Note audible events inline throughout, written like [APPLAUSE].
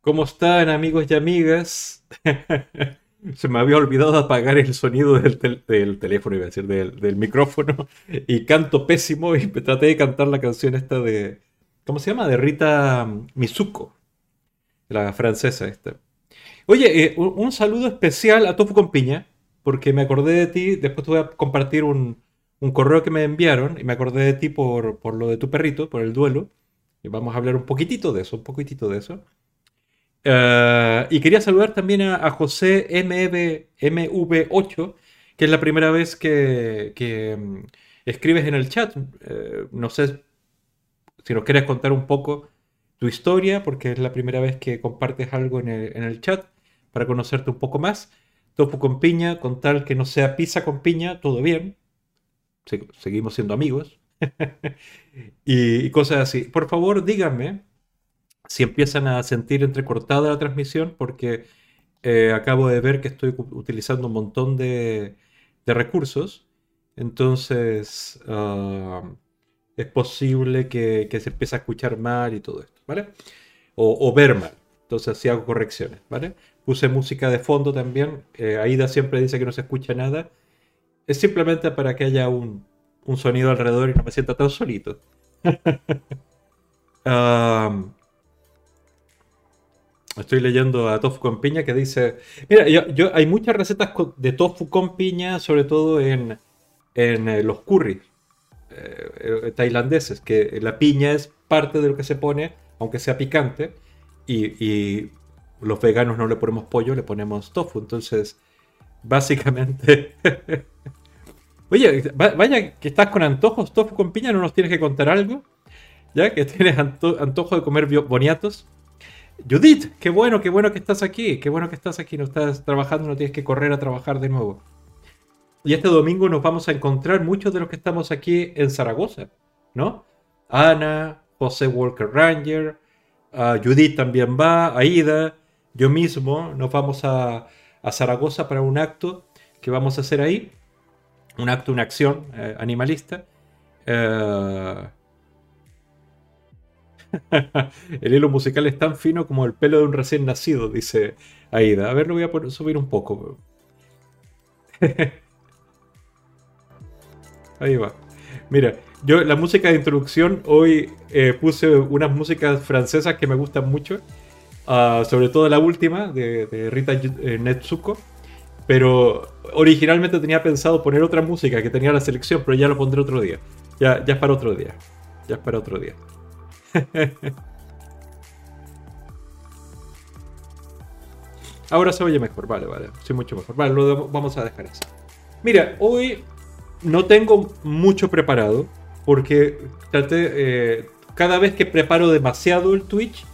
¿Cómo están amigos y amigas? [LAUGHS] Se me había olvidado apagar el sonido del, tel- del teléfono, iba a decir, del, del micrófono. [LAUGHS] Y canto pésimo y me traté de cantar la canción esta de... ¿Cómo se llama? De Rita Mizuko, la francesa esta. Oye, eh, un, saludo especial a Tofu con Piña, porque me acordé de ti, después te voy a compartir un, correo que me enviaron y me acordé de ti por, por lo de tu perrito, por el duelo. Y vamos a hablar un poquitito de eso, un poquitito de eso. Eh, y quería saludar también a, José MV, MV8, que es la primera vez que, que, mm, escribes en el chat. Eh, no sé si nos quieres contar un poco tu historia, porque es la primera vez que compartes algo en el, en el chat, para conocerte un poco más. Tofu con piña, con tal que no sea pizza con piña, todo bien. Se- seguimos siendo amigos. [LAUGHS] y, cosas así. Por favor, díganme si empiezan a sentir entrecortada la transmisión, porque eh, acabo de ver que estoy utilizando un montón de, recursos. Entonces, ah, es posible que, se empiece a escuchar mal y todo esto, ¿vale? O, o ver mal. Entonces, así hago correcciones, ¿vale? Puse música de fondo también. Eh, Aida siempre dice que no se escucha nada. Es simplemente para que haya un, un sonido alrededor y no me sienta tan solito. [LAUGHS] Estoy leyendo a Tofu con piña que dice, mira, yo, yo- hay muchas recetas de tofu con piña, sobre todo en, en eh, los curries eh, eh, tailandeses, que la piña es parte de lo que se pone, aunque sea picante, y, y los veganos no le ponemos pollo, le ponemos tofu, entonces [LAUGHS] básicamente... [LAUGHS] Oye, va- vaya que estás con antojos, tofu con piña, ¿no nos tienes que contar algo? ¿Ya? Que tienes anto- antojo de comer boniatos. Judith, qué bueno, qué bueno que estás aquí, qué bueno que estás aquí, no estás trabajando, no tienes que correr a trabajar de nuevo. Y este domingo nos vamos a encontrar muchos de los que estamos aquí en Zaragoza, ¿no? Ana, José Walker Ranger, ah, Judith también va, Aida, yo mismo nos vamos a, Zaragoza para un acto que vamos a hacer ahí, un acto, una acción eh, animalista. Eh, [LAUGHS] el hilo musical es tan fino como el pelo de un recién nacido, dice Aida. A ver, lo voy a subir un poco. [LAUGHS] Ahí va. Mira, yo la música de introducción hoy eh, puse unas músicas francesas que me gustan mucho. Ah, sobre todo la última de, Rita eh, Netsuko. Pero originalmente tenía pensado poner otra música que tenía la selección, pero ya lo pondré otro día. Ya, ya es para otro día. Ya es para otro día. [LAUGHS] Ahora se oye mejor, vale, vale. Sí, mucho mejor. Vale, lo vamos a dejar así. Mira, hoy no tengo mucho preparado porque traté, eh, cada vez que preparo demasiado el Twitch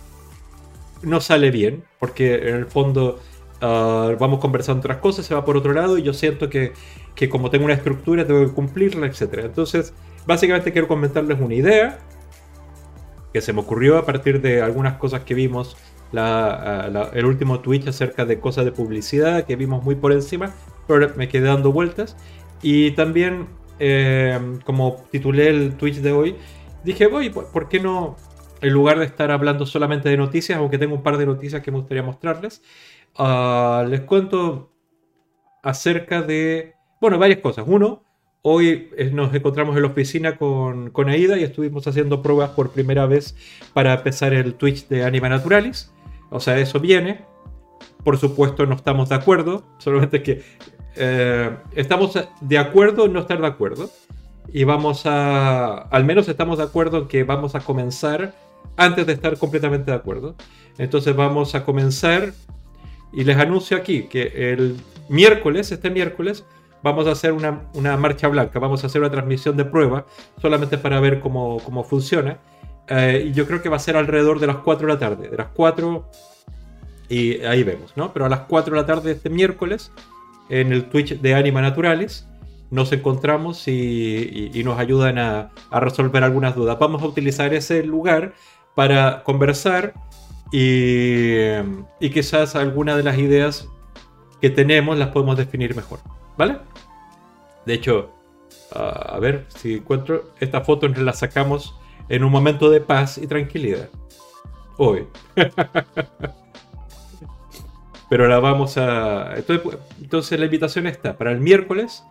no sale bien porque en el fondo ah, vamos conversando otras cosas, se va por otro lado y yo siento que, que como tengo una estructura tengo que cumplirla, etc. Entonces, básicamente quiero comentarles una idea que se me ocurrió a partir de algunas cosas que vimos la- la- el último Twitch acerca de cosas de publicidad que vimos muy por encima, pero me quedé dando vueltas. Y también, eh, como titulé el Twitch de hoy, dije, voy, ¿por por qué no, en lugar de estar hablando solamente de noticias, aunque tengo un par de noticias que me gustaría mostrarles, ah, les cuento acerca de, bueno, varias cosas. Uno, hoy eh, nos encontramos en la oficina con, con Aida y estuvimos haciendo pruebas por primera vez para empezar el Twitch de Anima Naturalis. O sea, eso viene. Por supuesto, no estamos de acuerdo, [LAUGHS] solamente que eh, estamos de acuerdo en no estar de acuerdo. Y vamos a, al menos estamos de acuerdo en que vamos a comenzar antes de estar completamente de acuerdo. Entonces vamos a comenzar y les anuncio aquí que el miércoles, este miércoles, vamos a hacer una, una marcha blanca, vamos a hacer una transmisión de prueba solamente para ver cómo, cómo funciona. Eh, y yo creo que va a ser alrededor de las 4 de la tarde, de las 4 y ahí vemos, ¿no? Pero a las 4 de la tarde de este miércoles, en el Twitch de Anima Naturalis, nos encontramos y, nos ayudan a resolver algunas dudas. Vamos a utilizar ese lugar para conversar y, quizás alguna de las ideas que tenemos las podemos definir mejor, ¿vale? De hecho, a ver si encuentro esta foto, la sacamos en un momento de paz y tranquilidad. Hoy. [LAUGHS] Pero la vamos a... Entonces, la invitación está para el miércoles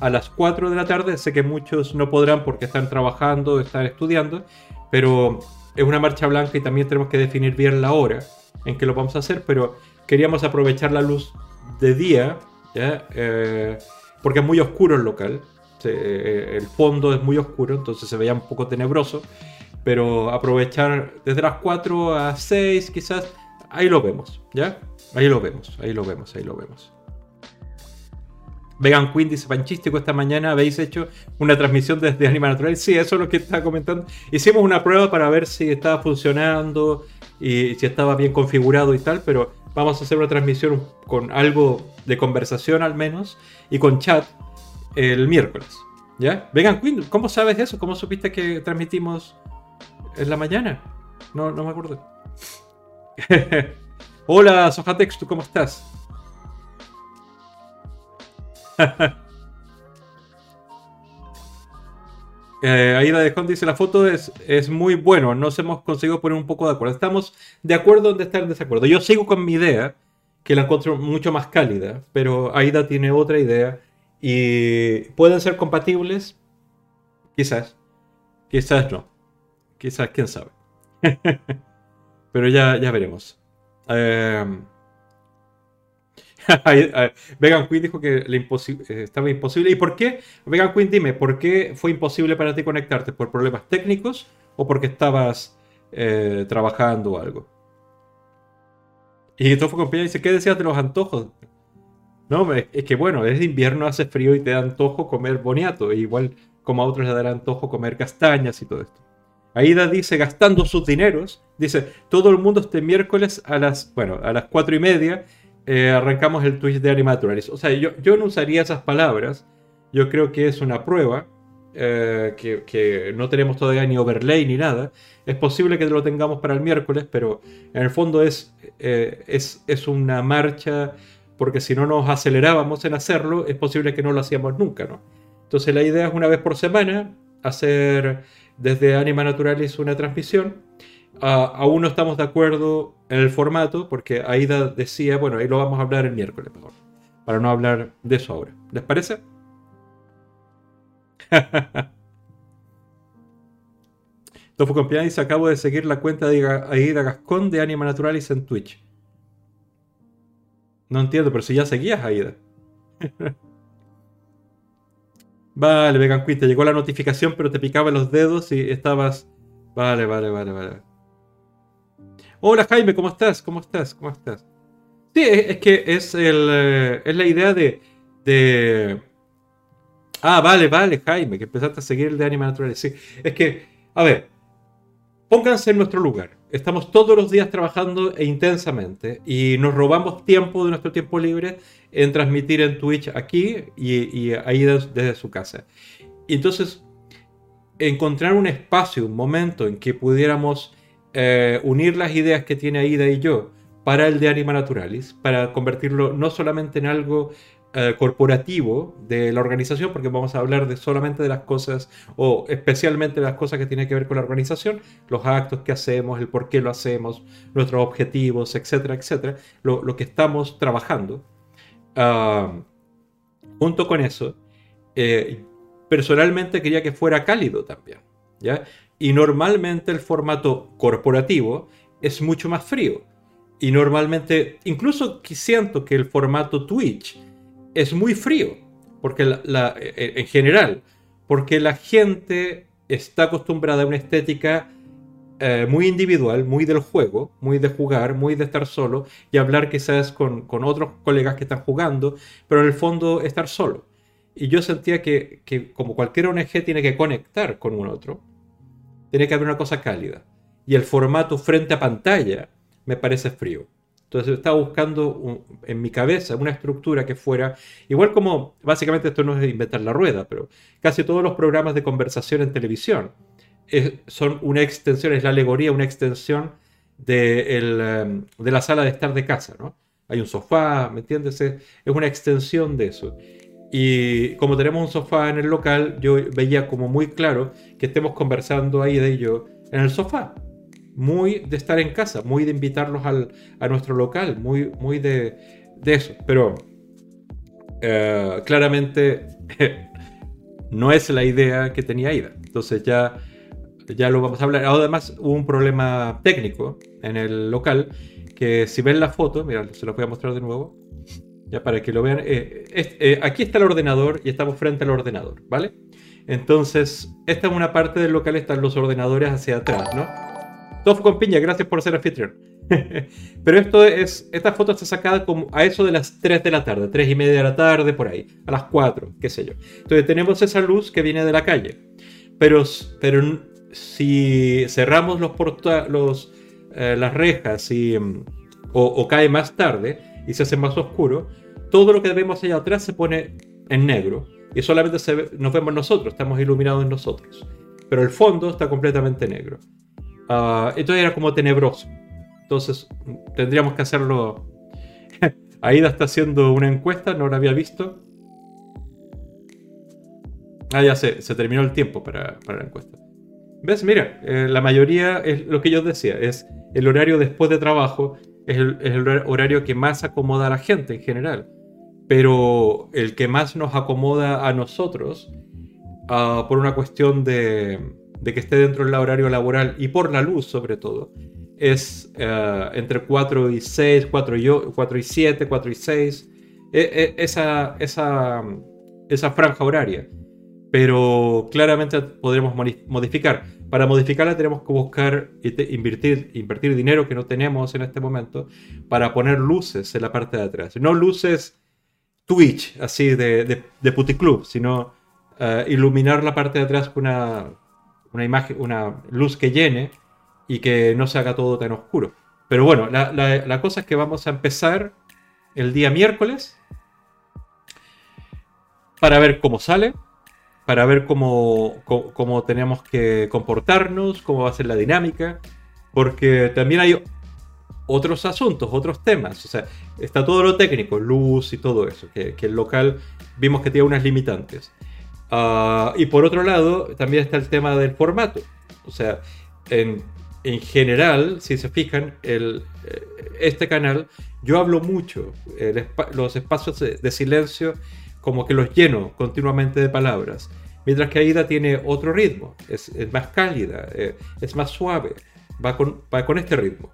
a las 4 de la tarde. Sé que muchos no podrán porque están trabajando, están estudiando, pero es una marcha blanca y también tenemos que definir bien la hora en que lo vamos a hacer, pero queríamos aprovechar la luz de día, eh, porque es muy oscuro el local. Eh, el fondo es muy oscuro, entonces se veía un poco tenebroso. Pero aprovechar desde las 4 a 6 quizás, ahí lo vemos, ¿ya? Ahí lo vemos, ahí lo vemos, ahí lo vemos. Vegan Queen dice Panchístico, esta mañana habéis hecho una transmisión desde Animal Natural. Sí, eso es lo que estaba comentando. Hicimos una prueba para ver si estaba funcionando y si estaba bien configurado y tal, pero vamos a hacer una transmisión con algo de conversación al menos y con chat el miércoles. ¿Ya? Vegan Queen, ¿cómo sabes eso? ¿Cómo supiste que transmitimos en la mañana? No, no me acuerdo. [LAUGHS] Hola, Sojatex, ¿tú cómo estás? [LAUGHS] eh, Aida de Con dice, la foto es, es muy bueno, nos hemos conseguido poner un poco de acuerdo. Estamos de acuerdo en estar en desacuerdo. Yo sigo con mi idea, que la encuentro mucho más cálida, pero Aida tiene otra idea y pueden ser compatibles, quizás, quizás no, quizás, quién sabe. [LAUGHS] Pero ya, ya veremos. Em, [LAUGHS] Vegan Queen dijo que eh, estaba imposible. ¿Y por qué? Vegan Queen, dime, ¿por qué fue imposible para ti conectarte? ¿Por problemas técnicos o porque estabas eh, trabajando o algo? Y Tofo Compañía dice, ¿qué decías de los antojos? No, es que bueno, es invierno, hace frío y te da antojo comer boniato. E igual como a otros le dará antojo comer castañas y todo esto. Aida dice, gastando sus dineros, dice, todo el mundo este miércoles a las, bueno, a las cuatro y media eh, arrancamos el Twitch de Animaturalis. O sea, yo, yo no usaría esas palabras. Yo creo que es una prueba, eh, que, no tenemos todavía ni overlay ni nada. Es posible que lo tengamos para el miércoles, pero en el fondo es, eh, es, es una marcha porque si no nos acelerábamos en hacerlo, es posible que no lo hacíamos nunca, ¿no? Entonces la idea es una vez por semana hacer desde Anima Naturalis una transmisión. Aún no estamos de acuerdo en el formato, porque Aida decía, bueno, ahí lo vamos a hablar el miércoles mejor, para no hablar de eso ahora. ¿Les parece? [LAUGHS] Tofu Compiani acabo de seguir la cuenta de Aida Gascón de Anima Naturalis en Twitch. No entiendo, pero si ya seguías Aida. [LAUGHS] vale, Vegan Queen, te llegó la notificación, pero te picaba los dedos y estabas. Vale, vale, vale, vale. Hola Jaime, ¿cómo estás? ¿Cómo estás? ¿Cómo estás? Sí, es, que es, el, eh, es la idea de, de. Ah, vale, vale, Jaime, que empezaste a seguir el de Anima Naturales. Sí, es que, a ver, pónganse en nuestro lugar. Estamos todos los días trabajando e intensamente y nos robamos tiempo de nuestro tiempo libre en transmitir en Twitch aquí y, ahí desde, su casa. Y entonces, encontrar un espacio, un momento en que pudiéramos eh, unir las ideas que tiene Aida y yo para el de Anima Naturalis, para convertirlo no solamente en algo eh, corporativo de la organización, porque vamos a hablar de solamente de las cosas, o especialmente de las cosas que tienen que ver con la organización, los actos que hacemos, el por qué lo hacemos, nuestros objetivos, etcétera, etcétera, lo, que estamos trabajando. Ah, junto con eso, eh, personalmente quería que fuera cálido también, ¿ya? Y normalmente el formato corporativo es mucho más frío. Y normalmente, incluso siento que el formato Twitch es muy frío, porque eh, en general, porque la gente está acostumbrada a una estética eh, muy individual, muy del juego, muy de jugar, muy de estar solo y hablar quizás con, con, otros colegas que están jugando, pero en el fondo estar solo. Y yo sentía que, que, como cualquier ONG tiene que conectar con un otro, tiene que haber una cosa cálida. Y el formato frente a pantalla me parece frío. Entonces estaba buscando en mi cabeza una estructura que fuera, igual como, básicamente esto no es inventar la rueda, pero casi todos los programas de conversación en televisión son una extensión, es la alegoría, una extensión de, em, de, la sala de estar de casa, ¿no? hay un sofá, ¿me entiendes? Es, una extensión de eso. Y como tenemos un sofá en el local, yo veía como muy claro que estemos conversando ahí de ello en el sofá. Muy de estar en casa, muy de invitarlos al, a nuestro local, muy, muy de, eso. Pero eh, claramente [LAUGHS] no es la idea que tenía Ida. Entonces ya, ya lo vamos a hablar. Además hubo un problema técnico en el local que si ven la foto, mira, se los voy a mostrar de nuevo, para que lo vean. Eh, eh, aquí está el ordenador y estamos frente al ordenador, ¿vale? Entonces, esta es una parte del local, están los ordenadores hacia atrás, ¿no? Tofu con piña, gracias por ser anfitrión. [LAUGHS] Pero esto es, esta foto está sacada como a eso de las 3 de la tarde, 3 y media de la tarde, por ahí, a las 4, qué sé yo. Entonces tenemos esa luz que viene de la calle. Pero, pero si cerramos los, los eh, las rejas y, mm, o, cae más tarde y se hace más oscuro, todo lo que vemos allá atrás se pone en negro y solamente nos vemos nosotros, estamos iluminados en nosotros. Pero el fondo está completamente negro. Uh, entonces era como tenebroso. Entonces tendríamos que hacerlo. [LAUGHS] Aida está haciendo una encuesta, no la había visto. Ah, ya sé, se terminó el tiempo para, la encuesta. ¿Ves? Mira, eh, la mayoría es lo que yo decía, es el horario después de trabajo, es el, horario que más acomoda a la gente en general. Pero el que más nos acomoda a nosotros, ah, por una cuestión de, que esté dentro del horario laboral y por la luz sobre todo, es eh, entre 4 y 6, 4 y, 4 y 7, 4 y 6, e, e, esa, esa, esa franja horaria pero claramente podremos modificar. Para modificarla tenemos que buscar invertir, invertir dinero que no tenemos en este momento para poner luces en la parte de atrás. No luces Twitch, así de, de, puticlub, sino eh, iluminar la parte de atrás con una, una, imagen, una luz que llene y que no se haga todo tan oscuro. Pero bueno, la, la cosa es que vamos a empezar el día miércoles para ver cómo sale para ver cómo, cómo, tenemos que comportarnos, cómo va a ser la dinámica, porque también hay otros asuntos, otros temas, o sea, está todo lo técnico, luz y todo eso, que, el local vimos que tiene unas limitantes. Ah, y por otro lado, también está el tema del formato, o sea, en, en general, si se fijan, el, eh, este canal, yo hablo mucho, los espacios de silencio como que los lleno continuamente de palabras. Mientras que Aida tiene otro ritmo, es, más cálida, eh, es más suave, va con, va con este ritmo.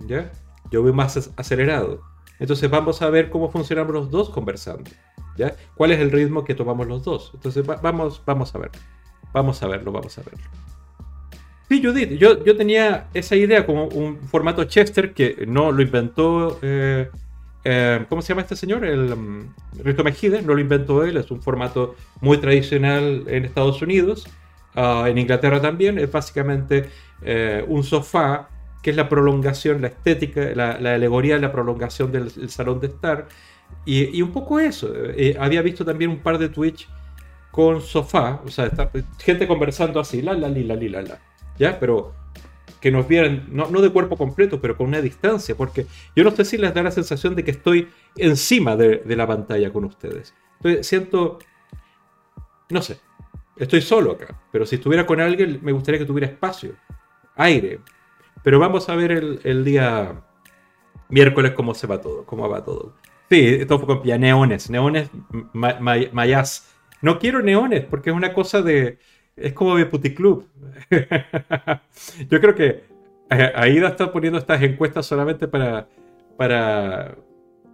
¿Ya? Yo voy más acelerado. Entonces vamos a ver cómo funcionamos los dos conversando. ¿Ya? ¿Cuál es el ritmo que tomamos los dos? Entonces vamos, vamos a ver. Vamos a verlo, vamos a verlo. Sí, Judith, yo, yo tenía esa idea como un formato Chester que no lo inventó eh, eh, ¿Cómo se llama este señor? El um, Rito Mejide, no lo inventó él, es un formato muy tradicional en Estados Unidos, ah, en Inglaterra también, es básicamente eh, un sofá que es la prolongación, la estética, la, alegoría, la prolongación del, salón de estar. Y, un poco eso. Eh, había visto también un par de Twitch con sofá, o sea, gente conversando así, la, la, la, la, la, la. ¿Ya? Pero que nos vieran, no, de cuerpo completo, pero con una distancia, porque yo no sé si les da la sensación de que estoy encima de, la pantalla con ustedes. Entonces siento, no sé, estoy solo acá, pero si estuviera con alguien me gustaría que tuviera espacio, aire. Pero vamos a ver el, día miércoles cómo se va todo, cómo va todo. Sí, esto fue con neones, neones mayas. No quiero neones porque es una cosa de es como de puticlub. [LAUGHS] Yo creo que eh, Aida está poniendo estas encuestas solamente para, para,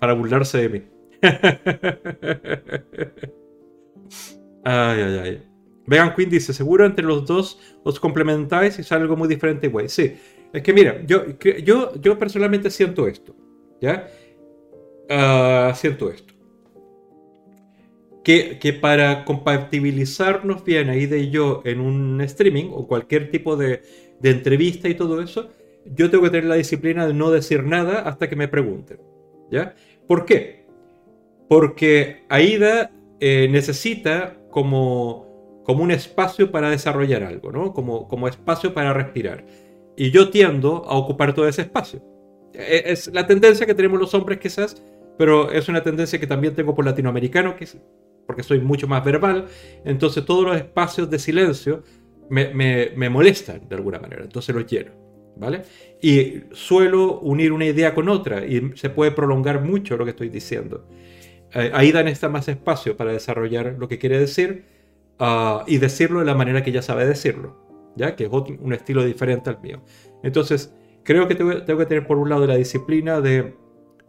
para burlarse de mí. [LAUGHS] ay, ay, ay. Vegan Queen dice, seguro entre los dos os complementáis y sale algo muy diferente, güey. Sí, es que mira, yo, yo, yo personalmente siento esto, ¿ya? Ah, siento esto que, para compatibilizarnos bien ahí de yo en un streaming o cualquier tipo de, entrevista y todo eso, yo tengo que tener la disciplina de no decir nada hasta que me pregunten. ¿Ya? ¿Por qué? Porque Aida eh, necesita como, como un espacio para desarrollar algo, ¿no? Como, como espacio para respirar. Y yo tiendo a ocupar todo ese espacio. e, es la tendencia que tenemos los hombres quizás, pero es una tendencia que también tengo por latinoamericano, que porque soy mucho más verbal, entonces todos los espacios de silencio me, me, molestan de alguna manera, entonces los lleno, ¿vale? Y suelo unir una idea con otra y se puede prolongar mucho lo que estoy diciendo. Eh, ahí dan esta más espacio para desarrollar lo que quiere decir ah, y decirlo de la manera que ella sabe decirlo, ¿ya? Que es un estilo diferente al mío. Entonces, creo que tengo, que tener por un lado la disciplina de,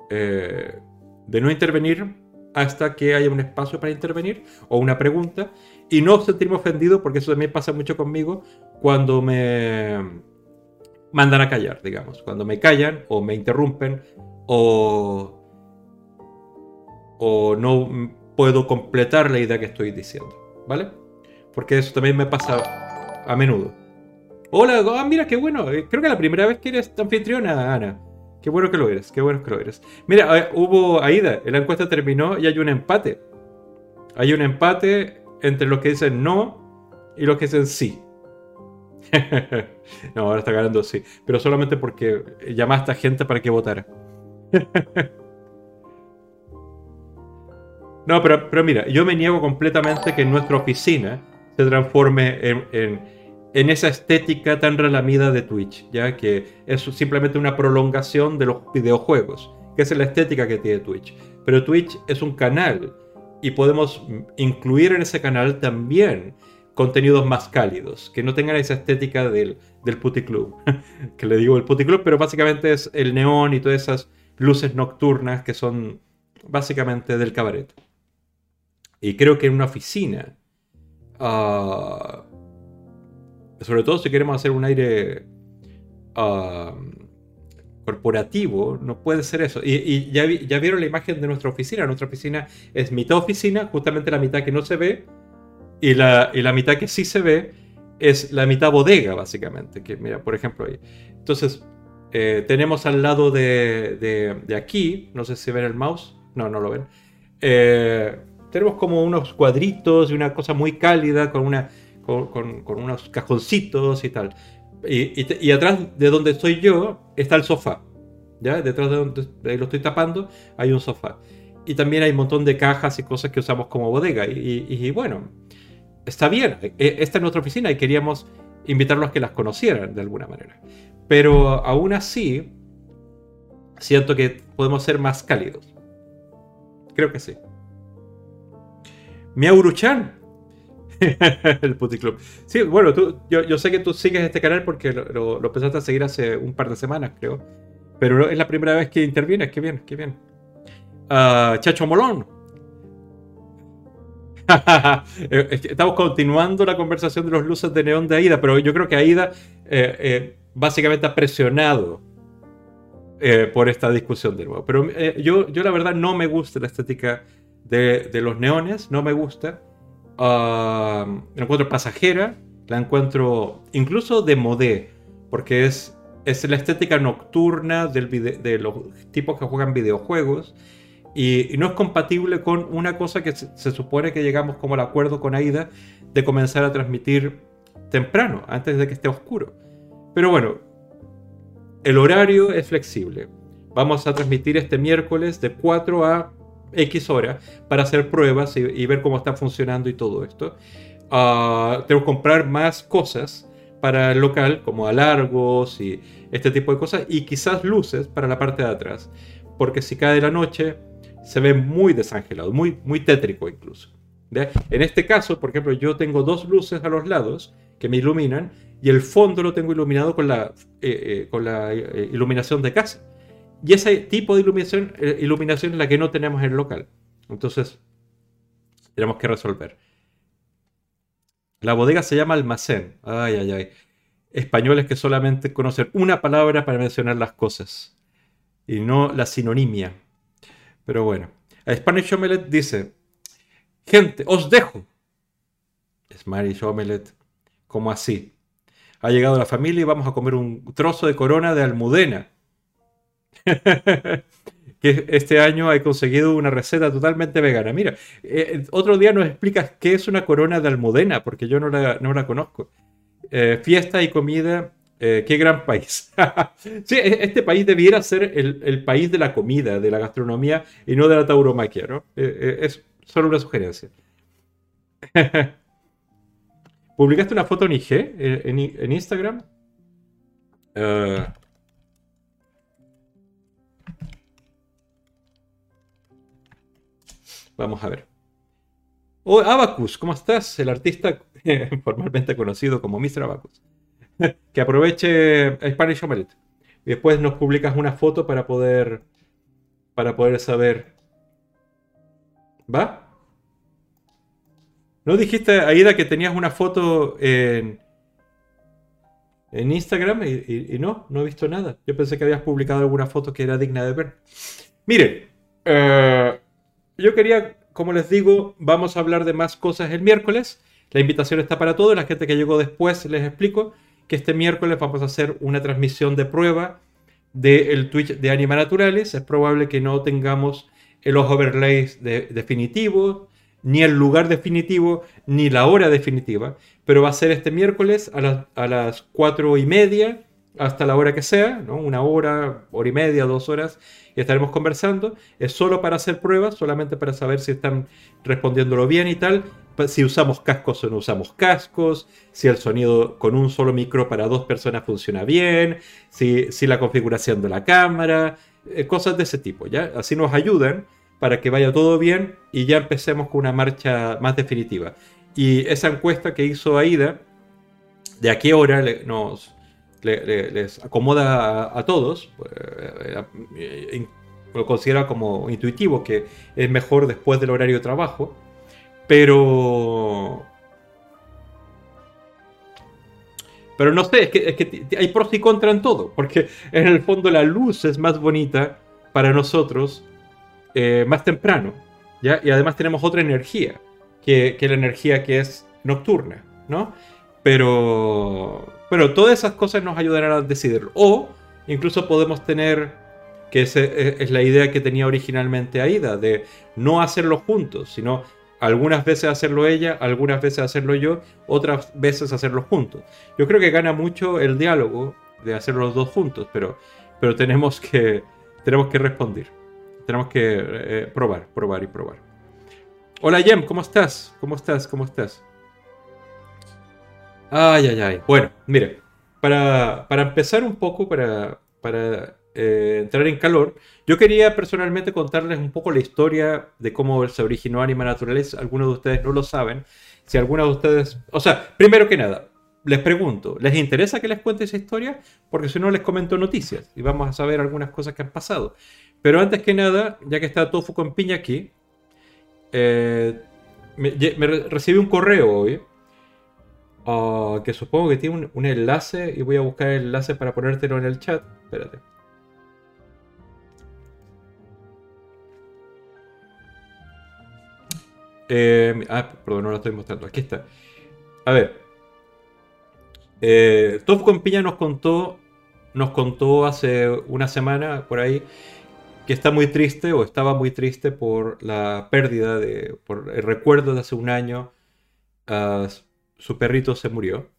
eh, de no intervenir hasta que haya un espacio para intervenir o una pregunta y no sentirme ofendido porque eso también pasa mucho conmigo cuando me mandan a callar, digamos, cuando me callan o me interrumpen o, o no puedo completar la idea que estoy diciendo, ¿vale? Porque eso también me pasa a menudo. Hola, ah, mira, qué bueno. Eh, creo que la primera vez que eres anfitriona, Ana. Qué bueno que lo eres, qué bueno que lo eres. Mira, eh, hubo Aida, la encuesta terminó y hay un empate. Hay un empate entre los que dicen no y los que dicen sí. [LAUGHS] no, ahora está ganando sí. Pero solamente porque llamaste a gente para que votara. [LAUGHS] no, pero, mira, yo me niego completamente que nuestra oficina se transforme en en esa estética tan relamida de Twitch, ya que es simplemente una prolongación de los videojuegos, que es la estética que tiene Twitch. Pero Twitch es un canal y podemos incluir en ese canal también contenidos más cálidos, que no tengan esa estética del, del Club, [LAUGHS] que le digo el Club, pero básicamente es el neón y todas esas luces nocturnas que son básicamente del cabaret. Y creo que en una oficina ah, sobre todo si queremos hacer un aire corporativo, no puede ser eso. Y, ya, vieron la imagen de nuestra oficina. Nuestra oficina es mitad oficina, justamente la mitad que no se ve, y la, la mitad que sí se ve es la mitad bodega, básicamente. Que mira, por ejemplo, ahí. Entonces, eh, tenemos al lado de, de, aquí, no sé si ven el mouse, no, no lo ven. Eh, tenemos como unos cuadritos y una cosa muy cálida con una con, unos cajoncitos y tal. Y, atrás de donde estoy yo está el sofá. ¿ya? Detrás de donde lo estoy tapando hay un sofá. Y también hay un montón de cajas y cosas que usamos como bodega. Y, bueno, está bien. E, esta es nuestra oficina y queríamos invitarlos a que las conocieran de alguna manera. Pero aún así, siento que podemos ser más cálidos. Creo que sí. Miauruchan, [LAUGHS] el Club. Sí, bueno, tú, yo, sé que tú sigues este canal porque lo, empezaste a seguir hace un par de semanas, creo. Pero es la primera vez que intervienes. Qué bien, qué bien. Ah, Chacho Molón. [LAUGHS] Eh, estamos continuando la conversación de los luces de neón de Aida, pero yo creo que Aida eh, eh, básicamente ha presionado por esta discusión de nuevo. Pero yo, yo la verdad no me gusta la estética de, los neones, no me gusta. Ah, la encuentro pasajera, la encuentro incluso de modé, porque es, es la estética nocturna del de los tipos que juegan videojuegos y, no es compatible con una cosa que se, supone que llegamos como al acuerdo con Aida de comenzar a transmitir temprano, antes de que esté oscuro. Pero bueno, el horario es flexible. Vamos a transmitir este miércoles de 4 a X horas para hacer pruebas y, ver cómo está funcionando y todo esto. Uh, tengo que comprar más cosas para el local, como alargos y este tipo de cosas, y quizás luces para la parte de atrás, porque si cae la noche se ve muy desangelado, muy, muy tétrico incluso. En este caso, por ejemplo, yo tengo dos luces a los lados que me iluminan y el fondo lo tengo iluminado con la, eh, eh, con la eh, iluminación de casa. Y ese tipo de iluminación, eh, iluminación es la que no tenemos en el local. Entonces, tenemos que resolver. La bodega se llama almacén. Ay, ay, ay. Españoles que solamente conocen una palabra para mencionar las cosas. Y no la sinonimia. Pero bueno. Spanish Omelette dice: Gente, os dejo. Spanish Omelette, como así. Ha llegado la familia y vamos a comer un trozo de corona de almudena [LAUGHS] que este año he conseguido una receta totalmente vegana. Mira, eh, otro día nos explicas qué es una corona de almudena, porque yo no la, no la conozco. Eh, fiesta y comida Eh, qué gran país. [LAUGHS] sí, e, este país debiera ser el, país de la comida, de la gastronomía y no de la tauromaquia, ¿no? Eh, eh, es solo una sugerencia. [LAUGHS] ¿Publicaste una foto en IG, en, Instagram? Vamos a ver. Oh, Abacus, ¿cómo estás? El artista [LAUGHS] formalmente conocido como Mr. Abacus. [LAUGHS] que aproveche Spanish Omelette. Y después nos publicas una foto para poder para poder saber. ¿Va? ¿No dijiste, Aida, que tenías una foto en, en Instagram y, no, no he visto nada. Yo pensé que habías publicado alguna foto que era digna de ver. Miren, eh, yo quería, como les digo, vamos a hablar de más cosas el miércoles. La invitación está para todos. La gente que llegó después les explico que este miércoles vamos a hacer una transmisión de prueba del Twitch de Anima Naturales. Es probable que no tengamos los overlays definitivos, ni el lugar definitivo, ni la hora definitiva, pero va a ser este miércoles a, a las cuatro y media hasta la hora que sea, ¿no? una hora, hora y media, dos horas, y estaremos conversando. Es solo para hacer pruebas, solamente para saber si están respondiéndolo bien y tal. Si usamos cascos o no usamos cascos, si el sonido con un solo micro para dos personas funciona bien, si, si la configuración de la cámara, eh, cosas de ese tipo, ¿ya? Así nos ayudan para que vaya todo bien y ya empecemos con una marcha más definitiva. Y esa encuesta que hizo Aida, de a qué hora nos, les acomoda a, todos, pues, eh, lo considera como intuitivo, que es mejor después del horario de trabajo, pero... Pero no sé, es que, hay pros y contras en todo, porque en el fondo la luz es más bonita para nosotros eh, más temprano, ¿ya? Y además tenemos otra energía, que, que la energía que es nocturna, ¿no? Pero pero todas esas cosas nos ayudarán a decidirlo. O incluso podemos tener, que esa es la idea que tenía originalmente Aida, de no hacerlo juntos, sino algunas veces hacerlo ella, algunas veces hacerlo yo, otras veces hacerlo juntos. Yo creo que gana mucho el diálogo de hacerlo los dos juntos, pero, pero tenemos, que, tenemos que responder. Tenemos que eh, probar, probar y probar. Hola Jem, ¿cómo estás? ¿Cómo estás? ¿Cómo estás? Ay, ay, ay. Bueno, mire, para, empezar un poco, para, para eh, entrar en calor, yo quería personalmente contarles un poco la historia de cómo se originó Anima Naturales. Algunos de ustedes no lo saben. Si algunos de ustedes... O sea, primero que nada, les pregunto, ¿les interesa que les cuente esa historia? Porque si no, les comento noticias y vamos a saber algunas cosas que han pasado. Pero antes que nada, ya que está Tofu con piña aquí, eh, me, me recibí un correo hoy Ah, que supongo que tiene un, enlace y voy a buscar el enlace para ponértelo en el chat. Espérate. Eh, ah, perdón, no lo estoy mostrando. Aquí está. A ver. Eh, Top con Piña nos contó, nos contó hace una semana por ahí que está muy triste o estaba muy triste por la pérdida de, por el recuerdo de hace un año. Uh, su perrito se murió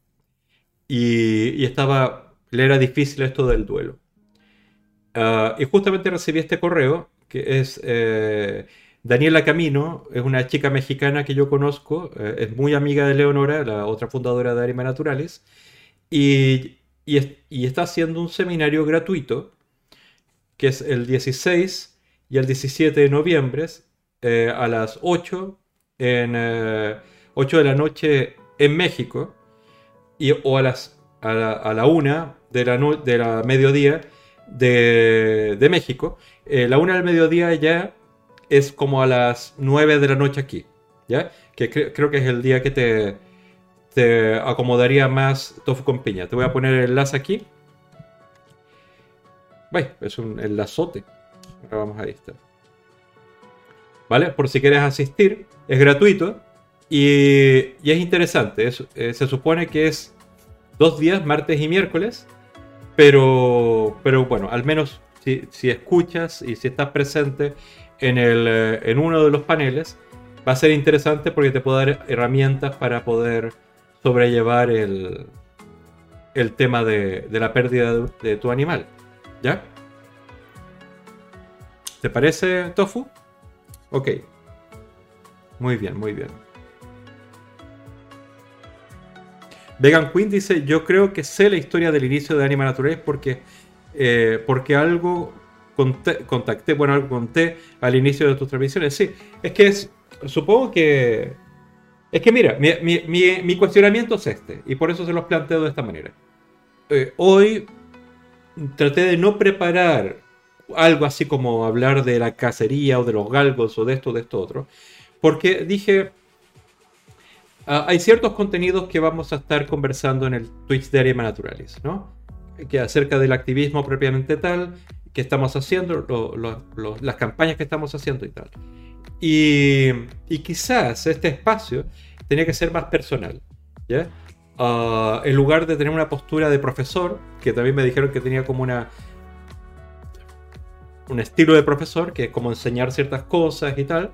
y, estaba, le era difícil esto del duelo. Ah, y justamente recibí este correo, que es eh, Daniela Camino, es una chica mexicana que yo conozco, eh, es muy amiga de Leonora, la otra fundadora de Arima Naturales, y, y, está haciendo un seminario gratuito, que es el 16 y el 17 de noviembre, eh, a las 8, en 8 de la noche en México, y, o a, las, a, la, una de la, de la mediodía de, de México, eh, la una del mediodía ya es como a las 9 de la noche aquí, ¿ya? Que creo que es el día que te, te acomodaría más tofu con piña. Te voy a poner el enlace aquí. es un enlazote. Ahora vamos a está. ¿Vale? Por si quieres asistir, es gratuito. Y, es interesante, eh, se supone que es dos días, martes y miércoles, pero, pero bueno, al menos si, escuchas y si estás presente en, el, eh, en uno de los paneles, va a ser interesante porque te puede dar herramientas para poder sobrellevar el, el tema de, la pérdida de, tu animal. ¿Ya? ¿Te parece, Tofu? Ok. Muy bien, muy bien. Vegan Queen dice, yo creo que sé la historia del inicio de Anima Naturalis porque, eh, porque algo contacté, bueno, algo conté al inicio de tus transmisiones. Sí, es que es, supongo que... Es que mira, mi, cuestionamiento es este, y por eso se los planteo de esta manera. Eh, hoy traté de no preparar algo así como hablar de la cacería o de los galgos o de esto, de esto, otro, porque dije, ah, hay ciertos contenidos que vamos a estar conversando en el Twitch de Arema Naturalis, ¿no? Que acerca del activismo propiamente tal, que estamos haciendo, las campañas que estamos haciendo y tal. Y, quizás este espacio tenía que ser más personal, ¿ya? Ah, en lugar de tener una postura de profesor, que también me dijeron que tenía como una un estilo de profesor, que es como enseñar ciertas cosas y tal,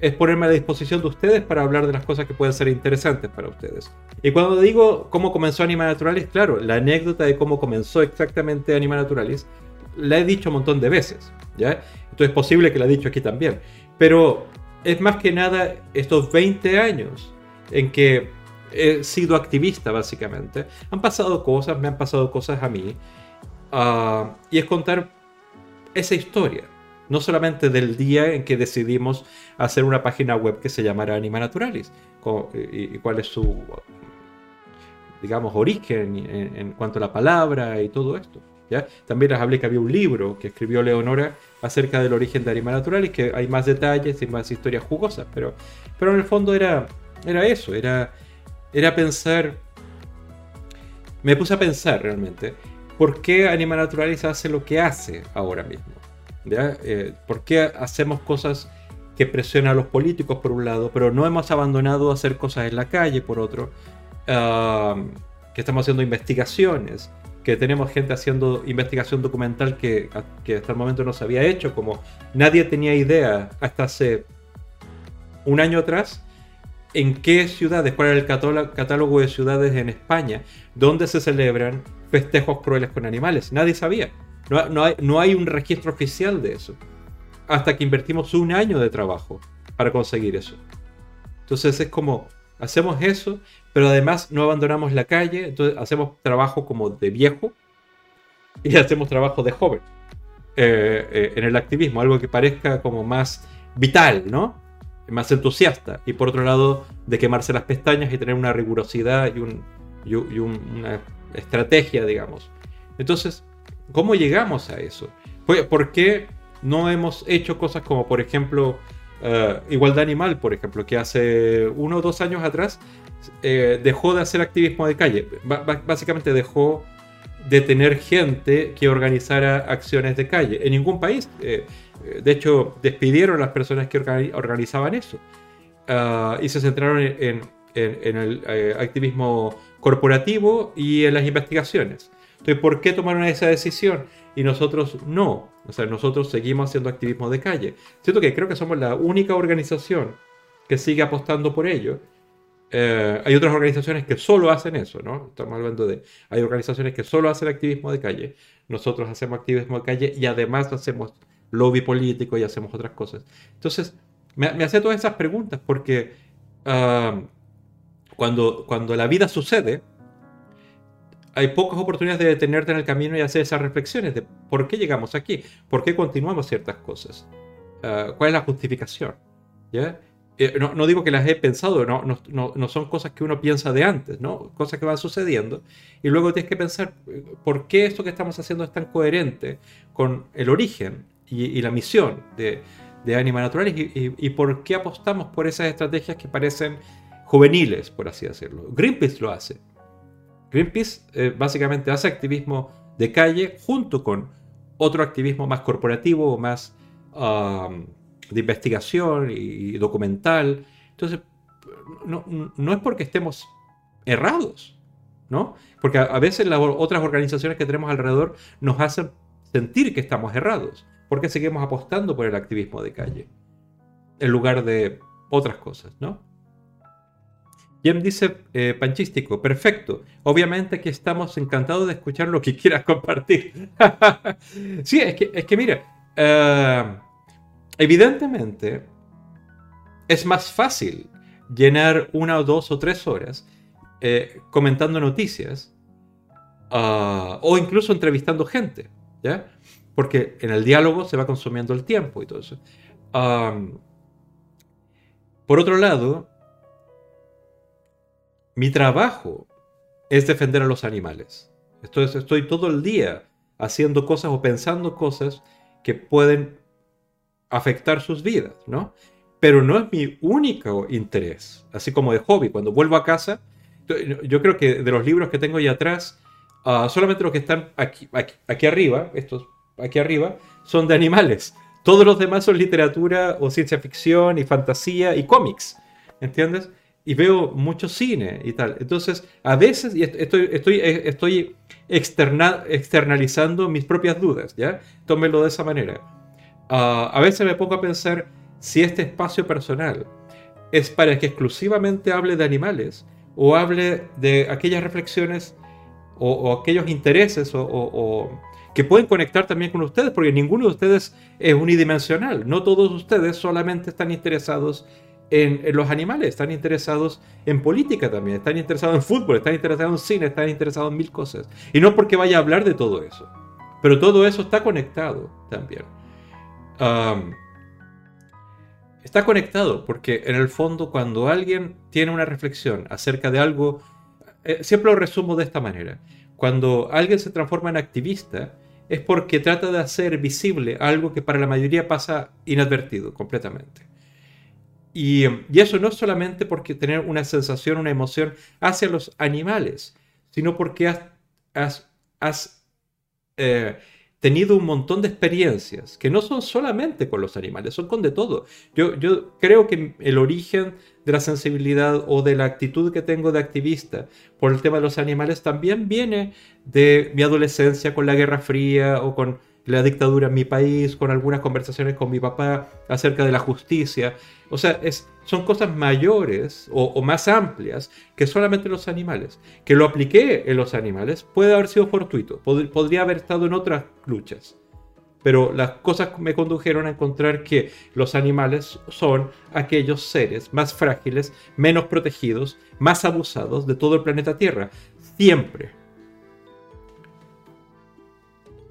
es ponerme a disposición de ustedes para hablar de las cosas que pueden ser interesantes para ustedes. Y cuando digo cómo comenzó Anima Naturalis, claro, la anécdota de cómo comenzó exactamente Anima Naturalis la he dicho un montón de veces, ¿ya? Entonces es posible que la he dicho aquí también. Pero es más que nada estos 20 años en que he sido activista, básicamente. Han pasado cosas, me han pasado cosas a mí. Ah, y es contar esa historia. No solamente del día en que decidimos hacer una página web que se llamara Anima Naturalis. y, cuál es su, digamos, origen en cuanto a la palabra y todo esto. También les hablé que había un libro que escribió Leonora acerca del origen de Anima y que hay más detalles y más historias jugosas, pero, pero en el fondo era, era eso, era, era pensar, me puse a pensar realmente, ¿por qué Anima Naturalis hace lo que hace ahora mismo? Eh, ¿Por qué hacemos cosas que presionan a los políticos por un lado, pero no hemos abandonado hacer cosas en la calle por otro? Que estamos haciendo investigaciones, que tenemos gente haciendo investigación documental que, hasta el momento no se había hecho, como nadie tenía idea hasta hace un año atrás en qué ciudades, cuál era el catálogo de ciudades en España, donde se celebran festejos crueles con animales. Nadie sabía. No, no, hay, no hay un registro oficial de eso. Hasta que invertimos un año de trabajo para conseguir eso. Entonces es como, hacemos eso pero además no abandonamos la calle, entonces hacemos trabajo como de viejo y [LAUGHS] hacemos trabajo de joven eh, eh, en el activismo, algo que parezca como más vital, ¿no? Más entusiasta. Y por otro lado, de quemarse las pestañas y tener una rigurosidad y, un, una estrategia, digamos. Entonces, ¿cómo llegamos a eso? ¿Por qué no hemos hecho cosas como, por ejemplo, eh, igualdad animal, por ejemplo, que hace uno o dos años atrás eh, dejó de hacer activismo de calle. básicamente dejó de tener gente que organizara acciones de calle. En ningún país. Eh, de hecho, despidieron a las personas que organizaban eso. Ah, y se centraron en, el activismo corporativo y en las investigaciones. Entonces, ¿por qué tomaron esa decisión? Y nosotros no. O sea, nosotros seguimos haciendo activismo de calle. Siento que creo que somos la única organización que sigue apostando por ello eh, hay otras organizaciones que solo hacen eso, ¿no? Estamos hablando de, hay organizaciones que solo hacen activismo de calle, nosotros hacemos activismo de calle y además hacemos lobby político y hacemos otras cosas. Entonces, me, me todas esas preguntas porque ah, cuando, cuando la vida sucede, hay pocas oportunidades de detenerte en el camino y hacer esas reflexiones de por qué llegamos aquí, por qué continuamos ciertas cosas, ah, cuál es la justificación. Eh, no, digo que las he pensado, no, son cosas que uno piensa de antes, ¿no? Cosas que van sucediendo. Y luego tienes que pensar eh, por qué esto que estamos haciendo es tan coherente con el origen y, la misión de, de Anima Naturalis y, por qué apostamos por esas estrategias que parecen juveniles, por así decirlo. Greenpeace lo hace. Greenpeace eh, básicamente hace activismo de calle junto con otro activismo más corporativo, más de investigación y documental. Entonces, no, no es porque estemos errados, ¿no? Porque a, veces las otras organizaciones que tenemos alrededor nos hacen sentir que estamos errados, porque seguimos apostando por el activismo de calle, en lugar de otras cosas, ¿no? Jim dice eh, panchístico, perfecto. Obviamente que estamos encantados de escuchar lo que quieras compartir. [LAUGHS] sí, es que, es que mira, eh, evidentemente es más fácil llenar una o dos o tres horas eh, comentando noticias ah, o incluso entrevistando gente, ¿ya? Porque en el diálogo se va consumiendo el tiempo y todo eso. por otro lado, mi trabajo es defender a los animales. Entonces estoy todo el día haciendo cosas o pensando cosas que pueden afectar sus vidas, ¿no? Pero no es mi único interés, así como de hobby. Cuando vuelvo a casa, yo creo que de los libros que tengo ahí atrás, ah, solamente los que están aquí, aquí, arriba, estos aquí arriba, son de animales. Todos los demás son literatura o ciencia ficción y fantasía y cómics, ¿entiendes? Y veo mucho cine y tal. Entonces, a veces estoy, estoy, eh, estoy externalizando mis propias dudas, ¿ya? Tómelo de esa manera. Ah, a veces me pongo a pensar si este espacio personal es para que exclusivamente hable de animales o hable de aquellas reflexiones o, aquellos intereses o, que pueden conectar también con ustedes, porque ninguno de ustedes es unidimensional. No todos ustedes solamente están interesados en, los animales, están interesados en política también, están interesados en fútbol, están interesados en cine, están interesados en mil cosas. Y no porque vaya a hablar de todo eso, pero todo eso está conectado también. está conectado porque en el fondo cuando alguien tiene una reflexión acerca de algo, eh, siempre lo resumo de esta manera. Cuando alguien se transforma en activista, es porque trata de hacer visible algo que para la mayoría pasa inadvertido completamente. Y, eso no solamente porque tener una sensación, una emoción hacia los animales, sino porque has, eh, tenido un montón de experiencias que no son solamente con los animales, son con de todo. Yo creo que el origen de la sensibilidad o de la actitud que tengo de activista por el tema de los animales también viene de mi adolescencia con la Guerra Fría o con la dictadura en mi país, con algunas conversaciones con mi papá acerca de la justicia. O sea, es, son cosas mayores o, más amplias que solamente los animales. Que lo apliqué en los animales puede haber sido fortuito, podría haber estado en otras luchas. Pero las cosas me condujeron a encontrar que los animales son aquellos seres más frágiles, menos protegidos, más abusados de todo el planeta Tierra. Siempre.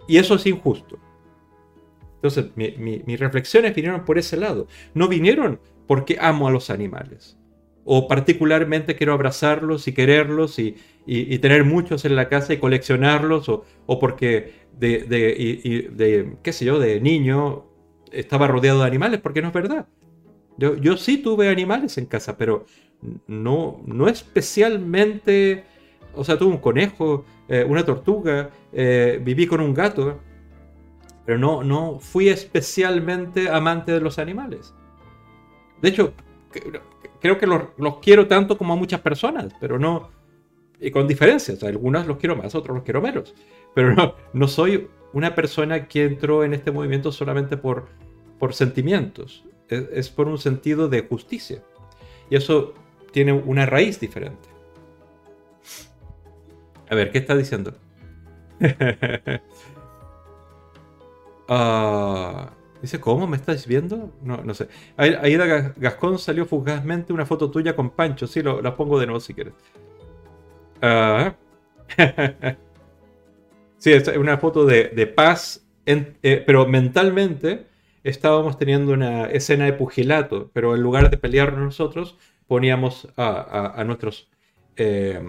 Y eso es injusto. Entonces, mis reflexiones vinieron por ese lado. No vinieron porque amo a los animales. O particularmente quiero abrazarlos y quererlos y, tener muchos en la casa y coleccionarlos. O, porque de, de, qué sé yo, de niño estaba rodeado de animales, porque no es verdad. Yo, yo sí tuve animales en casa, pero no, no especialmente... O sea, tuve un conejo, eh, una tortuga, eh, viví con un gato, pero no, no fui especialmente amante de los animales. De hecho, creo que los, quiero tanto como a muchas personas, pero no, y con diferencias. Algunos los quiero más, otros los quiero menos. Pero no, no soy una persona que entró en este movimiento solamente por, por sentimientos. es, por un sentido de justicia. Y eso tiene una raíz diferente. A ver, ¿qué está diciendo? [LAUGHS] Ah, dice, ¿cómo me estás viendo? No, no sé. Aida Gascón salió fugazmente una foto tuya con Pancho. Sí, lo, la pongo de nuevo si quieres. Ah. [LAUGHS] sí, es una foto de, paz, eh, pero mentalmente estábamos teniendo una escena de pugilato, pero en lugar de pelearnos nosotros, poníamos a, nuestros eh,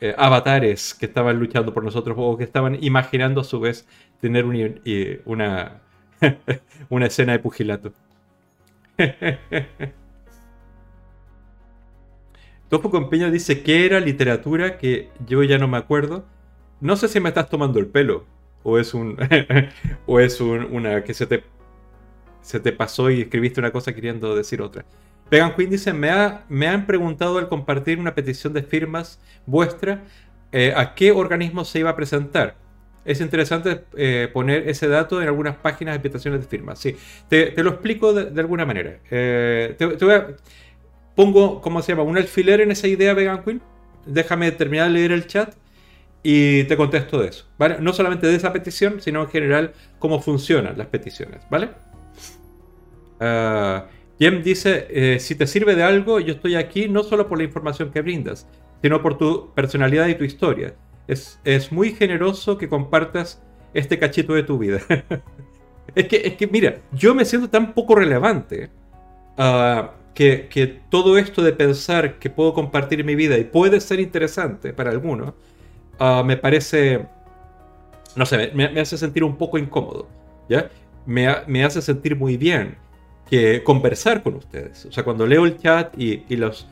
eh, avatares que estaban luchando por nosotros o que estaban imaginando a su vez tener una, [LAUGHS] una escena de pugilato. [LAUGHS] Topo Compeño dice que era literatura que yo ya no me acuerdo. No sé si me estás tomando el pelo o es un [LAUGHS] o es una que se te se te pasó y escribiste una cosa queriendo decir otra. Vegan Queen dice, me, ha, me han preguntado al compartir una petición de firmas vuestra, eh, ¿a qué organismo se iba a presentar? Es interesante eh, poner ese dato en algunas páginas de peticiones de firmas. Sí, te, lo explico de, alguna manera. Eh, te, pongo, ¿cómo se llama? Un alfiler en esa idea, Vegan Queen. Déjame terminar de leer el chat y te contesto de eso, ¿vale? No solamente de esa petición, sino en general cómo funcionan las peticiones, ¿vale? Uh, Jem dice, eh, si te sirve de algo, yo estoy aquí no solo por la información que brindas, sino por tu personalidad y tu historia. Es, es muy generoso que compartas este cachito de tu vida. [LAUGHS] es, que, es que, mira, yo me siento tan poco relevante uh, que, que, todo esto de pensar que puedo compartir mi vida y puede ser interesante para algunos, uh, me parece, no sé, me, me, hace sentir un poco incómodo, ¿ya? Me, me, hace sentir muy bien que conversar con ustedes. O sea, cuando leo el chat y, los,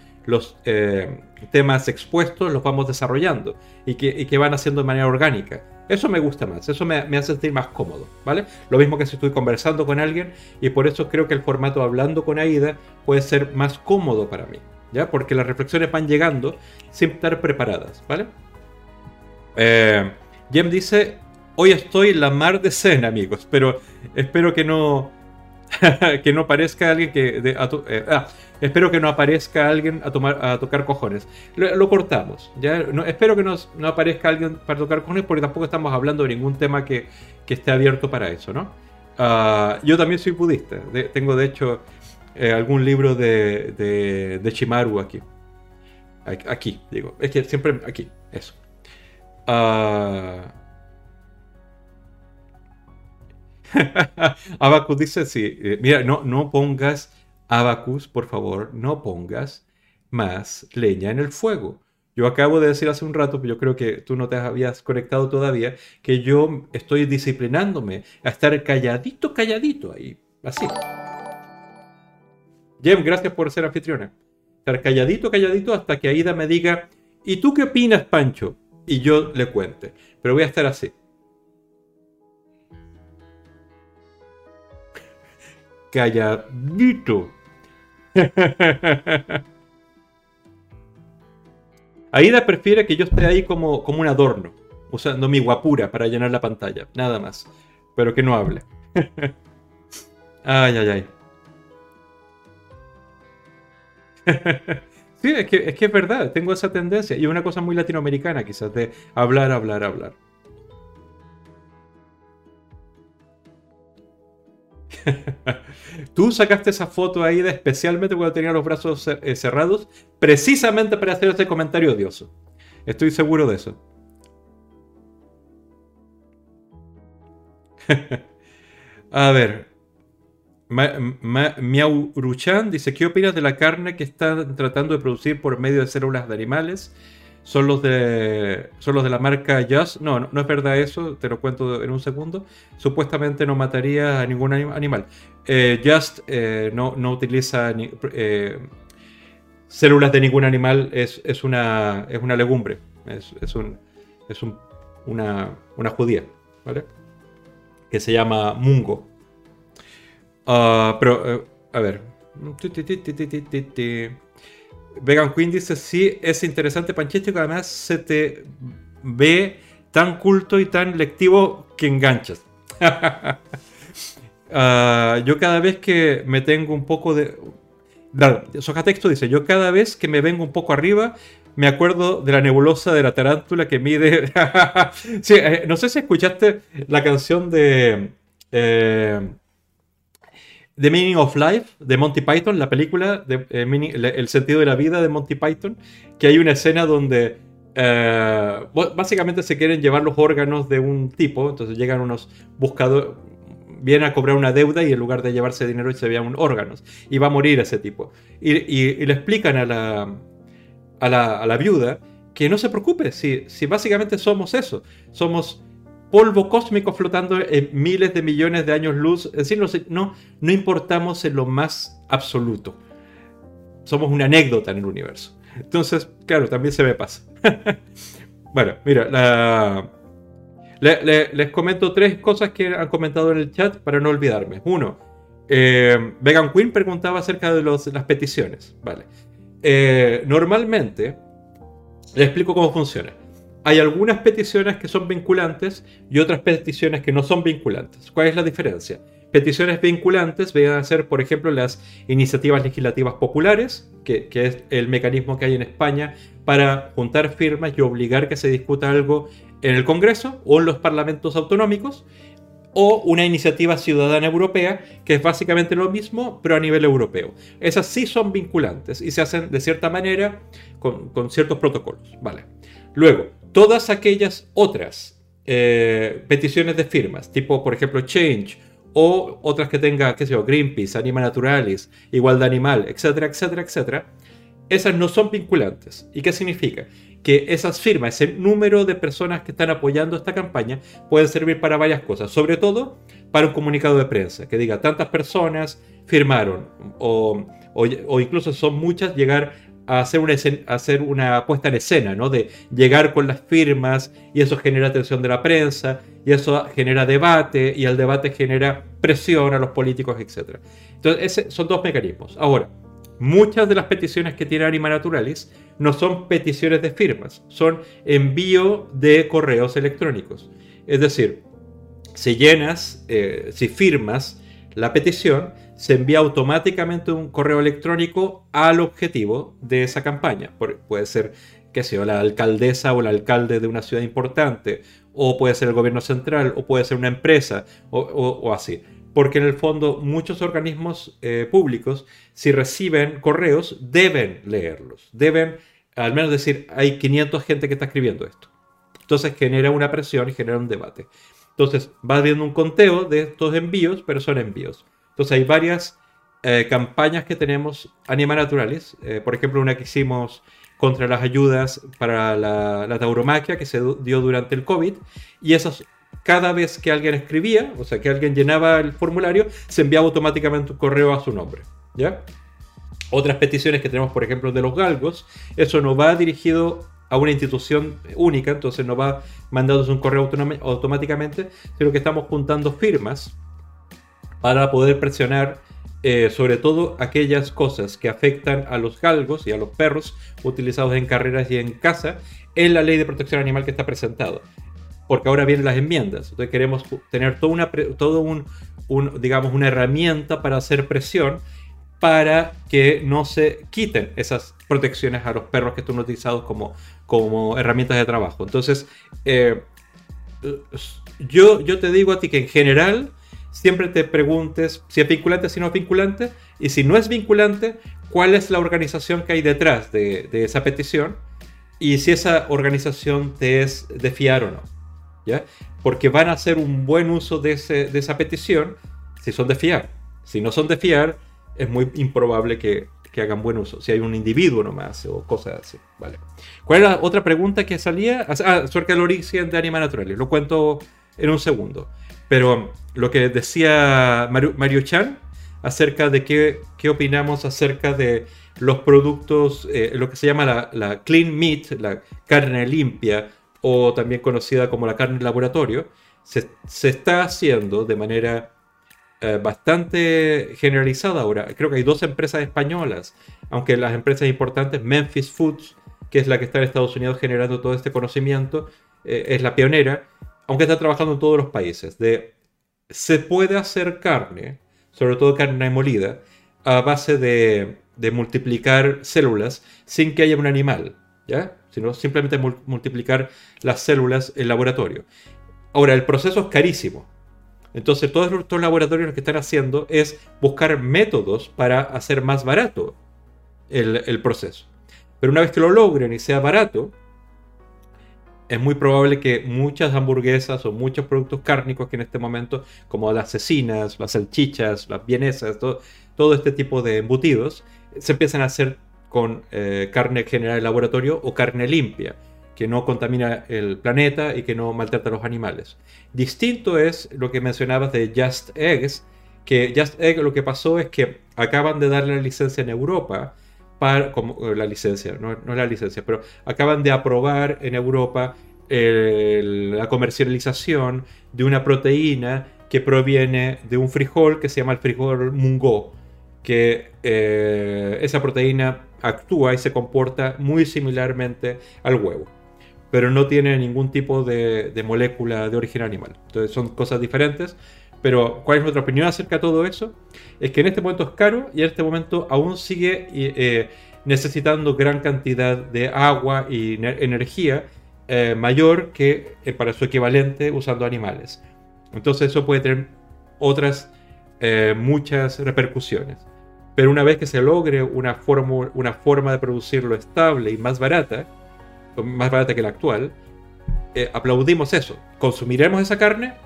eh, temas expuestos los vamos desarrollando y que, van haciendo de manera orgánica. Eso me gusta más, eso me, hace sentir más cómodo, ¿vale? Lo mismo que si estoy conversando con alguien y por eso creo que el formato hablando con Aida puede ser más cómodo para mí, ¿ya? Porque las reflexiones van llegando sin estar preparadas, ¿vale? Eh, Jem dice, hoy estoy la mar de cena, amigos, pero espero que no... [LAUGHS] que no aparezca alguien que... Eh, ah, espero que no aparezca alguien a, tomar, a tocar cojones. Lo, cortamos. ¿ya? No, espero que no, aparezca alguien para tocar cojones porque tampoco estamos hablando de ningún tema que, que esté abierto para eso, ¿no? Uh, yo también soy budista. Tengo de hecho eh, algún libro de, de, de, Shimaru aquí. Aquí, digo. Es que siempre aquí. Eso. Uh, [LAUGHS] Abacus dice, sí, eh, mira, no, no pongas, Abacus, por favor, no pongas más leña en el fuego. Yo acabo de decir hace un rato, pero yo creo que tú no te habías conectado todavía, que yo estoy disciplinándome a estar calladito, calladito ahí, así. Jem, gracias por ser anfitriona. Estar calladito, calladito hasta que Aida me diga, ¿y tú qué opinas, Pancho? Y yo le cuente. Pero voy a estar así. Calladito. [LAUGHS] Aida prefiere que yo esté ahí como, como un adorno, usando mi guapura para llenar la pantalla, nada más. Pero que no hable. [LAUGHS] ay, ay, ay. [LAUGHS] sí, es que, es que es verdad, tengo esa tendencia. Y una cosa muy latinoamericana quizás, de hablar, hablar, hablar. [LAUGHS] Tú sacaste esa foto ahí de especialmente cuando tenía los brazos eh, cerrados, precisamente para hacer este comentario odioso. Estoy seguro de eso. [LAUGHS] A ver. Miau Ruchan dice: ¿Qué opinas de la carne que están tratando de producir por medio de células de animales? Son los de, son los de la marca Just. No, no, es verdad eso, te lo cuento en un segundo. Supuestamente no mataría a ningún animal. Eh, Just eh, no, no, utiliza eh, células de ningún animal, es, es, una, es una legumbre, es, es, un, es un, una, una, judía, ¿vale? Que se llama Mungo. Uh, pero, a ver. Vegan Queen dice, sí, es interesante Panchecho, que además se te ve tan culto y tan lectivo que enganchas. uh, [LAUGHS] yo cada vez que me tengo un poco de... Sojatexto dice, yo cada vez que me vengo un poco arriba, me acuerdo de la nebulosa de la tarántula que mide... [LAUGHS] eh, no sé si escuchaste la canción de... Eh, The Meaning of Life de Monty Python, la película, eh, meaning, El sentido de la vida de Monty Python, que hay una escena donde eh, básicamente se quieren llevar los órganos de un tipo, entonces llegan unos buscadores, vienen a cobrar una deuda y en lugar de llevarse dinero se llevan órganos, y va a morir ese tipo. Y, le explican a la, a la, viuda que no se preocupe, si básicamente somos eso, somos polvo cósmico flotando en miles de millones de años luz. Es decir, no, no importamos en lo más absoluto. Somos una anécdota en el universo. Entonces, claro, también se me pasa. [LAUGHS] bueno, mira, les comento tres cosas que han comentado en el chat para no olvidarme. Uno, eh, Vegan Queen preguntaba acerca de los, las peticiones. Vale. Eh, normalmente, les explico cómo funciona hay algunas peticiones que son vinculantes y otras peticiones que no son vinculantes. ¿Cuál es la diferencia? Peticiones vinculantes van a ser, por ejemplo, las iniciativas legislativas populares, que, es el mecanismo que hay en España para juntar firmas y obligar que se discuta algo en el Congreso o en los parlamentos autonómicos, o una iniciativa ciudadana europea, que es básicamente lo mismo, pero a nivel europeo. Esas sí son vinculantes y se hacen de cierta manera con, con ciertos protocolos. Vale. Luego, todas aquellas otras eh, peticiones de firmas, tipo por ejemplo Change o otras que tenga, qué sé Greenpeace, Anima Naturalis, Igualdad Animal, etcétera, etcétera, etcétera, esas no son vinculantes. ¿Y qué significa? que esas firmas, ese número de personas que están apoyando esta campaña, pueden servir para varias cosas, sobre todo para un comunicado de prensa, que diga tantas personas firmaron, o, o, incluso son muchas, llegar a hacer, una hacer una puesta en escena, ¿no? De llegar con las firmas y eso genera atención de la prensa y eso genera debate y el debate genera presión a los políticos, etc. Entonces, esos son dos mecanismos. Ahora, muchas de las peticiones que tiene Anima Naturalis no son peticiones de firmas, son envío de correos electrónicos. Es decir, si llenas, eh, si firmas la petición, se envía automáticamente un correo electrónico al objetivo de esa campaña. puede ser, qué sé la alcaldesa o el alcalde de una ciudad importante, o puede ser el gobierno central, o puede ser una empresa, o así porque en el fondo muchos organismos eh, públicos, si reciben correos, deben leerlos, deben al menos decir, hay 500 gente que está escribiendo esto. Entonces genera una presión y genera un debate. Entonces va habiendo un conteo de estos envíos, pero son envíos. Entonces hay varias eh, campañas que tenemos Anima Naturales. Eh, por ejemplo, una que hicimos contra las ayudas para la, la, tauromaquia que se dio durante el COVID. Y esas cada vez que alguien escribía, o sea, que alguien llenaba el formulario, se enviaba automáticamente un correo a su nombre. ¿Ya? Otras peticiones que tenemos, por ejemplo, de los galgos, eso no va dirigido a una institución única, entonces no va mandándose un correo automáticamente, sino que estamos juntando firmas para poder presionar eh, sobre todo aquellas cosas que afectan a los galgos y a los perros utilizados en carreras y en casa en la ley de protección animal que está presentada porque ahora vienen las enmiendas. Entonces queremos tener toda una, todo un, digamos, una herramienta para hacer presión para que no se quiten esas protecciones a los perros que están utilizados como, como herramientas de trabajo. Entonces, eh, yo, yo te digo a ti que en general siempre te preguntes si es vinculante, si no es vinculante, y si no es vinculante, cuál es la organización que hay detrás de, de esa petición y si esa organización te es de fiar o no. Porque van a hacer un buen uso de, esa petición si son de fiar. Si no son de fiar, es muy improbable que, hagan buen uso. Si hay un individuo nomás o cosas así. Vale. ¿Cuál era la otra pregunta que salía? Ah, acerca del origen de animales naturales. Lo cuento en un segundo. Pero lo que decía Mario, Chan acerca de qué, qué, opinamos acerca de los productos, eh, lo que se llama la, la, clean meat, la carne limpia, o también conocida como la carne laboratorio, se, está haciendo de manera eh, bastante generalizada ahora. Creo que hay dos empresas españolas, aunque las empresas importantes, Memphis Foods, que es la que está en Estados Unidos generando todo este conocimiento, eh, es la pionera, aunque está trabajando en todos los países. De, se puede hacer carne, sobre todo carne molida, a base de, multiplicar células sin que haya un animal. ¿ya? sino simplemente multiplicar las células en laboratorio. Ahora, el proceso es carísimo. Entonces, todos estos laboratorios lo que están haciendo es buscar métodos para hacer más barato el, proceso. Pero una vez que lo logren y sea barato, es muy probable que muchas hamburguesas o muchos productos cárnicos que en este momento, como las cecinas, las salchichas, las vienesas, todo, este tipo de embutidos, se empiezan a hacer con eh, carne generada en laboratorio o carne limpia, que no contamina el planeta y que no maltrata a los animales. Distinto es lo que mencionabas de Just Eggs, que Just Egg lo que pasó es que acaban de darle la licencia en Europa, para, eh, la licencia, no, no la licencia, pero acaban de aprobar en Europa la comercialización de una proteína que proviene de un frijol que se llama el frijol mungo, que eh, esa proteína actúa y se comporta muy similarmente al huevo, pero no tiene ningún tipo de, molécula de origen animal. Entonces son cosas diferentes, Pero, ¿cuál es nuestra opinión acerca de todo eso? Es que en este momento es caro y en este momento aún sigue eh, necesitando gran cantidad de agua y energía eh, mayor que eh, para su equivalente usando animales. Entonces eso puede tener otras muchas repercusiones. Pero una vez que se logre una, una forma de producirlo estable y más barata, más barata que la actual, aplaudimos eso. ¿Consumiremos esa carne?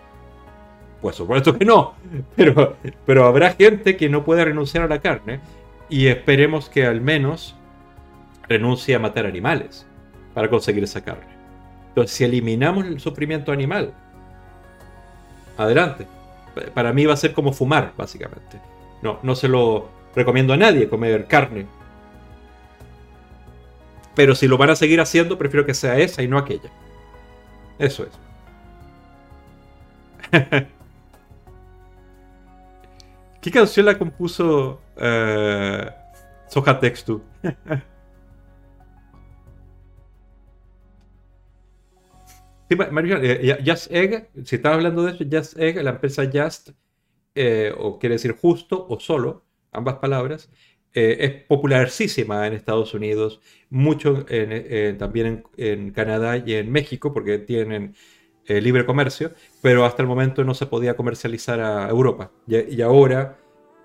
Pues supuesto que no, pero, pero habrá gente que no puede renunciar a la carne y esperemos que al menos renuncie a matar animales para conseguir esa carne. Entonces, si eliminamos el sufrimiento animal, adelante. Para mí va a ser como fumar, básicamente. No, no se lo recomiendo a nadie comer carne. Pero si lo van a seguir haciendo, prefiero que sea esa y no aquella. Eso es. [LAUGHS] ¿Qué canción la compuso uh, Soja Textu? [LAUGHS] sí, eh, Just Egg, si estaba hablando de eso, Just Egg, la empresa Just, eh, o quiere decir justo o solo, ambas palabras, es popularísima en Estados Unidos, mucho también en, Canadá y en México, porque tienen libre comercio, pero hasta el momento no se podía comercializar a Europa. Y, ahora,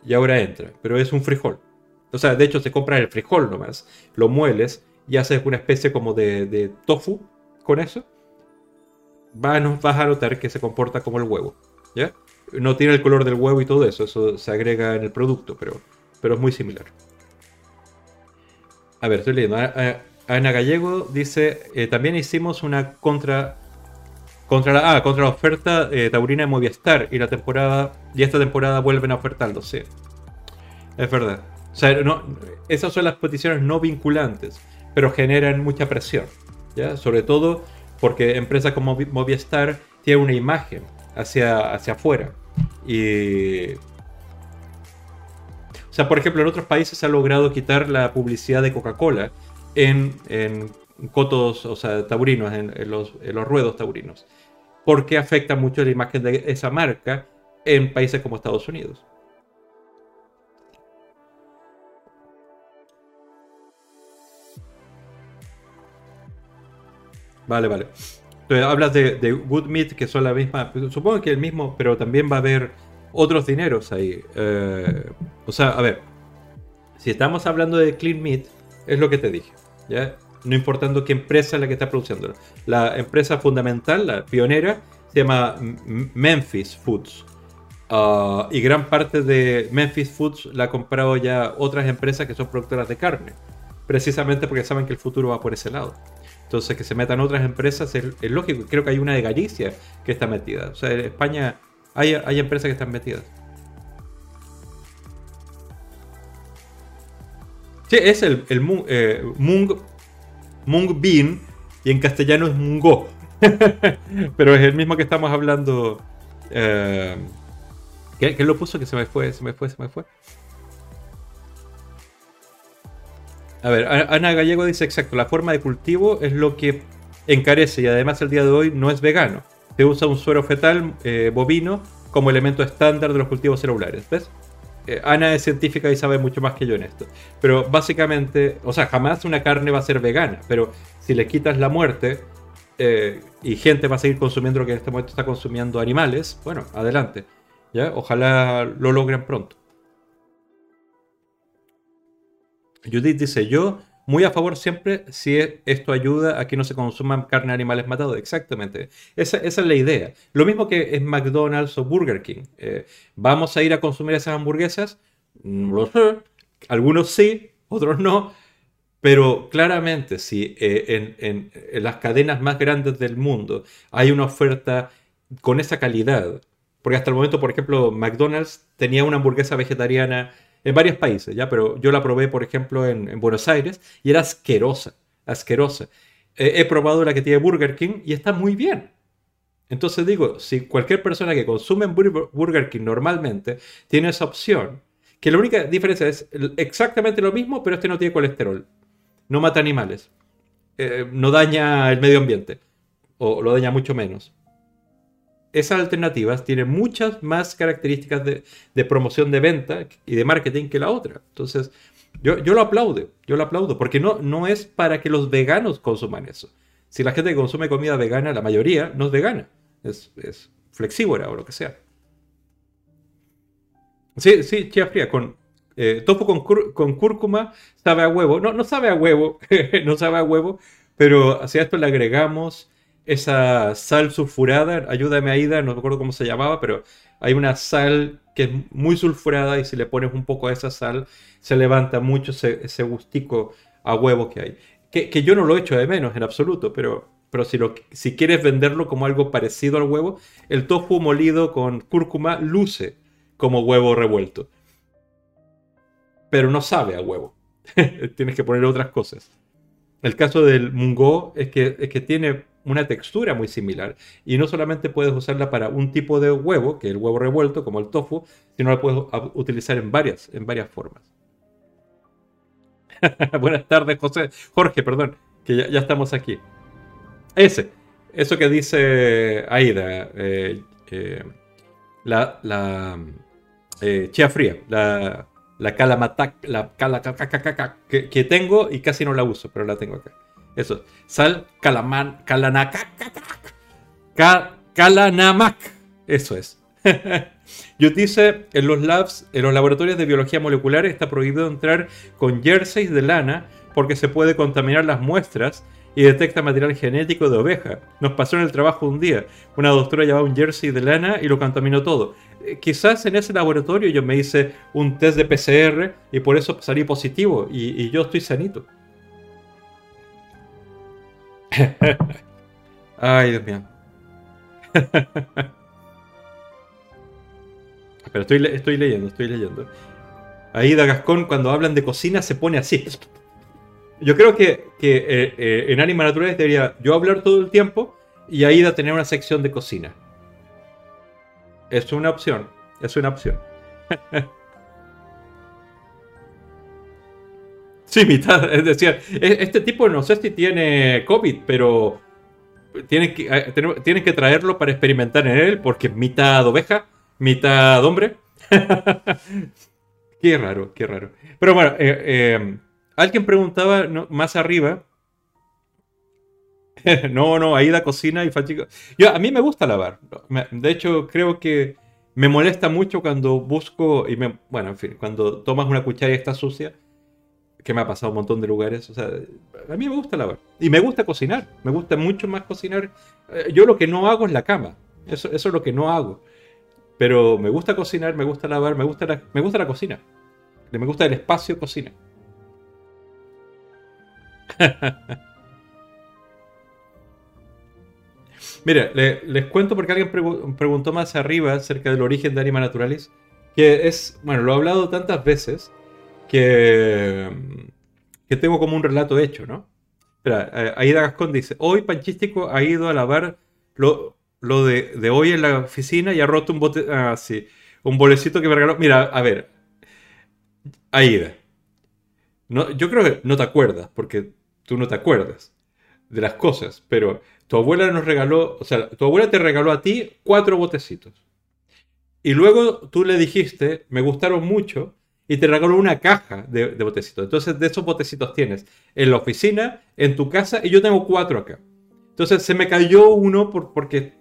y ahora entra, pero es un frijol. O sea, de hecho se compra el frijol nomás, lo mueles y haces una especie como de, tofu con eso. Vas, vas a notar que se comporta como el huevo. ¿ya? No tiene el color del huevo y todo eso, eso se agrega en el producto, pero, pero es muy similar. A ver, estoy leyendo. Ana Gallego dice, eh, también hicimos una contra contra la, ah, contra la oferta eh, taurina de Movistar y la temporada y esta temporada vuelven a ofertarlo. Es verdad. O esas son las peticiones no vinculantes, pero generan mucha presión, ¿ya? Sobre todo porque empresas como Movistar tienen una imagen hacia, hacia afuera. Y... O sea, por ejemplo, en otros países se ha logrado quitar la publicidad de Coca-Cola en, en cotos, o sea, taurinos, en, los, ruedos taurinos, porque afecta mucho la imagen de esa marca en países como Estados Unidos. Vale, vale. Entonces, hablas de, de, Good Meat, que son la misma. Supongo que el mismo, pero también va a haber otros dineros ahí. Eh, o sea, a ver. Si estamos hablando de Clean Meat, es lo que te dije. ¿ya? No importando qué empresa es la que está produciendo. La empresa fundamental, la pionera, se llama Memphis Foods. Ah, y gran parte de Memphis Foods la ha comprado ya otras empresas que son productoras de carne. Precisamente porque saben que el futuro va por ese lado. Entonces, que se metan otras empresas es, lógico. Creo que hay una de Galicia que está metida. O sea, en España hay, hay empresas que están metidas. Sí, es el, el eh, Mung Bean y en castellano es Mungo. [LAUGHS] Pero es el mismo que estamos hablando. Eh, ¿qué, lo puso? Que se me fue, se me fue, se me fue. A ver, Ana Gallego dice exacto, la forma de cultivo es lo que encarece y además el día de hoy no es vegano. Se usa un suero fetal eh, bovino como elemento estándar de los cultivos celulares. ¿Ves? Eh, Ana es científica y sabe mucho más que yo en esto. Pero básicamente, o sea, jamás una carne va a ser vegana, pero si le quitas la muerte eh, y gente va a seguir consumiendo lo que en este momento está consumiendo animales, bueno, adelante. ¿ya? Ojalá lo logren pronto. Judith dice, yo muy a favor siempre si esto ayuda a que no se consuman carne de animales matados. Exactamente. Esa, es la idea. Lo mismo que es McDonald's o Burger King. Eh, ¿Vamos a ir a consumir esas hamburguesas? No lo sé. Algunos sí, otros no. Pero claramente, si eh, en, en las cadenas más grandes del mundo hay una oferta con esa calidad, porque hasta el momento, por ejemplo, McDonald's tenía una hamburguesa vegetariana en varios países, ¿ya? Pero yo la probé, por ejemplo, en, Buenos Aires y era asquerosa, asquerosa. he probado la que tiene Burger King y está muy bien. Entonces digo, si cualquier persona que consume Burger King normalmente tiene esa opción, que la única diferencia es exactamente lo mismo, pero este no tiene colesterol, no mata animales, eh, no daña el medio ambiente, o lo daña mucho menos. Esas alternativas tienen muchas más características de, promoción de venta y de marketing que la otra. Entonces, yo, yo lo aplaudo, yo lo aplaudo, porque no, no es para que los veganos consuman eso. Si la gente consume comida vegana, la mayoría no es vegana, es, es flexívora o lo que sea. Sí, sí, chía fría, con eh, tofu con, con, cúrcuma sabe a huevo. No, no sabe a huevo, [LAUGHS] no sabe a huevo, pero hacia esto le agregamos esa sal sulfurada. Ayúdame, Aida, no recuerdo cómo se llamaba, pero hay una sal que es muy sulfurada y si le pones un poco de esa sal, se levanta mucho ese, gustico a huevo que hay. Que, yo no lo echo de menos en absoluto, pero, pero si, lo, si quieres venderlo como algo parecido al huevo, el tofu molido con cúrcuma luce como huevo revuelto. Pero no sabe a huevo. [LAUGHS] Tienes que poner otras cosas. El caso del mungo es que, es que tiene una textura muy similar. Y no solamente puedes usarla para un tipo de huevo, que es el huevo revuelto, como el tofu, sino la puedes utilizar en varias, en varias formas. [LAUGHS] Buenas tardes, José. Jorge, perdón, que ya, estamos aquí. Ese, eso que dice Aida, eh, eh, la, la eh, chía fría, la, la calamatac, la cala, que, que tengo y casi no la uso, pero la tengo acá. Eso. Sal calaman, calanacac, calanamac. Eso es. [LAUGHS] Yo dice, en los labs, en los laboratorios de biología molecular está prohibido entrar con jerseys de lana porque se puede contaminar las muestras y detecta material genético de oveja. Nos pasó en el trabajo un día. Una doctora llevaba un jersey de lana y lo contaminó todo. Eh, quizás en ese laboratorio yo me hice un test de PCR y por eso salí positivo y yo estoy sanito. Ay, Dios mío. Pero estoy, estoy leyendo, estoy leyendo. Aida Gascón, cuando hablan de cocina, se pone así. Yo creo que, eh, eh, en Anima Naturales debería yo hablar todo el tiempo y Aida tener una sección de cocina. Es una opción, es una opción. [LAUGHS] Sí, [LAUGHS] mitad. Es decir, e, este tipo no sé si tiene COVID, pero tienen que, eh, tienen que traerlo para experimentar en él porque es mitad oveja, mitad hombre. [LAUGHS] qué raro, qué raro. Pero bueno, eh, eh, alguien preguntaba más arriba. [LAUGHS] no, no, ahí la cocina y fachico. Yo, a mí me gusta lavar. De hecho, creo que me molesta mucho cuando busco y me, bueno, en fin, cuando tomas una cuchara y está sucia que me ha pasado un montón de lugares. O sea, a mí me gusta lavar. Y me gusta cocinar. Me gusta mucho más cocinar. Eh, yo lo que no hago es la cama. Eso, eso es lo que no hago. Pero me gusta cocinar, me gusta lavar, me gusta la, me gusta la cocina. Me gusta el espacio cocina. [LAUGHS] Mira, les cuento porque alguien preguntó más arriba acerca del origen de Anima Naturalis. Que es, bueno, lo he hablado tantas veces que, tengo como un relato hecho, ¿no? Espera, eh, Aida Gascón dice, hoy Panchístico ha ido a lavar lo, lo de, hoy en la oficina y ha roto un bote, ah, sí, un bolecito que me regaló. Mira, a ver, Aida, no, yo creo que no te acuerdas, porque tú no te acuerdas de las cosas, pero tu abuela nos regaló, o sea, tu abuela te regaló a ti cuatro botecitos. Y luego tú le dijiste, me gustaron mucho, y te regaló una caja de, botecitos. Entonces, de esos botecitos tienes en la oficina, en tu casa, y yo tengo cuatro acá. Entonces, se me cayó uno por, porque,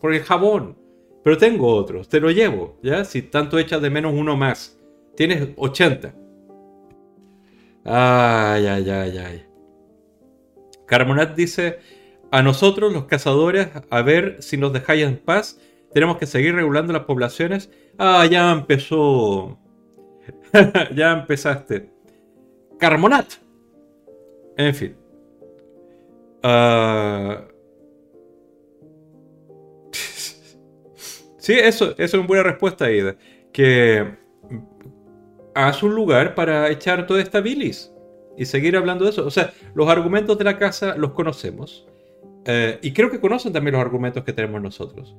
por el jabón, pero tengo otros, te lo llevo, ¿ya? Si tanto echas de menos uno más, tienes 80. Ay, ay, ay, ay. Carmonat dice, a nosotros los cazadores, a ver si nos dejáis en paz, tenemos que seguir regulando las poblaciones. Ah, ya empezó [LAUGHS] ya empezaste. Carmonat. En fin. Ah. [LAUGHS] sí, eso, es una buena respuesta, Ida. Que haz un lugar para echar toda esta bilis y seguir hablando de eso. O sea, los argumentos de la casa los conocemos. Eh, y creo que conocen también los argumentos que tenemos nosotros.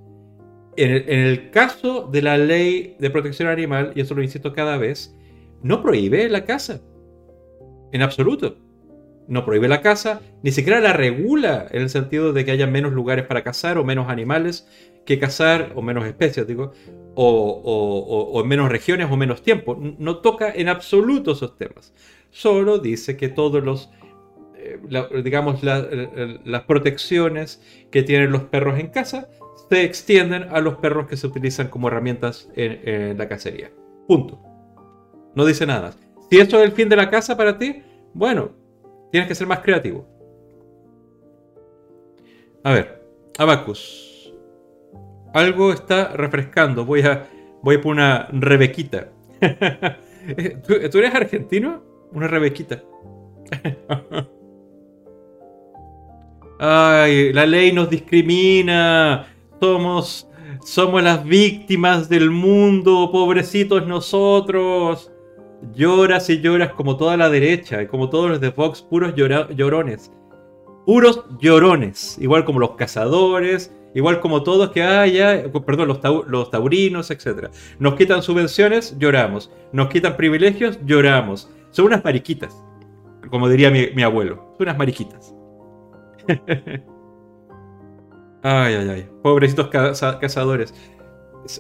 En el, caso de la ley de protección animal, y eso lo insisto cada vez, no prohíbe la caza. En absoluto. no prohíbe la caza, ni siquiera la regula en el sentido de que haya menos lugares para cazar o menos animales que cazar, o menos especies, digo, o, en menos regiones o menos tiempo. No toca en absoluto esos temas. Solo dice que todos los, eh, digamos, las protecciones que tienen los perros en casa se extienden a los perros que se utilizan como herramientas en, la cacería. Punto. No dice nada más. Si esto es el fin de la casa para ti, bueno, tienes que ser más creativo. A ver, Abacus. Algo está refrescando. Voy a, voy a poner una rebequita. [LAUGHS] ¿Tú, eres argentino? Una rebequita. [LAUGHS] Ay, la ley nos discrimina. Somos, somos las víctimas del mundo, pobrecitos nosotros. Lloras y lloras como toda la derecha, como todos los de Fox, puros llorones. Puros llorones, igual como los cazadores, igual como todos que haya, perdón, los, los taurinos, etc. Nos quitan subvenciones, lloramos. Nos quitan privilegios, lloramos. Son unas mariquitas, como diría mi, mi abuelo. Son unas mariquitas. [LAUGHS] Ay, ay, ay. Pobrecitos cazadores.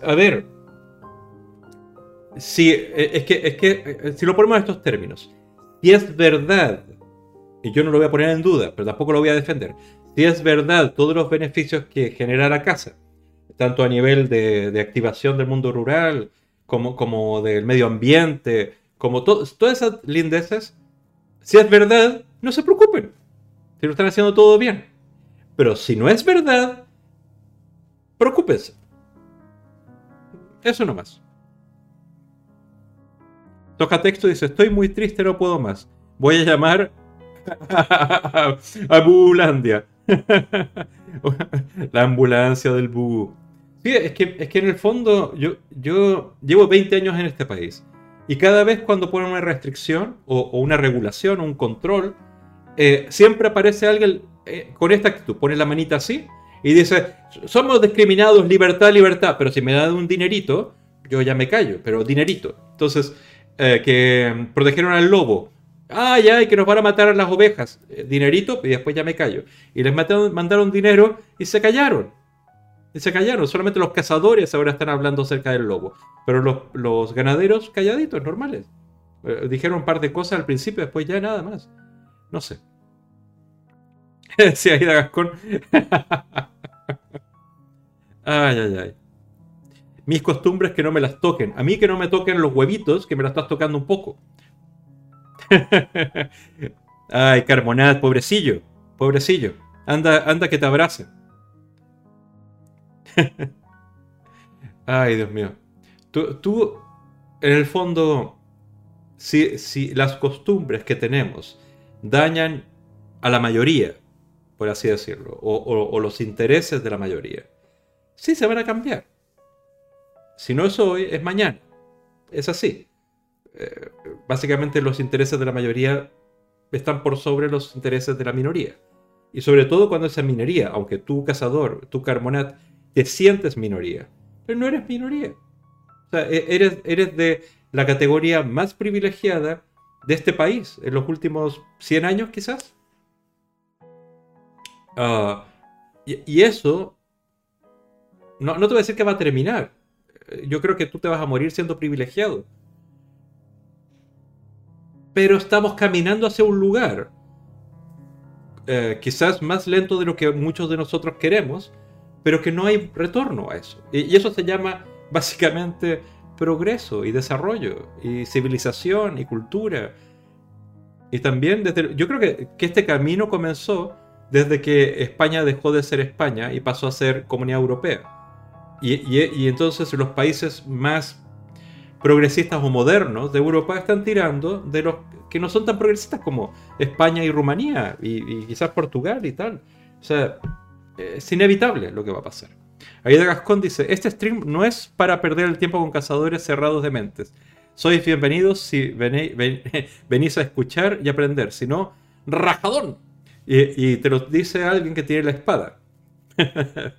A ver. Si, e, es que, es que, eh, si lo ponemos en estos términos, si es verdad, y yo no lo voy a poner en duda, pero tampoco lo voy a defender, si es verdad todos los beneficios que genera la casa, tanto a nivel de, activación del mundo rural, como, como del medio ambiente, como todas esas lindeces, si es verdad, no se preocupen, si lo están haciendo todo bien. Pero si no es verdad, preocúpense. Eso nomás. Toca texto y dice, estoy muy triste, no puedo más. Voy a llamar [LAUGHS] a Bulandia. [LAUGHS] La ambulancia del Bu. Sí, es que, es que en el fondo yo, yo llevo 20 años en este país. Y cada vez cuando ponen una restricción o, una regulación un control, eh, siempre aparece alguien eh, con esta actitud, pone la manita así y dice, somos discriminados, libertad, libertad, pero si me dan un dinerito, yo ya me callo, pero dinerito. Entonces, eh, que protegieron al lobo. Ah, ya, y que nos van a matar a las ovejas. Eh, dinerito, y después ya me callo. Y les mandaron dinero y se callaron. Y se callaron. Solamente los cazadores ahora están hablando acerca del lobo. Pero los, los ganaderos calladitos, normales. dijeron un par de cosas al principio, después ya nada más. No sé. [LAUGHS] Sí, Aida Gascón. [LAUGHS] ay, ay, ay. Mis costumbres que no me las toquen. A mí que no me toquen los huevitos, que me las estás tocando un poco. [LAUGHS] ay, Carmonat, pobrecillo. Pobrecillo. Anda, anda que te abrace. ay, Dios mío. Tú, tú, en el fondo, si, si las costumbres que tenemos dañan a la mayoría, por así decirlo, o, los intereses de la mayoría, sí se van a cambiar. Si no es hoy, es mañana. Es así. Eh, básicamente los intereses de la mayoría están por sobre los intereses de la minoría. Y sobre todo cuando esa minoría, aunque tú cazador, tú carmonat, te sientes minoría, pero no eres minoría. O sea, e, eres, eres de la categoría más privilegiada de este país en los últimos 100 años quizás. Ah, y, eso, no, no te voy a decir que va a terminar. Yo creo que tú te vas a morir siendo privilegiado. Pero estamos caminando hacia un lugar, eh, quizás más lento de lo que muchos de nosotros queremos, pero que no hay retorno a eso. Y, eso se llama básicamente progreso y desarrollo, y civilización y cultura. Y también desde... Yo creo que, que este camino comenzó desde que España dejó de ser España y pasó a ser Comunidad Europea. Y, entonces los países más progresistas o modernos de Europa están tirando de los que no son tan progresistas como España y Rumanía y, quizás Portugal y tal. O sea, es inevitable lo que va a pasar. Aida Gascón dice, este stream no es para perder el tiempo con cazadores cerrados de mentes. Sois bienvenidos si [LAUGHS] venís a escuchar y aprender. Si no, rajadón. Y, te lo dice alguien que tiene la espada. [LAUGHS]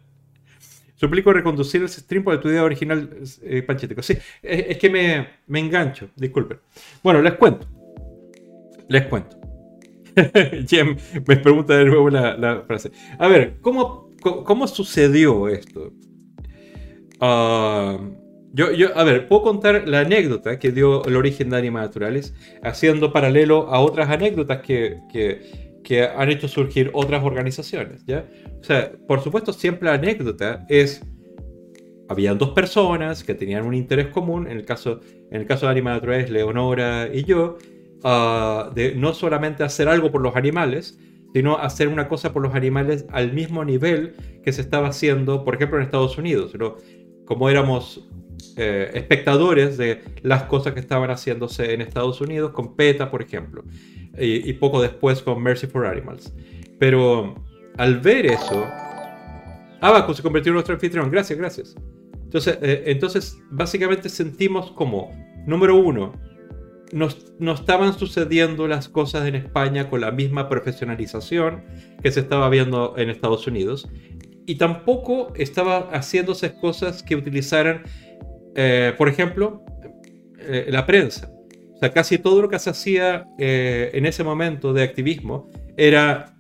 Suplico reconducir el stream por tu idea original, eh, Panchetico. Sí, es, que me, me, engancho, disculpen. Bueno, les cuento. Les cuento. [LAUGHS] Jem me pregunta de nuevo la, frase. A ver, ¿cómo, cómo, sucedió esto? Ah, yo, yo, a ver, puedo contar la anécdota que dio el origen de Animales Naturales, haciendo paralelo a otras anécdotas que, que, que, han hecho surgir otras organizaciones, ¿ya? O sea, por supuesto, siempre la anécdota es... Habían dos personas que tenían un interés común, en el caso, en el caso de Animales Naturales, Leonora y yo, uh, de no solamente hacer algo por los animales, sino hacer una cosa por los animales al mismo nivel que se estaba haciendo, por ejemplo, en Estados Unidos. Pero como éramos eh, espectadores de las cosas que estaban haciéndose en Estados Unidos, con PETA, por ejemplo, y, poco después con Mercy for Animals. Pero al ver eso, Abaco se convirtió en nuestro anfitrión. Gracias, gracias. Entonces, eh, entonces básicamente sentimos como, número uno, no, no, estaban sucediendo las cosas en España con la misma profesionalización que se estaba viendo en Estados Unidos. Y tampoco estaba haciéndose cosas que utilizaran eh, por ejemplo, eh, la prensa. O sea, casi todo lo que se hacía eh, en ese momento de activismo era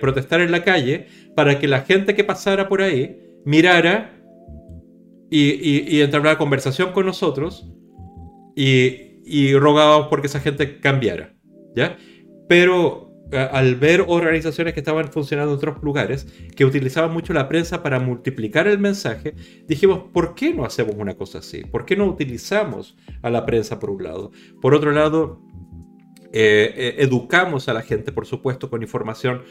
protestar en la calle para que la gente que pasara por ahí mirara y, y, y entrara a conversación con nosotros y, y rogábamos porque esa gente cambiara. ¿ya? Pero al ver organizaciones que estaban funcionando en otros lugares, que utilizaban mucho la prensa para multiplicar el mensaje, dijimos, ¿por qué no hacemos una cosa así? ¿Por qué no utilizamos a la prensa por un lado? Por otro lado, eh, eh, educamos a la gente, por supuesto, con información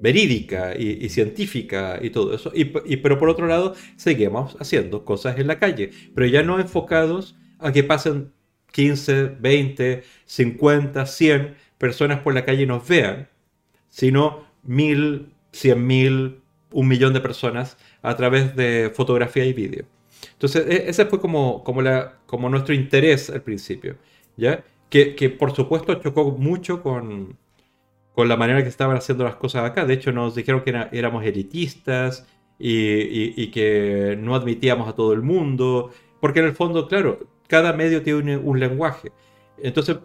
verídica y, científica y todo eso. Y, pero por otro lado, seguimos haciendo cosas en la calle, pero ya no enfocados a que pasen 15, 20, 50, 100 personas por la calle nos vean, sino mil, cien mil, un millón de personas a través de fotografía y vídeo. Entonces, e, ese fue como, como, la, como nuestro interés al principio, ¿ya? Que, que por supuesto chocó mucho con, con la manera que estaban haciendo las cosas acá. De hecho, nos dijeron que éramos elitistas y, y, que no admitíamos a todo el mundo, porque en el fondo, claro, cada medio tiene un lenguaje. Entonces,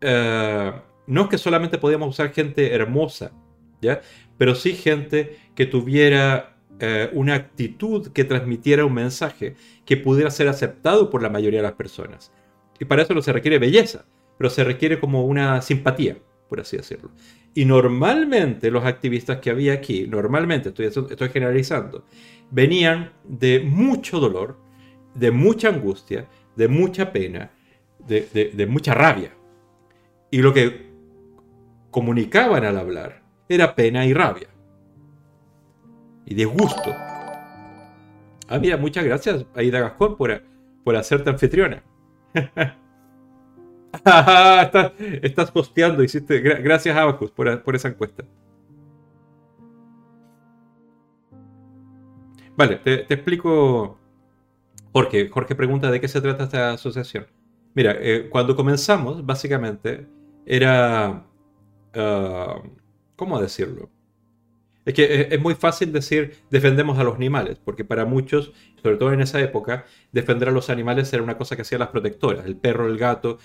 eh, no es que solamente podíamos usar gente hermosa, ¿ya? Pero sí gente que tuviera eh, una actitud que transmitiera un mensaje que pudiera ser aceptado por la mayoría de las personas. Y para eso no se requiere belleza, pero se requiere como una simpatía, por así decirlo. Y normalmente los activistas que había aquí, normalmente, estoy, estoy generalizando, venían de mucho dolor, de mucha angustia, de mucha pena, de mucha rabia. Y lo que comunicaban al hablar era pena y rabia. Y disgusto. Ah, mira, muchas gracias, Aida Gascón, por, por hacerte anfitriona. [LAUGHS] estás, estás posteando, hiciste. Gracias, Abacus, por, por esa encuesta. Vale, te, explico. Jorge, Jorge pregunta de qué se trata esta asociación. Mira, eh, cuando comenzamos, básicamente, era... Ah, ¿Cómo decirlo? Es que es muy fácil decir defendemos a los animales, porque para muchos, sobre todo en esa época, defender a los animales era una cosa que hacían las protectoras, el perro, el gato.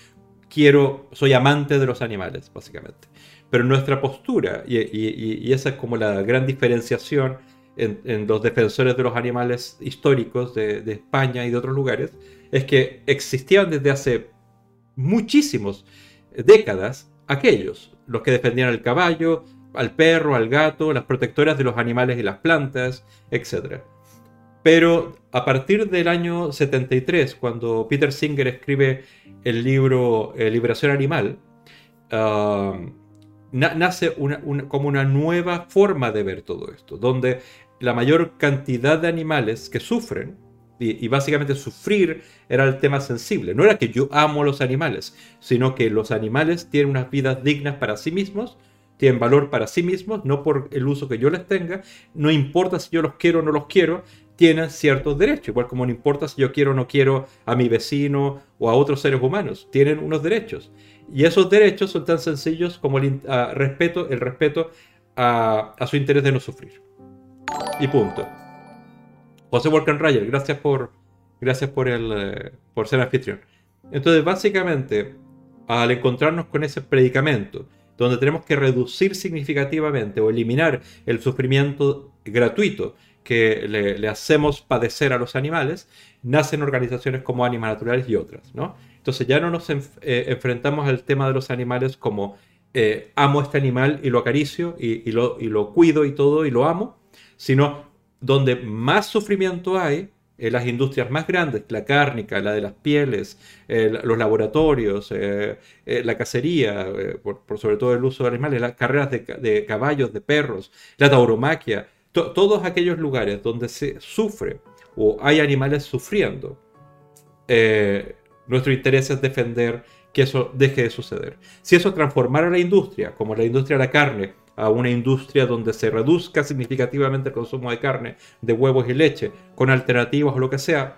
Quiero, soy amante de los animales, básicamente. Pero nuestra postura, y, esa es como la gran diferenciación en, los defensores de los animales históricos de, de España y de otros lugares, es que existían desde hace muchísimos décadas aquellos, los que defendían al caballo, al perro, al gato, las protectoras de los animales y las plantas, etc. Pero a partir del año 73, cuando Peter Singer escribe el libro eh, Liberación Animal, um, nace como una nueva forma de ver todo esto, donde la mayor cantidad de animales que sufren y, básicamente sufrir era el tema sensible. No era que yo amo a los animales, sino que los animales tienen unas vidas dignas para sí mismos, tienen valor para sí mismos, no por el uso que yo les tenga. No importa si yo los quiero o no los quiero, tienen ciertos derechos. Igual como no importa si yo quiero o no quiero a mi vecino o a otros seres humanos, tienen unos derechos. Y esos derechos son tan sencillos como el, respeto, el respeto a su interés de no sufrir. Y punto. José Rayer, gracias por, gracias por, el, eh, por ser anfitrión. Entonces, básicamente, al encontrarnos con ese predicamento donde tenemos que reducir significativamente o eliminar el sufrimiento gratuito que le, hacemos padecer a los animales, nacen organizaciones como Animas Naturales y otras, ¿no? Entonces ya no nos eh, enfrentamos al tema de los animales como eh, amo este animal y lo acaricio y, lo, y lo cuido y todo y lo amo, sino donde más sufrimiento hay, en las industrias más grandes, la cárnica, la de las pieles, los laboratorios, eh, la cacería, por, sobre todo el uso de animales, las carreras de, caballos, de perros, la tauromaquia, todos aquellos lugares donde se sufre o hay animales sufriendo, eh, nuestro interés es defender que eso deje de suceder. Si eso transformara la industria, como la industria de la carne, a una industria donde se reduzca significativamente el consumo de carne, de huevos y leche, con alternativas o lo que sea,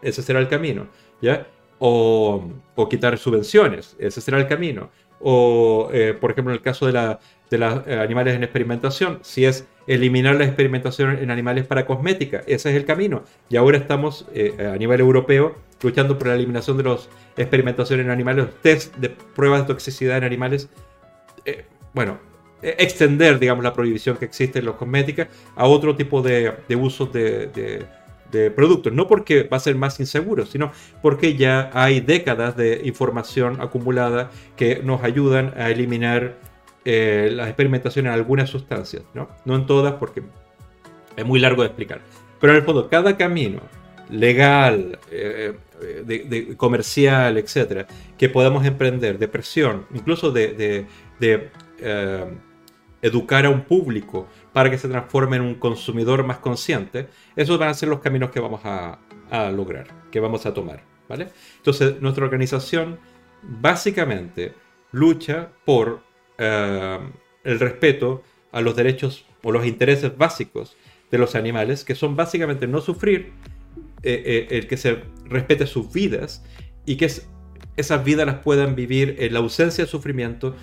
ese será el camino. ¿ya? O, o quitar subvenciones, ese será el camino. O, eh, por ejemplo, en el caso de, la, de los eh, animales en experimentación, si es eliminar la experimentación en animales para cosmética. Ese es el camino. Y ahora estamos eh, a nivel europeo luchando por la eliminación de las experimentaciones en animales, test de pruebas de toxicidad en animales. Bueno, extender, digamos, la prohibición que existe en los cosméticas a otro tipo de, usos de, productos. No porque va a ser más inseguro, sino porque ya hay décadas de información acumulada que nos ayudan a eliminar eh, las experimentaciones en algunas sustancias, ¿no? no en todas porque es muy largo de explicar. Pero en el fondo, cada camino legal, eh, de, comercial, etcétera, que podamos emprender de presión, incluso de, eh, educar a un público para que se transforme en un consumidor más consciente, esos van a ser los caminos que vamos a, a lograr, que vamos a tomar. ¿vale? Entonces, nuestra organización básicamente lucha por eh, el respeto a los derechos o los intereses básicos de los animales, que son básicamente no sufrir, eh, eh, el que se respete sus vidas y que esas vidas las puedan vivir en la ausencia de sufrimiento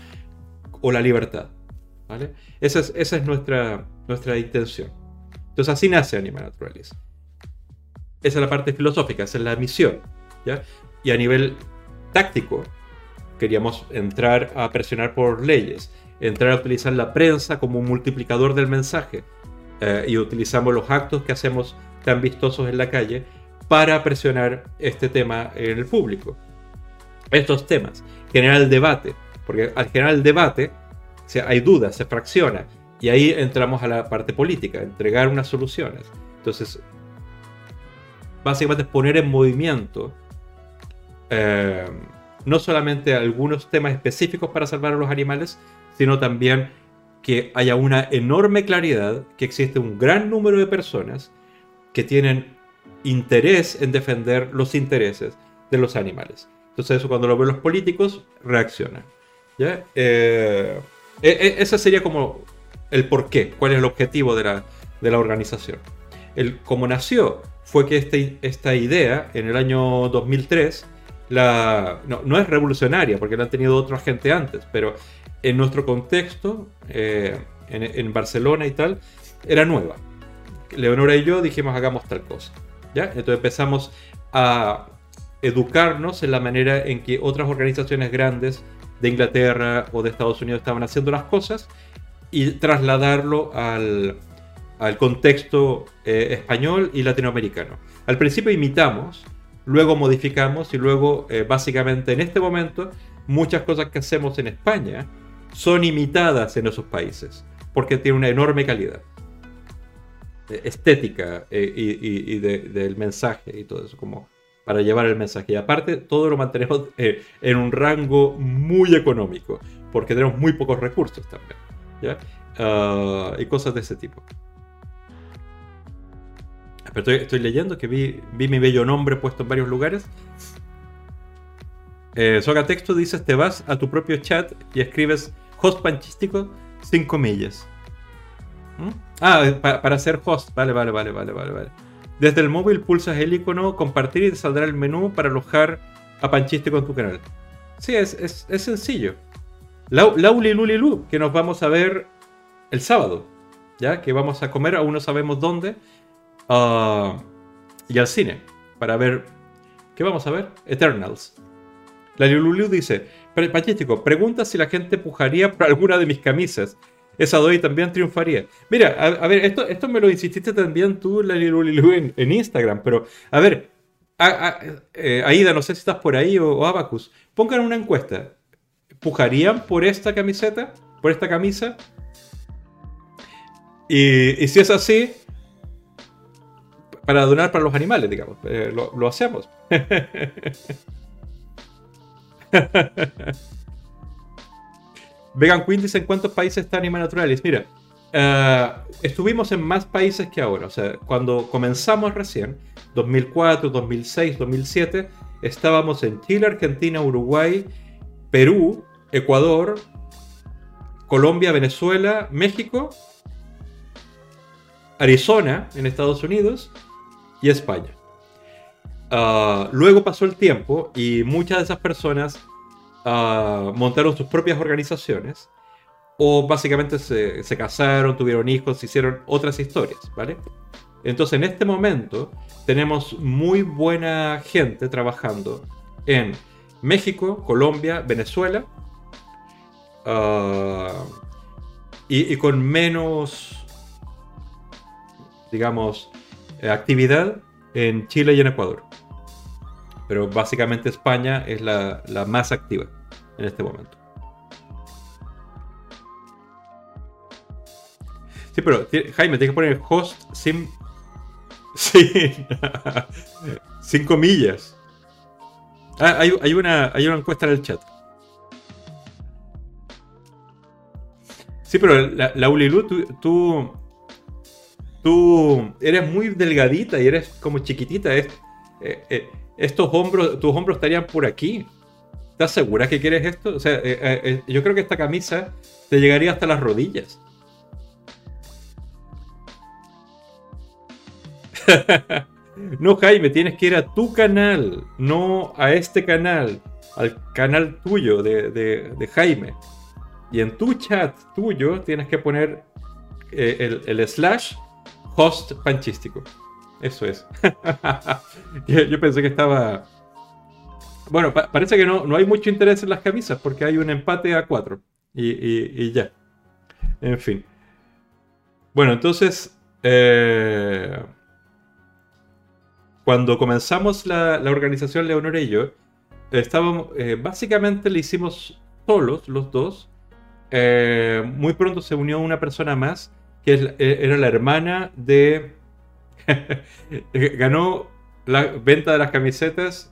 o la libertad. Esa es, nuestra, intención. Entonces así nace Animal Naturalism. Esa es la parte filosófica, esa es la misión. Y a nivel táctico, queríamos entrar a presionar por leyes, entrar a utilizar la prensa como un multiplicador del mensaje eh, y utilizamos los actos que hacemos tan vistosos en la calle para presionar este tema en el público. Estos temas, generar el debate, porque al generar el debate hay dudas, se fracciona y ahí entramos a la parte política, entregar unas soluciones. Entonces, básicamente poner en movimiento eh, no solamente algunos temas específicos para salvar a los animales, sino también que haya una enorme claridad que existe un gran número de personas que tienen interés en defender los intereses de los animales. Entonces eso cuando lo ven los políticos, reaccionan. ¿ya? Eh, e, e, ese sería como el porqué, cuál es el objetivo de la, de la organización. El, como nació fue que este, esta idea en el año 2003 la, no, es revolucionaria porque la han tenido otro gente antes, pero en nuestro contexto, eh, en, Barcelona y tal, era nueva. Leonora y yo dijimos hagamos tal cosa. ¿ya? Entonces empezamos a educarnos en la manera en que otras organizaciones grandes de Inglaterra o de Estados Unidos estaban haciendo las cosas y trasladarlo al, al contexto eh, español y latinoamericano. Al principio imitamos, luego modificamos y luego eh, básicamente en este momento muchas cosas que hacemos en España son imitadas en esos países porque tiene una enorme calidad eh, estética y, del mensaje y todo eso como para llevar el mensaje y aparte todo lo mantenemos en un rango muy económico porque tenemos muy pocos recursos también. Ah, y cosas de ese tipo estoy, leyendo que vi, mi bello nombre puesto en varios lugares. Eh, Soga Texto dices, te vas a tu propio chat y escribes host panchístico sin comillas. ¿Mm? Ah, para hacer host. Vale, vale, vale, vale, vale, vale. Desde el móvil pulsas el icono compartir y te saldrá el menú para alojar a Panchístico en tu canal. Sí, es, es, sencillo. Lauli Lulilu, que nos vamos a ver el sábado. ¿Ya? Que vamos a comer, aún no sabemos dónde. Ah, y al cine para ver. ¿Qué vamos a ver? Eternals. La Lulu dice: Pachístico, pregunta si la gente pujaría por alguna de mis camisas. Esa doy también triunfaría. Mira, a, ver, esto, esto me lo insististe también tú, Lalilulilu, en, en Instagram, pero a ver, eh, Aida, no sé si estás por ahí o, Abacus, pongan una encuesta. ¿Pujarían por esta camiseta? ¿Por esta camisa? Y, si es así, para donar para los animales, digamos, eh, lo, lo hacemos. [LAUGHS] Vegan Queen dice en cuántos países está Anima Naturalis. Mira, eh, estuvimos en más países que ahora. O sea, cuando comenzamos recién, 2004, 2006, 2007, estábamos en Chile, Argentina, Uruguay, Perú, Ecuador, Colombia, Venezuela, México, Arizona en Estados Unidos y España. Ah, luego pasó el tiempo y muchas de esas personas montaron sus propias organizaciones o básicamente se, se, casaron, tuvieron hijos, hicieron otras historias, ¿vale? Entonces en este momento tenemos muy buena gente trabajando en México, Colombia, Venezuela ah, y, y, con menos, digamos, actividad en Chile y en Ecuador. Pero básicamente España es la, más activa en este momento. Sí, pero Jaime, tienes que poner host sin. [LAUGHS] Sí. sin comillas. Ah, hay, una, hay una encuesta en el chat. Sí, pero la, Ulilu, tú, tú, eres muy delgadita y eres como chiquitita. Eh, eh, estos hombros, tus hombros estarían por aquí. ¿Estás segura que quieres esto? O sea, eh, eh, eh, yo creo que esta camisa te llegaría hasta las rodillas. [LAUGHS] no, Jaime, tienes que ir a tu canal, no a este canal, al canal tuyo de, de, Jaime. Y en tu chat tuyo tienes que poner el, el slash host panchístico. Eso es. [LAUGHS] yo, pensé que estaba... Bueno, parece que no, no hay mucho interés en las camisas porque hay un empate a 4. Y, ya. En fin. Bueno, entonces... Eh, cuando comenzamos la, organización Leonor y yo, estábamos, eh, básicamente le hicimos solos, los dos. Eh, muy pronto se unió una persona más, que era la hermana de [LAUGHS] Ganó la venta de las camisetas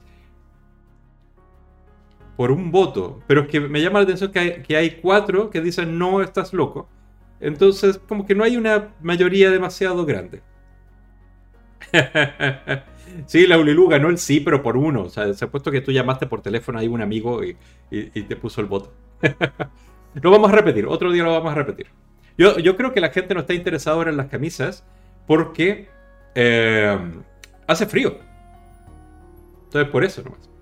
por un voto. Pero es que me llama la atención que hay, cuatro que dicen no, estás loco. Entonces, como que no hay una mayoría demasiado grande. [LAUGHS] sí, la Ulilu ganó el sí, pero por uno. O sea, se ha puesto que tú llamaste por teléfono a un amigo y, te puso el voto. [LAUGHS] lo vamos a repetir, otro día lo vamos a repetir. Yo, yo creo que la gente no está interesada ahora en las camisas porque eh, hace frío. Entonces, por eso nomás.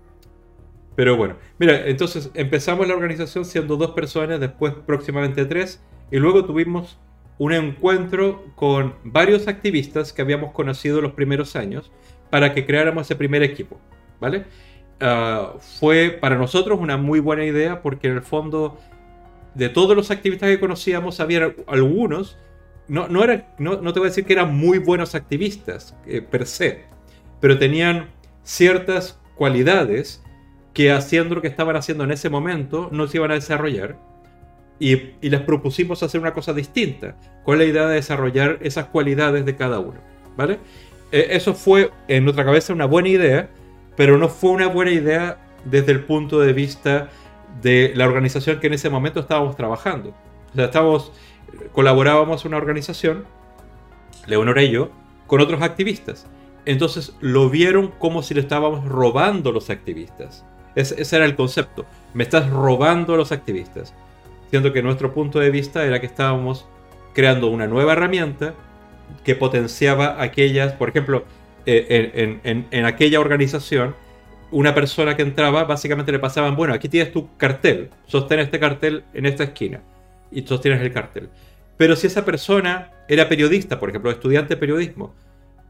Pero bueno, mira, entonces empezamos la organización siendo dos personas, después próximamente tres, y luego tuvimos un encuentro con varios activistas que habíamos conocido los primeros años para que creáramos ese primer equipo, ¿vale? Ah, fue para nosotros una muy buena idea porque en el fondo de todos los activistas que conocíamos había algunos no, no, era, no, te voy a decir que eran muy buenos activistas eh, per se, pero tenían ciertas cualidades que haciendo lo que estaban haciendo en ese momento no se iban a desarrollar y, les propusimos hacer una cosa distinta, con la idea de desarrollar esas cualidades de cada uno, ¿vale? E, eso fue en nuestra cabeza una buena idea, pero no fue una buena idea desde el punto de vista de la organización que en ese momento estábamos trabajando. O estábamos colaborábamos una organización, Leonora y yo, con otros activistas. Entonces lo vieron como si le estábamos robando los activistas. Ese, era el concepto. Me estás robando a los activistas. Siendo que nuestro punto de vista era que estábamos creando una nueva herramienta que potenciaba aquellas, por ejemplo, eh, en, aquella organización, una persona que entraba, básicamente le pasaban, bueno, aquí tienes tu cartel, sostén este cartel en esta esquina y sostienes el cartel. Pero si esa persona era periodista, por ejemplo, estudiante de periodismo,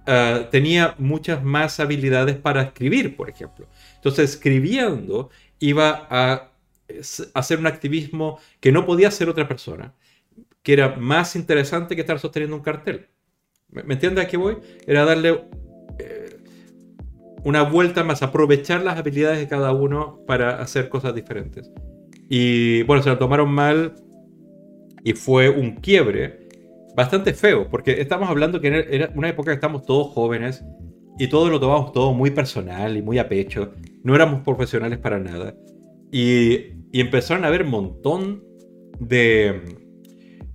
eh, tenía muchas más habilidades para escribir, por ejemplo. Entonces, escribiendo iba a hacer un activismo que no podía hacer otra persona, que era más interesante que estar sosteniendo un cartel. ¿Me, entiendes a qué voy? Era darle eh, una vuelta más, aprovechar las habilidades de cada uno para hacer cosas diferentes. Y bueno, se lo tomaron mal y fue un quiebre bastante feo, porque estamos hablando que era una época que estamos todos jóvenes y todos lo tomamos todo muy personal y muy a pecho. No éramos profesionales para nada. Y, empezaron a haber un montón de,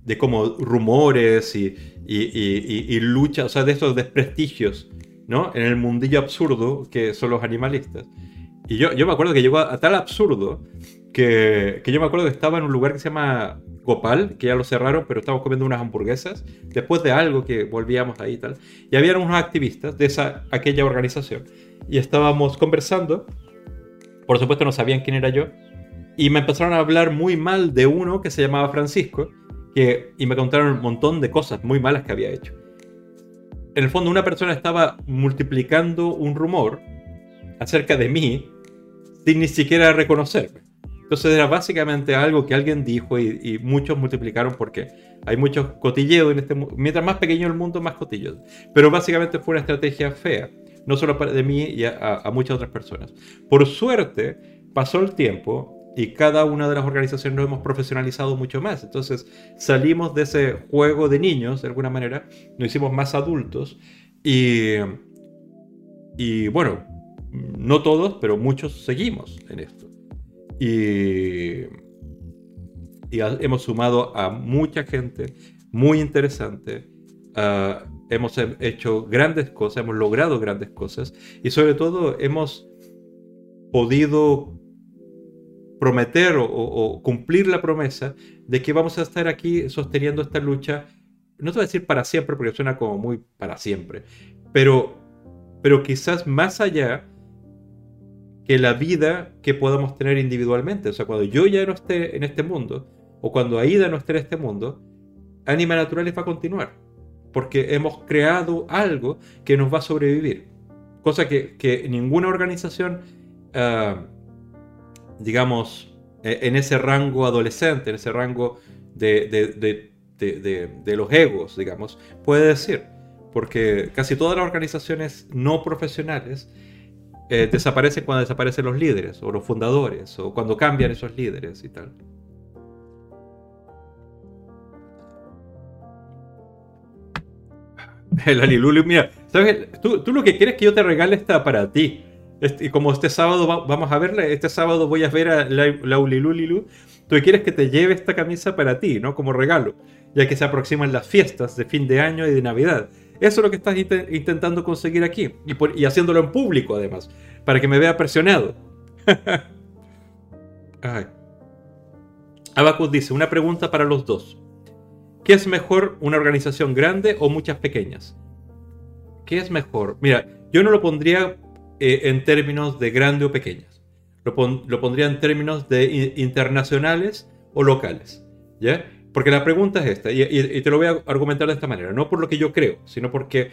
de como rumores y, y, luchas, o sea, de estos desprestigios, ¿no? En el mundillo absurdo que son los animalistas. Y yo, yo me acuerdo que llegó a, tal absurdo que, que, yo me acuerdo que estaba en un lugar que se llama Gopal, que ya lo cerraron, pero estábamos comiendo unas hamburguesas, después de algo que volvíamos ahí y tal. Y había unos activistas de esa, aquella organización. Y estábamos conversando. Por supuesto no sabían quién era yo. Y me empezaron a hablar muy mal de uno que se llamaba Francisco. Que, y me contaron un montón de cosas muy malas que había hecho. En el fondo una persona estaba multiplicando un rumor acerca de mí sin ni siquiera reconocerme. Entonces era básicamente algo que alguien dijo y, muchos multiplicaron porque hay muchos cotilleos en este mundo. Mientras más pequeño el mundo, más cotilleos. Pero básicamente fue una estrategia fea, no solo de mí y a, muchas otras personas. Por suerte, pasó el tiempo y cada una de las organizaciones nos hemos profesionalizado mucho más. Entonces salimos de ese juego de niños, de alguna manera, nos hicimos más adultos y, y bueno, no todos, pero muchos seguimos en esto. Y, y hemos sumado a mucha gente muy interesante. Ah, hemos hecho grandes cosas, hemos logrado grandes cosas y sobre todo hemos podido prometer o, cumplir la promesa de que vamos a estar aquí sosteniendo esta lucha, no te voy a decir para siempre porque suena como muy para siempre, pero, pero quizás más allá que la vida que podamos tener individualmente. O sea, cuando yo ya no esté en este mundo, o cuando Aida no esté en este mundo, Anima Naturalis va a continuar. Porque hemos creado algo que nos va a sobrevivir. Cosa que, ninguna organización, ah, digamos, e, en ese rango adolescente, en ese rango de, de los egos, digamos, puede decir. Porque casi todas las organizaciones no profesionales eh, desaparecen cuando desaparecen los líderes o los fundadores o cuando cambian esos líderes y tal. [LAUGHS] El mira, ¿sabes? Tú, lo que quieres es que yo te regale esta para ti. Este, y como este sábado vamos a verla, este sábado voy a ver a la, la tú quieres que te lleve esta camisa para ti, ¿no? Como regalo, ya que se aproximan las fiestas de fin de año y de Navidad. Eso es lo que estás intentando conseguir aquí. Y, haciéndolo en público, además. Para que me vea presionado. [LAUGHS] Abacus dice, una pregunta para los dos. ¿Qué es mejor, una organización grande o muchas pequeñas? ¿Qué es mejor? Mira, yo no lo pondría eh, en términos de grande o pequeñas. Lo, pondría en términos de internacionales o locales. ¿Ya? Porque la pregunta es esta, y, te lo voy a argumentar de esta manera, no por lo que yo creo, sino porque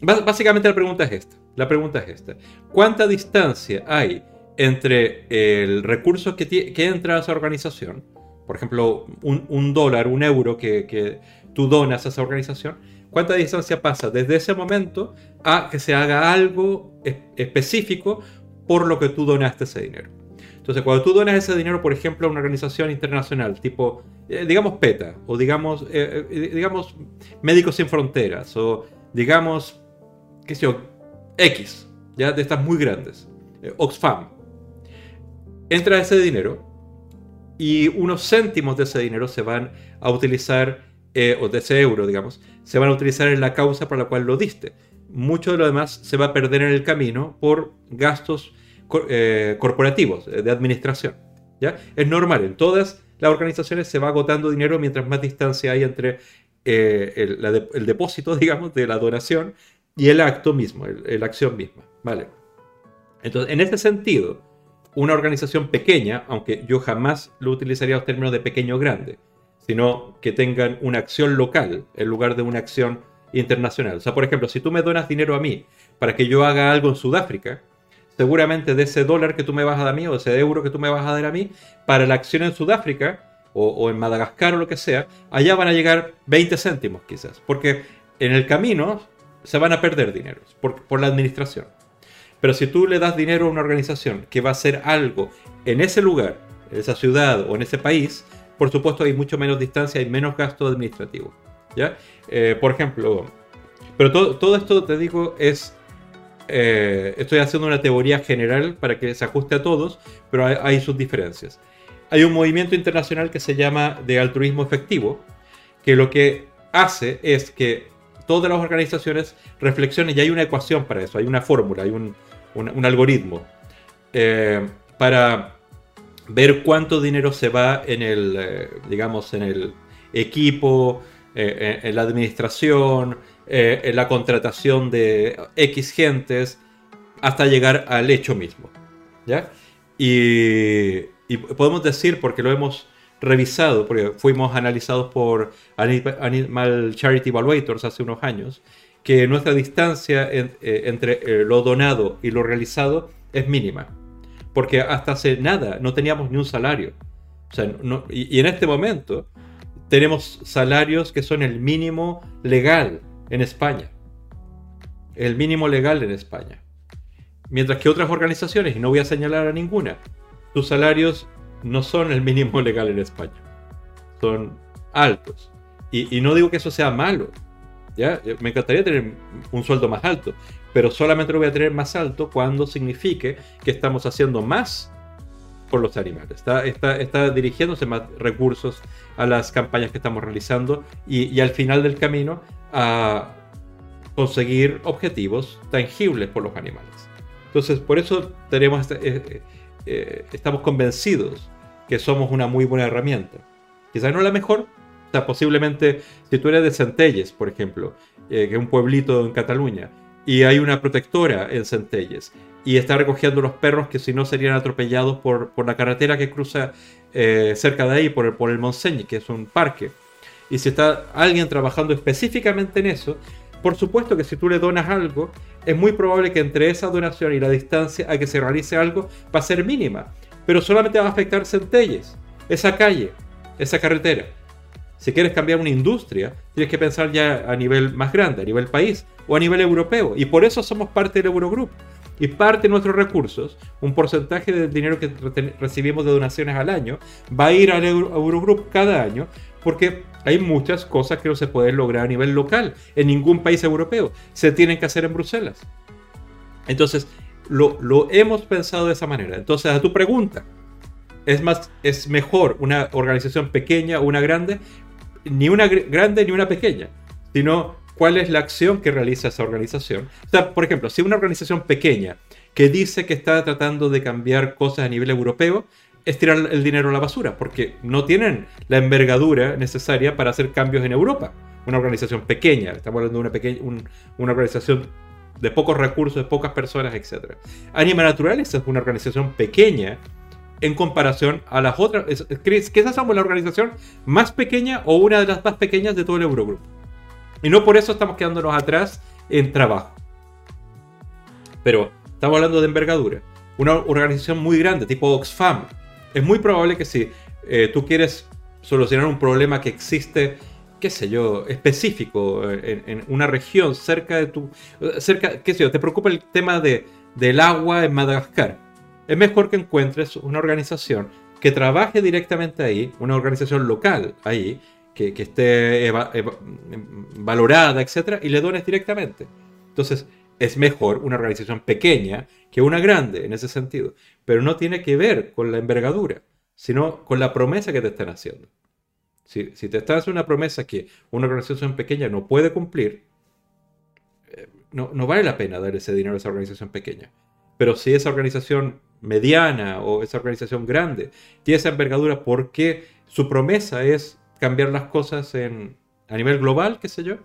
básicamente la pregunta es esta. La pregunta es esta. ¿Cuánta distancia hay entre el recurso que, que entra a esa organización, por ejemplo, un, dólar, un euro que, tú donas a esa organización, cuánta distancia pasa desde ese momento a que se haga algo específico por lo que tú donaste ese dinero? Entonces, cuando tú donas ese dinero, por ejemplo, a una organización internacional, tipo, eh, digamos PETA, o digamos, eh, eh, digamos Médicos Sin Fronteras, o digamos, qué sé yo, X, ya de estas muy grandes, Oxfam, entra ese dinero y unos céntimos de ese dinero se van a utilizar, o de ese euro, digamos, se van a utilizar en la causa para la cual lo diste. Mucho de lo demás se va a perder en el camino por gastos eh, corporativos, eh, de administración. ¿ya? Es normal, en todas las organizaciones se va agotando dinero mientras más distancia hay entre eh, el, depósito, [LAUGHS] digamos, de la donación y el acto mismo, la acción misma. ¿vale? Entonces, en este sentido, una organización pequeña, aunque yo jamás lo utilizaría los términos de pequeño o grande, sino que tengan una acción local en lugar de una acción internacional. O sea, por ejemplo, si tú me donas dinero a mí para que yo haga algo en Sudáfrica, seguramente de ese dólar que tú me vas a dar a mí o ese euro que tú me vas a dar a mí para la acción en Sudáfrica o, en Madagascar o lo que sea, allá van a llegar 20 céntimos quizás, porque en el camino se van a perder dinero por, por la administración. Pero si tú le das dinero a una organización que va a hacer algo en ese lugar, en esa ciudad o en ese país, por supuesto hay mucho menos distancia y menos gasto administrativo. ¿ya? Eh, por ejemplo, pero todo, todo esto, te digo, es... Eh, estoy haciendo una teoría general para que se ajuste a todos, pero hay, sus diferencias. Hay un movimiento internacional que se llama de altruismo efectivo, que lo que hace es que todas las organizaciones reflexionen, y hay una ecuación para eso, hay una fórmula, hay un, un, algoritmo, eh, para ver cuánto dinero se va en el, eh, digamos, en el equipo, en la administración, eh, en la contratación de X gentes hasta llegar al hecho mismo. ¿ya? Y, podemos decir, porque lo hemos revisado, porque fuimos analizados por Animal Charity Evaluators hace unos años, que nuestra distancia eh, entre eh, lo donado y lo realizado es mínima. Porque hasta hace nada no teníamos ni un salario. y, en este momento tenemos salarios que son el mínimo legal en España. El mínimo legal en España. Mientras que otras organizaciones, y no voy a señalar a ninguna, sus salarios no son el mínimo legal en España. Son altos. Y, no digo que eso sea malo. ¿Ya? Me encantaría tener un sueldo más alto. Pero solamente lo voy a tener más alto cuando signifique que estamos haciendo más por los animales. Está, está, dirigiéndose más recursos a las campañas que estamos realizando y, al final del camino a conseguir objetivos tangibles por los animales. Entonces, por eso tenemos, este, eh, eh, eh, estamos convencidos que somos una muy buena herramienta. Quizás no la mejor, o sea, posiblemente si tú eres de Centelles, por ejemplo, que es un pueblito en Cataluña, y hay una protectora en Centelles, y está recogiendo los perros que si no serían atropellados por, por la carretera que cruza cerca de ahí, por el, por el Monseñi, que es un parque y si está alguien trabajando específicamente en eso, por supuesto que si tú le donas algo, es muy probable que entre esa donación y la distancia a que se realice algo va a ser mínima, pero solamente va a afectar centelles, esa calle, esa carretera. Si quieres cambiar una industria, tienes que pensar ya a nivel más grande, a nivel país o a nivel europeo. Y por eso somos parte del Eurogroup. Y parte de nuestros recursos, un porcentaje del dinero que recibimos de donaciones al año, va a ir al Eurogroup cada año porque hay muchas cosas que no se pueden lograr a nivel local en ningún país europeo. Se tienen que hacer en Bruselas. Entonces, lo, hemos pensado de esa manera. Entonces, a tu pregunta, ¿es, más, ¿es mejor una organización pequeña o una grande? Ni una grande ni una pequeña, sino cuál es la acción que realiza esa organización. O sea, por ejemplo, si una organización pequeña que dice que está tratando de cambiar cosas a nivel europeo, es tirar el dinero a la basura, porque no tienen la envergadura necesaria para hacer cambios en Europa. Una organización pequeña, estamos hablando de una, pequeña, una organización de pocos recursos, de pocas personas, etc. Anima Naturales es una organización pequeña en comparación a las otras. Quizás somos la organización más pequeña o una de las más pequeñas de todo el Eurogrupo. Y no por eso estamos quedándonos atrás en trabajo. Pero estamos hablando de envergadura. Una organización muy grande, tipo Oxfam, es muy probable que si eh, tú quieres solucionar un problema que existe, qué sé yo, específico en, una región cerca de tu... cerca, qué sé yo, te preocupa el tema de, del agua en Madagascar. Es mejor que encuentres una organización que trabaje directamente ahí, una organización local ahí, que, esté valorada, etc., y le dones directamente. Entonces, es mejor una organización pequeña que una grande en ese sentido, pero no tiene que ver con la envergadura, sino con la promesa que te están haciendo. Si, te están haciendo una promesa que una organización pequeña no puede cumplir, eh, no, no vale la pena dar ese dinero a esa organización pequeña. Pero si esa organización mediana o esa organización grande tiene esa envergadura porque su promesa es cambiar las cosas en, a nivel global, qué sé yo,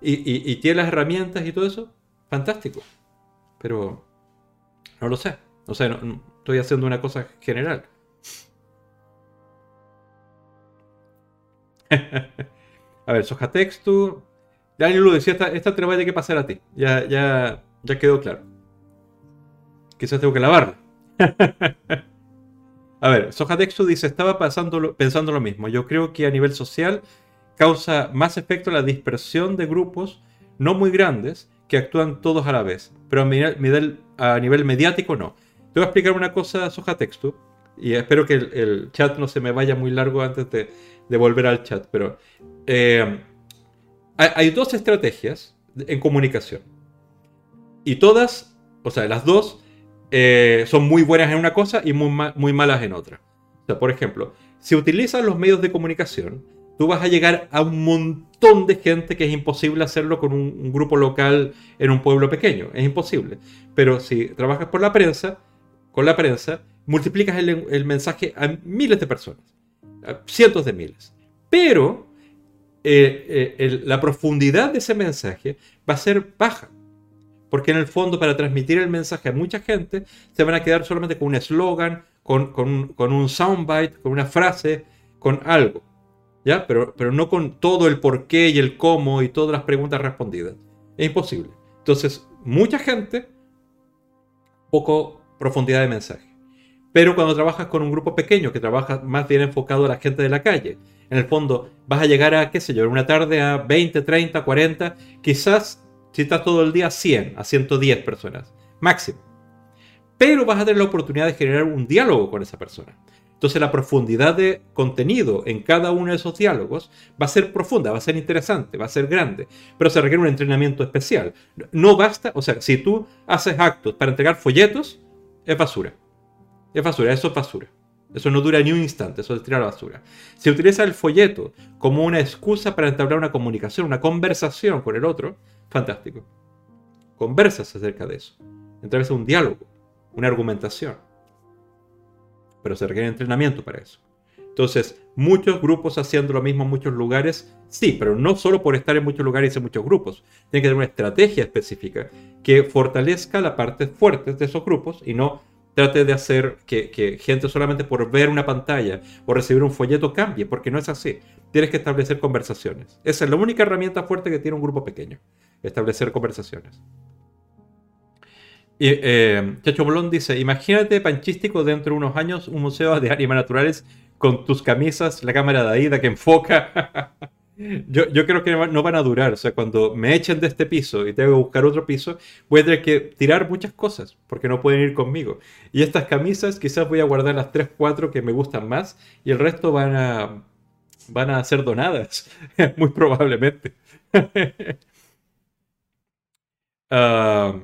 y, y tiene las herramientas y todo eso, fantástico. Pero no lo sé. O sea, no, estoy haciendo una cosa general. [LAUGHS] a ver, soja texto. Ya lo decía, esta, esta te la voy a que pasar a ti. Ya, ya, ya quedó claro. Quizás tengo que lavarla. [LAUGHS] a ver, Sojatextu dice, estaba pensando lo mismo. Yo creo que a nivel social causa más efecto la dispersión de grupos no muy grandes que actúan todos a la vez, pero a nivel, a nivel mediático no. Te voy a explicar una cosa, Soja Textu, y espero que el, chat no se me vaya muy largo antes de, volver al chat, pero eh, hay, dos estrategias en comunicación. Y todas, o sea, las dos eh, son muy buenas en una cosa y muy, muy malas en otra. O sea, por ejemplo, si utilizas los medios de comunicación, tú vas a llegar a un montón de gente que es imposible hacerlo con un, grupo local en un pueblo pequeño. Es imposible. Pero si trabajas por la prensa, con la prensa, multiplicas el, mensaje a miles de personas, cientos de miles. Pero eh, eh, la profundidad de ese mensaje va a ser baja. Porque en el fondo, para transmitir el mensaje a mucha gente, se van a quedar solamente con un eslogan, con, un soundbite, con una frase, con algo. Pero, pero no con todo el por qué y el cómo y todas las preguntas respondidas. Es imposible. Entonces, mucha gente, poco profundidad de mensaje. Pero cuando trabajas con un grupo pequeño, que trabaja más bien enfocado a la gente de la calle, en el fondo vas a llegar a, qué sé yo, una tarde a 20, 30, 40, quizás si estás todo el día a 100, a 110 personas, máximo. Pero vas a tener la oportunidad de generar un diálogo con esa persona. Entonces la profundidad de contenido en cada uno de esos diálogos va a ser profunda, va a ser interesante, va a ser grande, pero se requiere un entrenamiento especial. No basta, o sea, si tú haces actos para entregar folletos, es basura. Es basura, eso es basura. Eso no dura ni un instante, eso es tirar la basura. Si utilizas el folleto como una excusa para entablar una comunicación, una conversación con el otro, fantástico. Conversas acerca de eso. Entonces un diálogo, una argumentación pero se requiere entrenamiento para eso. Entonces, muchos grupos haciendo lo mismo en muchos lugares, sí, pero no solo por estar en muchos lugares y en muchos grupos. Tiene que tener una estrategia específica que fortalezca la parte fuerte de esos grupos y no trate de hacer que, que, gente solamente por ver una pantalla o recibir un folleto cambie, porque no es así. Tienes que establecer conversaciones. Esa es la única herramienta fuerte que tiene un grupo pequeño, establecer conversaciones. Y, eh, Chacho Bolón dice: Imagínate, panchístico, dentro de unos años, un museo de animales naturales con tus camisas, la cámara de Aida que enfoca. [LAUGHS] yo, yo, creo que no van a durar. O sea, cuando me echen de este piso y tengo que buscar otro piso, voy a tener que tirar muchas cosas porque no pueden ir conmigo. Y estas camisas, quizás voy a guardar las 3, 4 que me gustan más y el resto van a, van a ser donadas, [LAUGHS] muy probablemente. [LAUGHS] uh,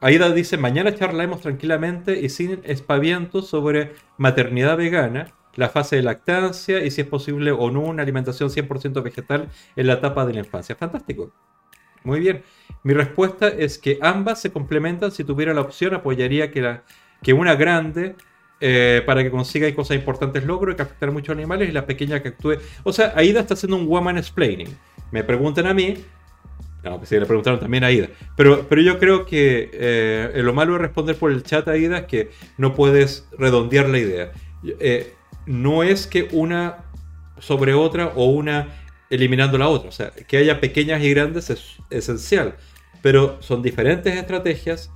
Aida dice, mañana charlaremos tranquilamente y sin espavientos sobre maternidad vegana, la fase de lactancia y si es posible o no una alimentación 100% vegetal en la etapa de la infancia. Fantástico. Muy bien. Mi respuesta es que ambas se complementan. Si tuviera la opción, apoyaría que, la, que una grande eh, para que consiga cosas importantes logro y a muchos animales y la pequeña que actúe. O sea, Aida está haciendo un woman explaining. Me preguntan a mí no, pues sí, le preguntaron también a Ida. Pero, pero yo creo que eh, lo malo de responder por el chat a Ida es que no puedes redondear la idea. Eh, no es que una sobre otra o una eliminando la otra. O sea, que haya pequeñas y grandes es esencial. Pero son diferentes estrategias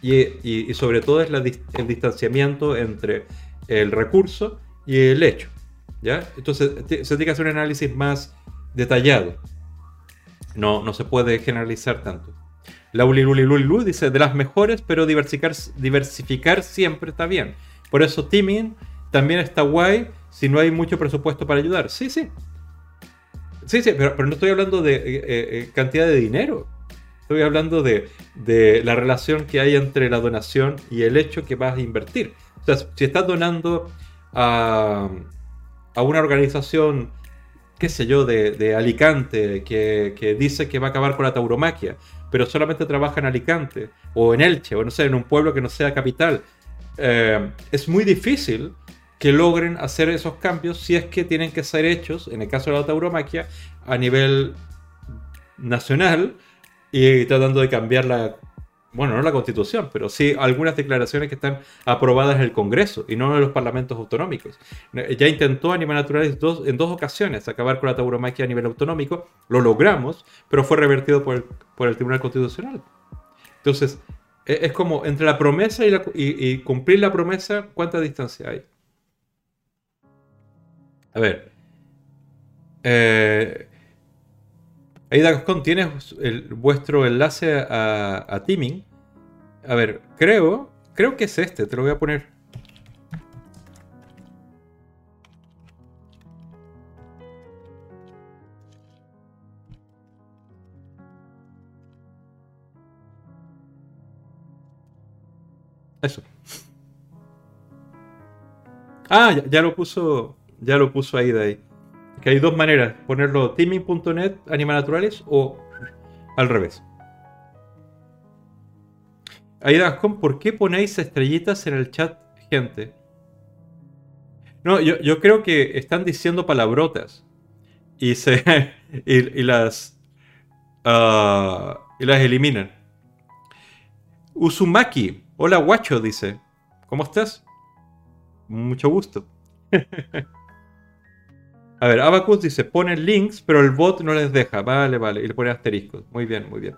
y, sobre todo es el distanciamiento entre el recurso y el hecho. ¿ya? Entonces se tiene que hacer un análisis más detallado. No, no se puede generalizar tanto. Lauli Luli Luli dice, de las mejores, pero diversificar, diversificar siempre está bien. Por eso teaming también está guay si no hay mucho presupuesto para ayudar. Sí, sí. Sí, sí, pero, no estoy hablando de eh, eh, cantidad de dinero. Estoy hablando de, de, la relación que hay entre la donación y el hecho que vas a invertir. O sea, si estás donando a, a una organización qué sé yo, de, Alicante, que, dice que va a acabar con la tauromaquia, pero solamente trabaja en Alicante, o en Elche, o no sé, en un pueblo que no sea capital, eh, es muy difícil que logren hacer esos cambios si es que tienen que ser hechos, en el caso de la tauromaquia, a nivel nacional y tratando de cambiar la bueno, no la constitución, pero sí algunas declaraciones que están aprobadas en el Congreso y no en los parlamentos autonómicos. Ya intentó Animal Naturales en dos ocasiones acabar con la tauromaquia a nivel autonómico, lo logramos, pero fue revertido por el, Tribunal Constitucional. Entonces, Es, es como entre la promesa y- y cumplir la promesa, ¿cuánta distancia hay? A ver. Eh, Aida Gascón, ¿tienes el- vuestro enlace a, a Teaming? A ver, creo, creo que es este, te lo voy a poner. Eso. Ah, ya, ya lo puso, ya lo puso ahí de ahí. Que hay dos maneras, ponerlo teaming.net, animanaturales o al revés. Gascón, ¿por qué ponéis estrellitas en el chat, gente? No, yo, yo creo que están diciendo palabrotas y se [LAUGHS] y, y las ah, y las eliminan. Uzumaki, hola guacho, dice. ¿Cómo estás? Mucho gusto. [LAUGHS] A ver, Abacus dice, ponen links, pero el bot no les deja. Vale, vale. Y le pone asteriscos. Muy bien, muy bien.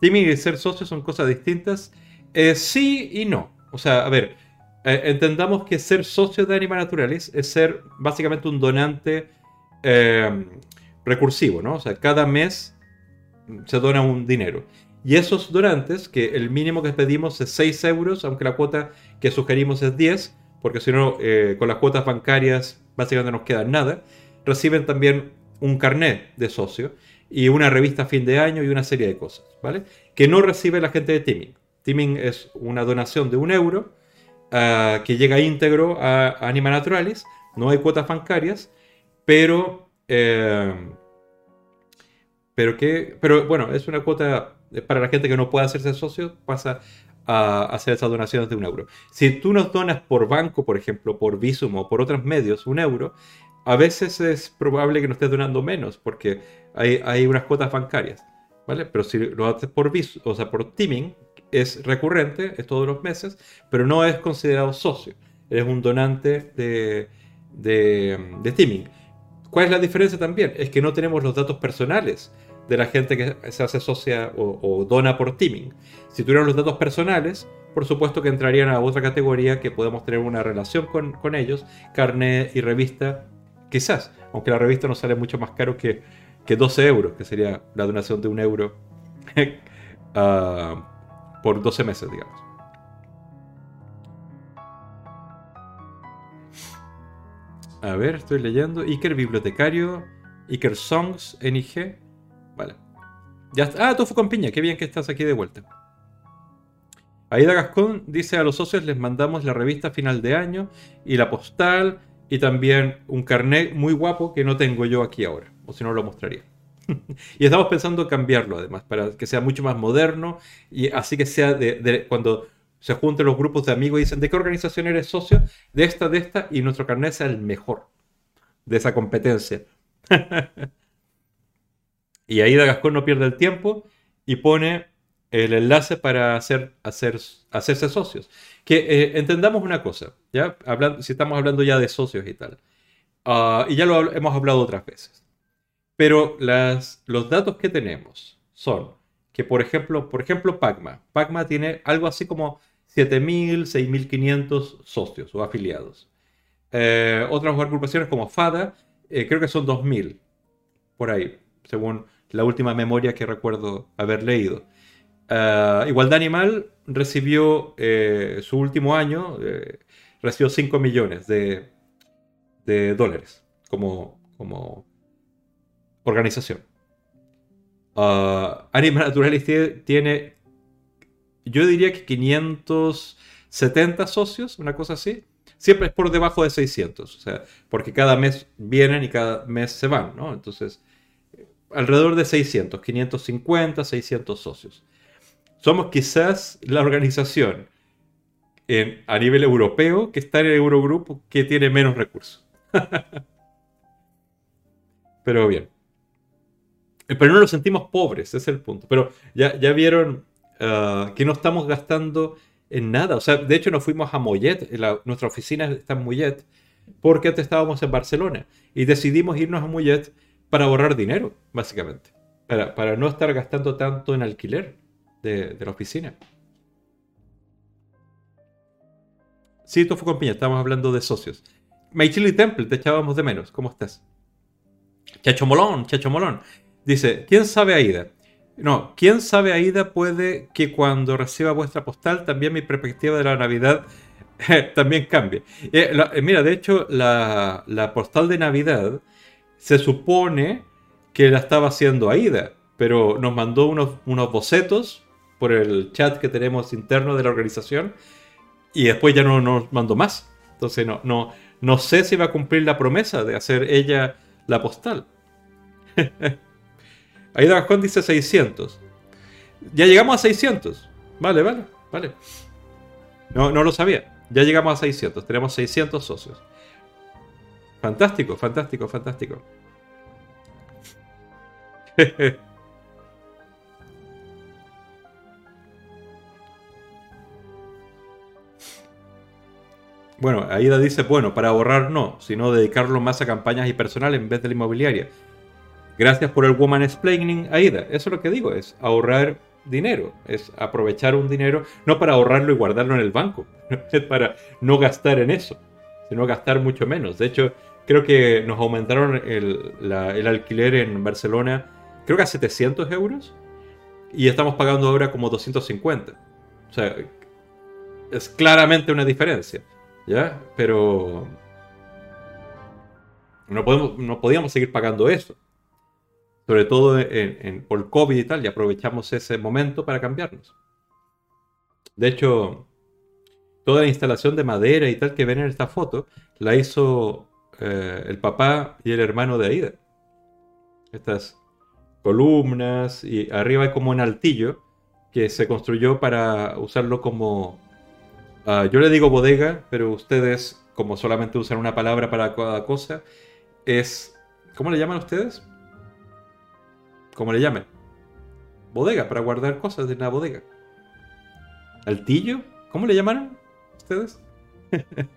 Teaming y ser socio son cosas distintas. Eh, sí y no. O sea, a ver, eh, entendamos que ser socio de Anima Naturalis es ser básicamente un donante eh, recursivo, ¿no? O sea, cada mes se dona un dinero. Y esos donantes, que el mínimo que pedimos es 6 euros, aunque la cuota que sugerimos es 10, porque si no, eh, con las cuotas bancarias básicamente no nos queda nada, reciben también un carnet de socio y una revista a fin de año y una serie de cosas, ¿vale? Que no recibe la gente de Teaming. Teaming es una donación de un euro ah, que llega íntegro a, Anima Naturalis, no hay cuotas bancarias, pero... eh, pero que, pero bueno, es una cuota eh, para la gente que no puede hacerse socio, pasa a hacer esas donaciones de un euro. Si tú nos donas por banco, por ejemplo, por Visum o por otros medios, un euro, a veces es probable que no estés donando menos, porque hay, hay unas cuotas bancarias, ¿vale? Pero si lo haces por Visum, o sea, por Teaming, es recurrente, es todos los meses, pero no es considerado socio. Eres un donante de, de, de Teaming. ¿Cuál es la diferencia también? Es que no tenemos los datos personales de la gente que se hace socia o, o dona por teaming. Si tuvieran los datos personales, por supuesto que entrarían a otra categoría que podemos tener una relación con, con ellos, carnet y revista, quizás, aunque la revista nos sale mucho más caro que, que 12 euros, que sería la donación de un euro [LAUGHS] ah, por 12 meses, digamos. A ver, estoy leyendo. Iker Bibliotecario, Iker Songs, NIG. Vale. Ya está. Ah, Tofu con piña, qué bien que estás aquí de vuelta. Aida Gascón dice a los socios les mandamos la revista final de año y la postal y también un carnet muy guapo que no tengo yo aquí ahora, o si no lo mostraría. [LAUGHS] y estamos pensando en cambiarlo además, para que sea mucho más moderno y así que sea de, cuando se junten los grupos de amigos y dicen, ¿de qué organización eres socio? De esta, de esta, y nuestro carnet sea el mejor de esa competencia. [LAUGHS] y Aida Gascón no pierde el tiempo y pone el enlace para hacer, hacer, hacerse socios. Que eh, entendamos una cosa, ¿ya? Hablando, si estamos hablando ya de socios y tal. Ah, y ya lo hemos hablado otras veces. Pero las, los datos que tenemos son que, por ejemplo, por ejemplo, Pacma. Pacma tiene algo así como 7.000, 6.500 socios o afiliados. Eh, otras agrupaciones como FADA, eh, creo que son 2.000, por ahí, según la última memoria que recuerdo haber leído. Ah, Igualdad Animal recibió eh, su último año, eh, recibió 5 millones de, dólares como, organización. Ah, Anima Naturalis tie- tiene, yo diría que 570 socios, una cosa así. Siempre es por debajo de 600, o sea, porque cada mes vienen y cada mes se van, ¿no? Entonces, alrededor de 600, 550, 600 socios. Somos quizás la organización en- a nivel europeo que está en el Eurogroup que tiene menos recursos. [LAUGHS] Pero bien. Eh, Pero no nos sentimos pobres, ese es el punto. Pero ya, ya vieron ah, que no estamos gastando en nada. O sea, de hecho nos fuimos a Mollet, la- nuestra oficina está en Mollet, porque antes estábamos en Barcelona y decidimos irnos a Mollet para ahorrar dinero, básicamente. Para, para no estar gastando tanto en alquiler de, la oficina. Sí, Tofu con piña, estábamos hablando de socios. Chili Temple, te echábamos de menos. ¿Cómo estás? Chacho Molón, Chacho Molón. Dice, ¿quién sabe Aida? No, ¿quién sabe Aida puede que cuando reciba vuestra postal también mi perspectiva de la Navidad también cambie? Eh, eh, mira, de hecho, la, postal de Navidad se supone que la estaba haciendo Aida, pero nos mandó unos, unos bocetos por el chat que tenemos interno de la organización y después ya no nos mandó más. Entonces no, no, no sé si va a cumplir la promesa de hacer ella la postal. [LAUGHS] Aida Gascón dice 600. Ya llegamos a 600. Vale, vale, vale. No, no lo sabía. Ya llegamos a 600. Tenemos 600 socios. Fantástico, fantástico, fantástico. [LAUGHS] Bueno, Aida dice, bueno, para ahorrar no, sino dedicarlo más a campañas y personal en vez de la inmobiliaria. Gracias por el woman explaining, Aida. Eso es lo que digo, es ahorrar dinero, es aprovechar un dinero, no para ahorrarlo y guardarlo en el banco, [LAUGHS] es para no gastar en eso, sino gastar mucho menos. De hecho, creo que nos aumentaron el, alquiler en Barcelona, creo que a 700 euros, y estamos pagando ahora como 250. O sea, es claramente una diferencia. ¿Ya? Pero no, podemos, no podíamos seguir pagando eso. Sobre todo por COVID y tal, y aprovechamos ese momento para cambiarnos. De hecho, toda la instalación de madera y tal que ven en esta foto la hizo eh, el papá y el hermano de Aida. Estas columnas y arriba hay como un altillo que se construyó para usarlo como Ah, yo le digo bodega, pero ustedes, como solamente usan una palabra para cada cosa, es... ¿Cómo le llaman ustedes? ¿Cómo le llaman? Bodega, para guardar cosas de una bodega. ¿Altillo? ¿Cómo le llamaron ustedes? [LAUGHS]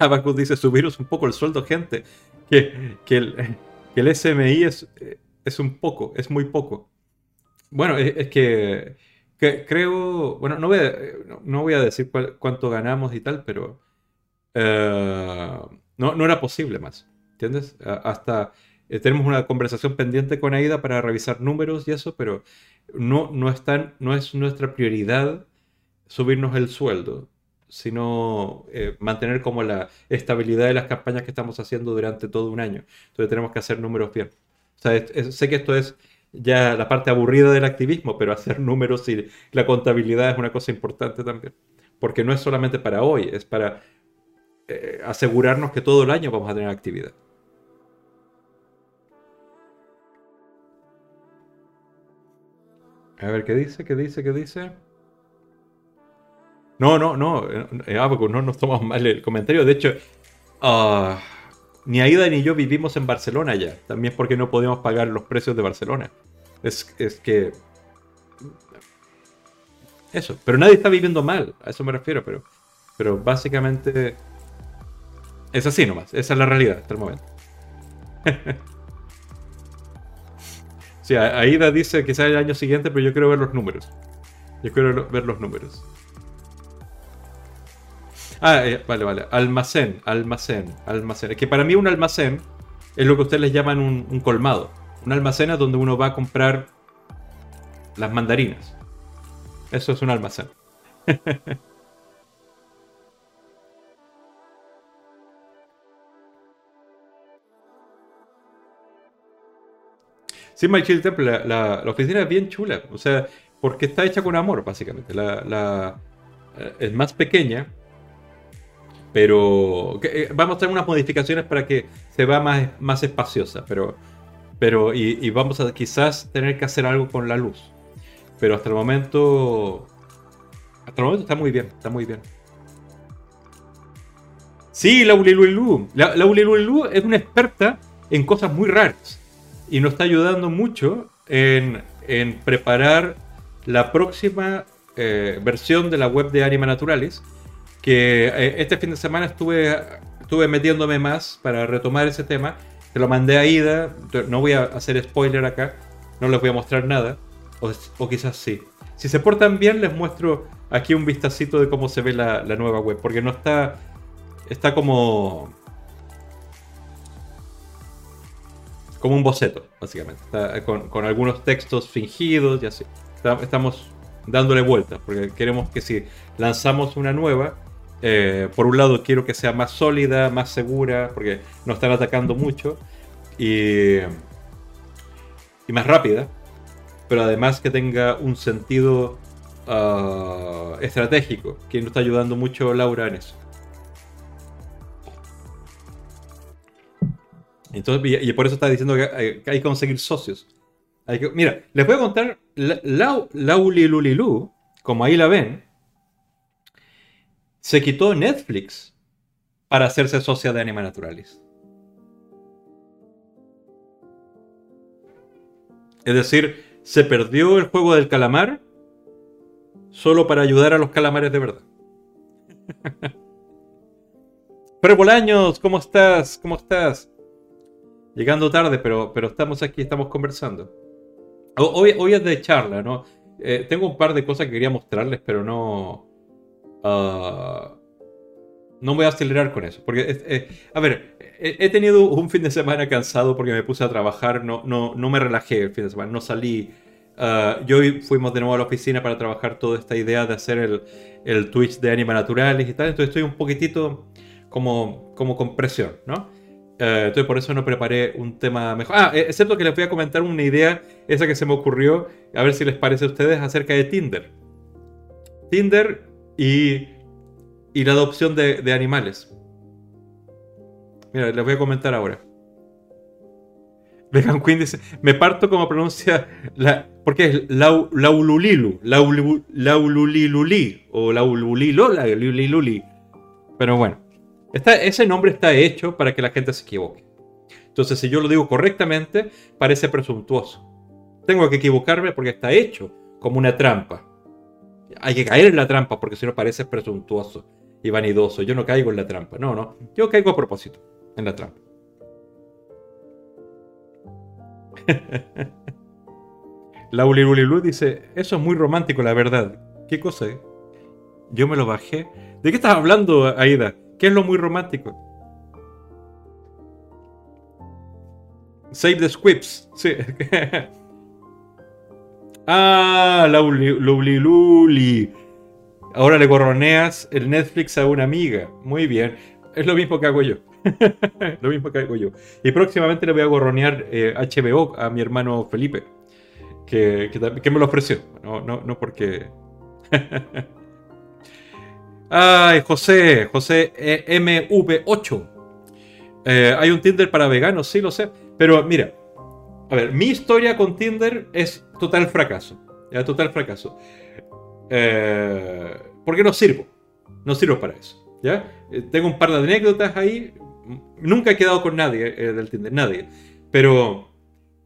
Abacus dice, subiros un poco el sueldo, gente. Que, que, el, que el SMI es, es un poco, es muy poco. Bueno, es, que, creo, bueno, no voy a, decir cuánto ganamos y tal, pero eh, no, no era posible más, ¿entiendes? Hasta eh, tenemos una conversación pendiente con Aida para revisar números y eso, pero no, no, no es nuestra prioridad subirnos el sueldo, sino eh, mantener como la estabilidad de las campañas que estamos haciendo durante todo un año. Entonces tenemos que hacer números bien. O sea, sé que esto es ya la parte aburrida del activismo, pero hacer [LAUGHS] números y la contabilidad es una cosa importante también. Porque no es solamente para hoy, es para eh, asegurarnos que todo el año vamos a tener actividad. A ver, ¿qué dice? ¿Qué dice? ¿Qué dice? No, no, no. Eh, eh, no nos tomamos mal el comentario. De hecho, uh, ni Aida ni yo vivimos en Barcelona ya. También porque no podemos pagar los precios de Barcelona. Es, que. Eso. Pero nadie está viviendo mal. A eso me refiero. Pero, pero básicamente. Es así nomás. Esa es la realidad hasta el momento. [LAUGHS] sí, Aida dice que sale el año siguiente, pero yo quiero ver los números. Yo quiero ver los números. Ah, eh, vale, vale. Almacén, almacén, almacén. Es que para mí un almacén es lo que ustedes les llaman un, colmado. Un almacén es donde uno va a comprar las mandarinas. Eso es un almacén. [LAUGHS] Sí, My Chill Temple, la, oficina es bien chula. O sea, porque está hecha con amor, básicamente. La, eh, es más pequeña, pero eh, vamos a tener unas modificaciones para que se vea más, más espaciosa, pero, pero y, vamos a quizás tener que hacer algo con la luz. Pero hasta el momento, hasta el momento está muy bien, está muy bien. Sí, la Ulilulu. La, es una experta en cosas muy raras y nos está ayudando mucho en, preparar la próxima eh, versión de la web de Anima Naturalis que eh, este fin de semana estuve, estuve metiéndome más para retomar ese tema. Te lo mandé a Ida, no voy a hacer spoiler acá, no les voy a mostrar nada, o, quizás sí. si se portan bien, les muestro aquí un vistacito de cómo se ve la, la nueva web, porque no está, está como como un boceto, básicamente. con, algunos textos fingidos y así. estamos dándole vueltas, porque queremos que si lanzamos una nueva, eh, por un lado quiero que sea más sólida, más segura, porque nos están atacando mucho, y, más rápida, pero además que tenga un sentido ah, estratégico, que nos está ayudando mucho Laura en eso. Entonces, y, por eso está diciendo que hay, que conseguir socios. mira, les voy a contar, Laulilulilu, como ahí la ven, se quitó Netflix para hacerse socia de Anima Naturalis. Es decir, se perdió el juego del calamar solo para ayudar a los calamares de verdad. [LAUGHS] Pero Bolaños, ¿cómo estás? ¿Cómo estás? llegando tarde, pero, pero estamos aquí, estamos conversando. Hoy, hoy es de charla, ¿no? Eh, tengo un par de cosas que quería mostrarles, pero no... Uh, no voy a acelerar con eso. Porque, a ver, he, tenido un fin de semana cansado porque me puse a trabajar, no, no, no me relajé el fin de semana, no salí. Yo hoy fuimos de nuevo a la oficina para trabajar toda esta idea de hacer el, el Twitch de Anima Naturales y tal. Entonces estoy un poquitito como, como con presión, ¿no? Eh, entonces por eso no preparé un tema mejor. Ah, eh, excepto que les voy a comentar una idea, esa que se me ocurrió, a ver si les parece a ustedes, acerca de Tinder. Tinder y, la adopción de, animales. Mira, les voy a comentar ahora. Vegan Queen dice, me parto como pronuncia. Porque es laululilu, laululiluli, o laululiloli, Pero bueno ese nombre está hecho para que la gente se equivoque. Entonces, si yo lo digo correctamente, parece presuntuoso. Tengo que equivocarme porque está hecho como una trampa. Hay que caer en la trampa porque si no parece presuntuoso y vanidoso. Yo no caigo en la trampa. No, no. Yo caigo a propósito en la trampa. [LAUGHS] Laulilulilu dice, eso es muy romántico, la verdad. ¿Qué cosa? Yo me lo bajé. ¿De qué estás hablando, Aida? ¿Qué es lo muy romántico? Save the squips. Sí. [LAUGHS] ah, Luli Luli. Ahora le gorroneas el Netflix a una amiga. Muy bien. Es lo mismo que hago yo. [LAUGHS] lo mismo que hago yo. Y próximamente le voy a gorronear HBO eh, a mi hermano Felipe. Que, que, me lo ofreció. No, no, no porque. [LAUGHS] Ay, José, José eh, MV8. Eh, hay un Tinder para veganos, sí lo sé. Pero mira, a ver, mi historia con Tinder es total fracaso. Ya, total fracaso. Eh, porque no sirvo. No sirvo para eso. ¿ya? tengo un par de anécdotas ahí. Nunca he quedado con nadie del Tinder, nadie. Pero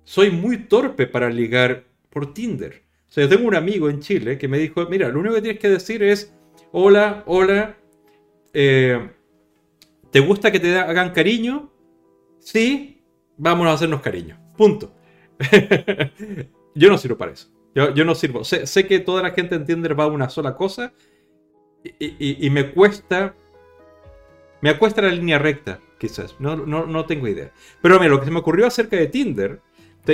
soy muy torpe para ligar por Tinder. O sea, yo tengo un amigo en Chile que me dijo, mira, lo único que tienes que decir es hola, hola, eh, ¿te gusta que te hagan cariño? Sí, vámonos a hacernos cariño. Punto. [LAUGHS] yo no sirvo para eso. Yo, no sirvo. Sé, que toda la gente entiende va a una sola cosa y, me cuesta. Me acuesta la línea recta, quizás. No, no, tengo idea. Pero mira, lo que se me ocurrió acerca de Tinder.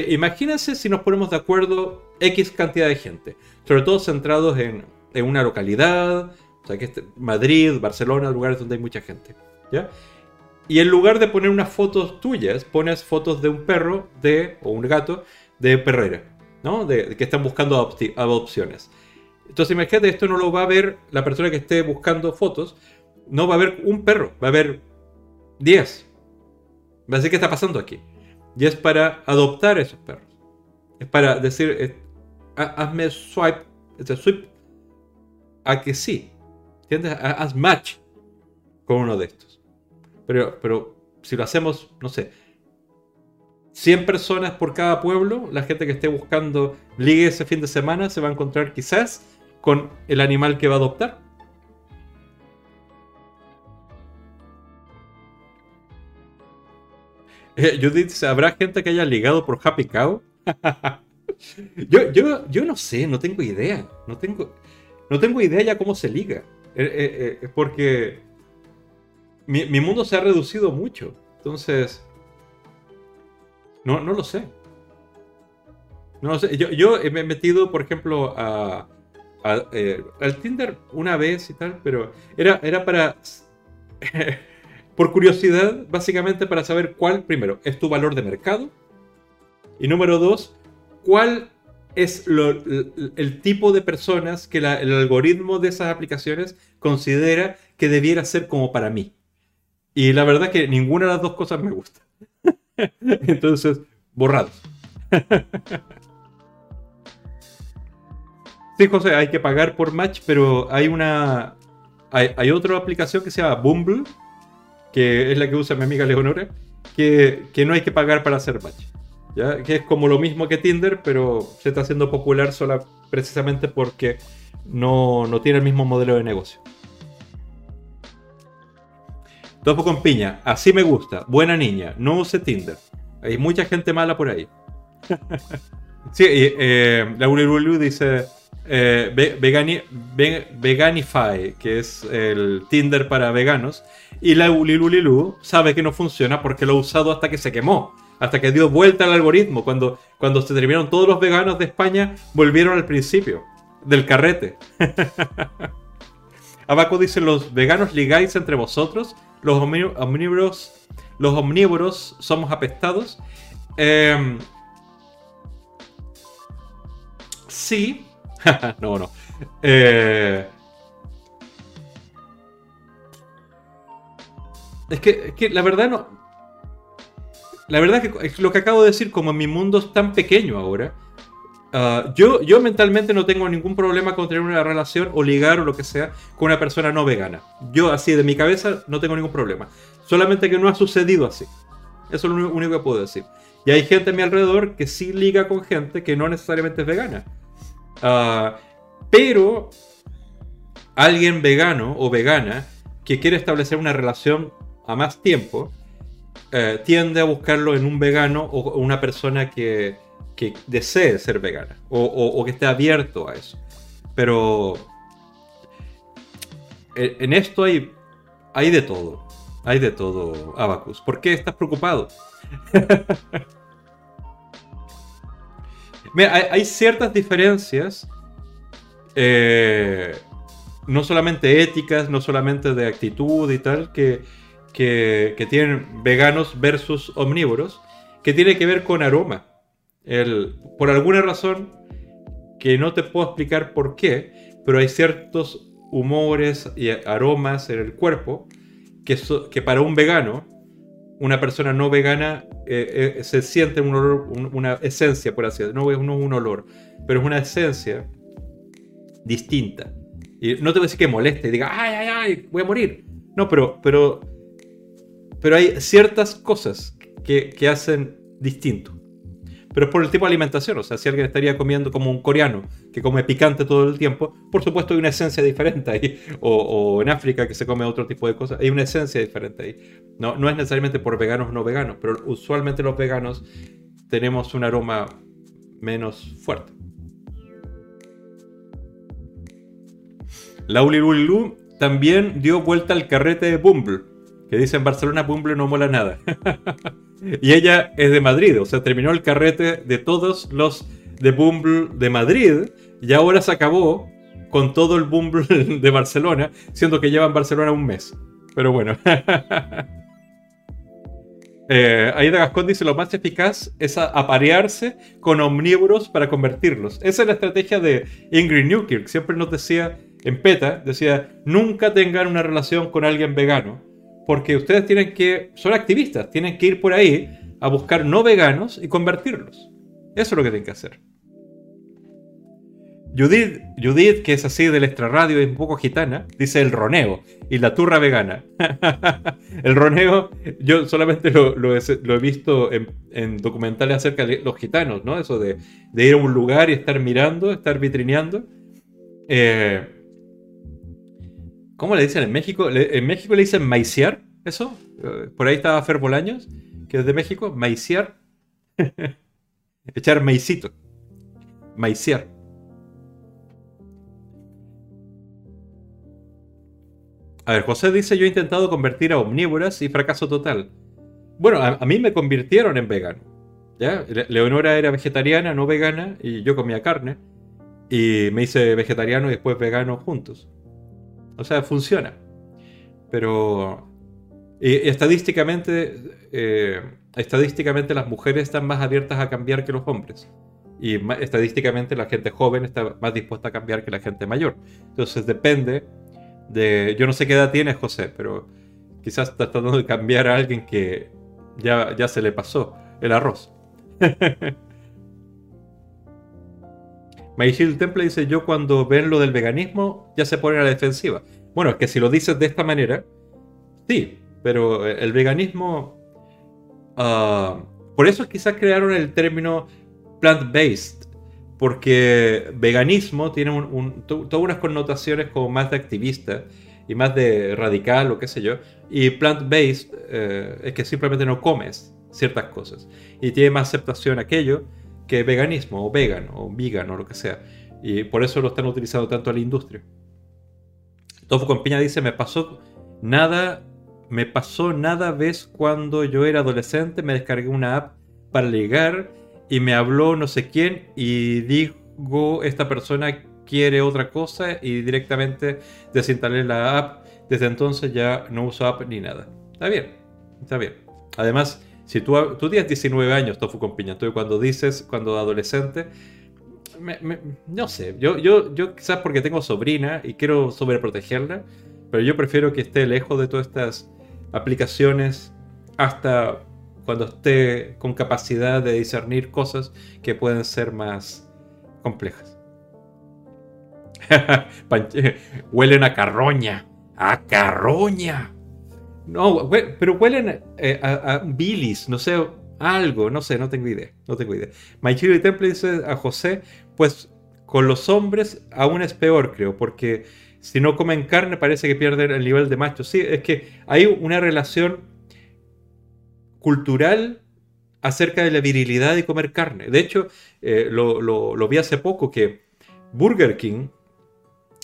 imagínense si nos ponemos de acuerdo X cantidad de gente. Sobre todo centrados en, en una localidad, sea, que este, Madrid, Barcelona, lugares donde hay mucha gente. ¿ya? Y en lugar de poner unas fotos tuyas, pones fotos de un perro de, o un gato de perrera, ¿no? De, que están buscando adopciones. Entonces imagínate, esto no lo va a ver la persona que esté buscando fotos, no va a ver un perro, va a ver 10. Va a decir, ¿qué está pasando aquí? Y es para adoptar esos perros. Es para decir, eh, hazme swipe, este swipe a que sí. ¿Entiendes? Haz match con uno de estos. Pero, pero si lo hacemos, no sé, 100 personas por cada pueblo, la gente que esté buscando ligue ese fin de semana se va a encontrar quizás con el animal que va a adoptar. Eh, Judith, ¿habrá gente que haya ligado por Happy Cow? [LAUGHS] yo, yo, yo no sé, no tengo idea. No tengo, no tengo idea ya cómo se liga. Eh, eh, porque mi, mi, mundo se ha reducido mucho. Entonces, no, no lo sé. No lo sé. Yo, yo me he metido, por ejemplo, a, eh, al Tinder una vez y tal, pero era, era para... [LAUGHS] por curiosidad, básicamente para saber cuál, primero, es tu valor de mercado. Y número dos, cuál es el, tipo de personas que el algoritmo de esas aplicaciones considera que debiera ser como para mí. Y la verdad que ninguna de las dos cosas me gusta. [LAUGHS] Entonces, borrados. Sí, José, hay que pagar por match, pero hay una. Hay, otra aplicación que se llama Bumble, que es la que usa mi amiga Leonora, que, no hay que pagar para hacer match. ¿ya? Que es como lo mismo que Tinder, pero se está haciendo popular sola precisamente porque no, no tiene el mismo modelo de negocio. Topo con piña, así me gusta, buena niña, no use Tinder. Hay mucha gente mala por ahí. [LAUGHS] sí, eh, Laura dice, eh, Veganify, que es el Tinder para veganos, y la Ulilulilu sabe que no funciona porque lo ha usado hasta que se quemó, hasta que dio vuelta al algoritmo. Cuando, cuando se terminaron todos los veganos de España, volvieron al principio del carrete. [LAUGHS] Abaco dice: Los veganos ligáis entre vosotros, los omnívoros, los omnívoros somos apestados. Em, sí, [LAUGHS] no, no. Eh, es, que, que la verdad no. La verdad que es lo que acabo de decir, como mi mundo es tan pequeño ahora, ah, yo, yo mentalmente no tengo ningún problema con tener una relación o ligar o lo que sea con una persona no vegana. Yo así de mi cabeza no tengo ningún problema. Solamente que no ha sucedido así. Eso es lo único que puedo decir. Y hay gente a mi alrededor que sí liga con gente que no necesariamente es vegana. Ah, pero alguien vegano o vegana que quiere establecer una relación a más tiempo, eh, tiende a buscarlo en un vegano o una persona que, desee ser vegana o, que esté abierto a eso. Pero en esto hay, hay de todo. Hay de todo, Abacus. ¿Por qué estás preocupado? [LAUGHS] hay, ciertas diferencias, eh, no solamente éticas, no solamente de actitud y tal, que, que, tienen veganos versus omnívoros, que tiene que ver con aroma. Por alguna razón que no te puedo explicar por qué, pero hay ciertos humores y aromas en el cuerpo que, que para un vegano una persona no vegana eh, eh, se siente un olor, una esencia, por así decirlo. No es un olor, pero es una esencia distinta. Y no te voy a decir que moleste y diga, ay, ay, ay, voy a morir. No, pero, pero, pero hay ciertas cosas que, que hacen distinto pero es por el tipo de alimentación. O sea, si alguien estaría comiendo como un coreano que come picante todo el tiempo, por supuesto hay una esencia diferente ahí. [LAUGHS] O, en África que se come otro tipo de cosas, hay una esencia diferente ahí. No, no es necesariamente por veganos o no veganos, pero usualmente los veganos tenemos un aroma menos fuerte. Laulilulu también dio vuelta al carrete de Bumble, que dice en Barcelona Bumble no mola nada. [LAUGHS] Y ella es de Madrid, o sea, terminó el carrete de todos los de Bumble de Madrid y ahora se acabó con todo el Bumble [LAUGHS] de Barcelona, siendo que lleva en Barcelona un mes. Pero bueno. [LAUGHS] eh, Aida Gascón dice, lo más eficaz es aparearse con omnívoros para convertirlos. Esa es la estrategia de Ingrid Newkirk. Siempre nos decía, en PETA, decía, nunca tengan una relación con alguien vegano porque ustedes tienen que, son activistas, tienen que ir por ahí a buscar no veganos y convertirlos. Eso es lo que tienen que hacer. Judith, Judith, que es así del extrarradio y un poco gitana, dice el roneo y la turra vegana. [LAUGHS] el roneo, yo solamente lo, he, visto en, documentales acerca de los gitanos, ¿no? Eso de, ir a un lugar y estar mirando, estar vitrineando. Eh, ¿Cómo le dicen en México? En México le dicen maiciar, eso. Eh, por ahí estaba Fer Bolaños, que es de México, maiciar. [LAUGHS] Echar maicito. maiciar. A ver, José dice, yo he intentado convertir a omnívoras y fracaso total. Bueno, a, mí me convirtieron en vegano. ¿ya? Leonora era vegetariana, no vegana, y yo comía carne. Y me hice vegetariano y después vegano juntos. O sea, funciona. Pero estadísticamente, eh, estadísticamente las mujeres están más abiertas a cambiar que los hombres. Y estadísticamente la gente joven está más dispuesta a cambiar que la gente mayor. Entonces depende de... Yo no sé qué edad tienes, José, pero quizás estás tratando de cambiar a alguien que ya, ya se le pasó el arroz. [LAUGHS] Maishil Temple dice, yo cuando ven lo del veganismo ya se ponen a la defensiva. Bueno, es que si lo dices de esta manera, sí, pero el veganismo... Ah, por eso quizás crearon el término plant-based, porque veganismo tiene todas unas connotaciones como más de activista y más de radical o qué sé yo, y plant-based eh, es que simplemente no comes ciertas cosas y tiene más aceptación aquello que veganismo o vegan o vegan o lo que sea. Y por eso lo están utilizando tanto a la industria. Tofu con piña dice, me pasó nada, me pasó nada vez cuando yo era adolescente, me descargué una app para ligar y me habló no sé quién y digo, esta persona quiere otra cosa y directamente desinstalé la app. Desde entonces ya no uso app ni nada. Está bien, está bien. Además, si tú, tú tienes 19 años, Tofu con piña, tú cuando dices, cuando adolescente, no sé, yo, yo, yo quizás porque tengo sobrina y quiero sobreprotegerla, pero yo prefiero que esté lejos de todas estas aplicaciones hasta cuando esté con capacidad de discernir cosas que pueden ser más complejas. [LAUGHS] huelen a carroña. A carroña. No, pero huelen eh, a, bilis, no sé, algo, no sé, no tengo idea, no tengo idea. y Temple dice a José, pues con los hombres aún es peor, creo, porque si no comen carne parece que pierden el nivel de macho. Sí, es que hay una relación cultural acerca de la virilidad de comer carne. De hecho, eh, lo, vi hace poco que Burger King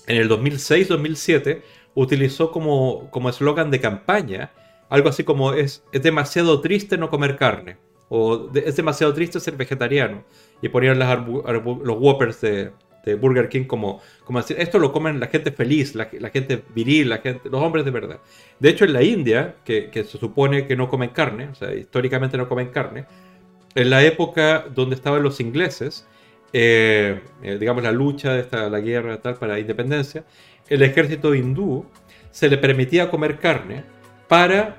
en el 2006-2007 utilizó como eslogan de campaña algo así como es, es demasiado triste no comer carne o es demasiado triste ser vegetariano y ponían los Whoppers de, Burger King como, como decir, esto lo comen la gente feliz, la, gente viril, la gente, los hombres de verdad. De hecho, en la India, que, se supone que no comen carne, o sea, históricamente no comen carne, en la época donde estaban los ingleses, eh, eh, digamos la lucha, esta, la guerra tal para la independencia, el ejército hindú se le permitía comer carne para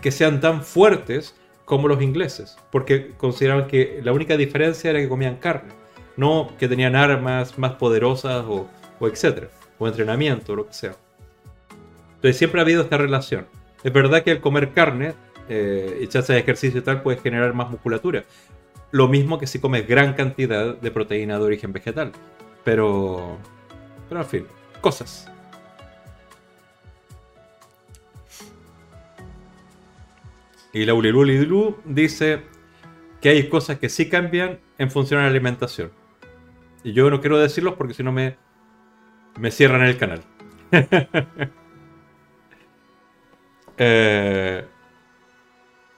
que sean tan fuertes como los ingleses, porque consideraban que la única diferencia era que comían carne no que tenían armas más poderosas o, o etcétera, o entrenamiento, o lo que sea. Entonces siempre ha habido esta relación. Es verdad que el comer carne eh, echarse de ejercicio y tal puede generar más musculatura. Lo mismo que si comes gran cantidad de proteína de origen vegetal. Pero, pero en fin, cosas. Y la Ulilulidlu dice que hay cosas que sí cambian en función de la alimentación. Y yo no quiero decirlos porque si no me, cierran el canal. [LAUGHS] eh,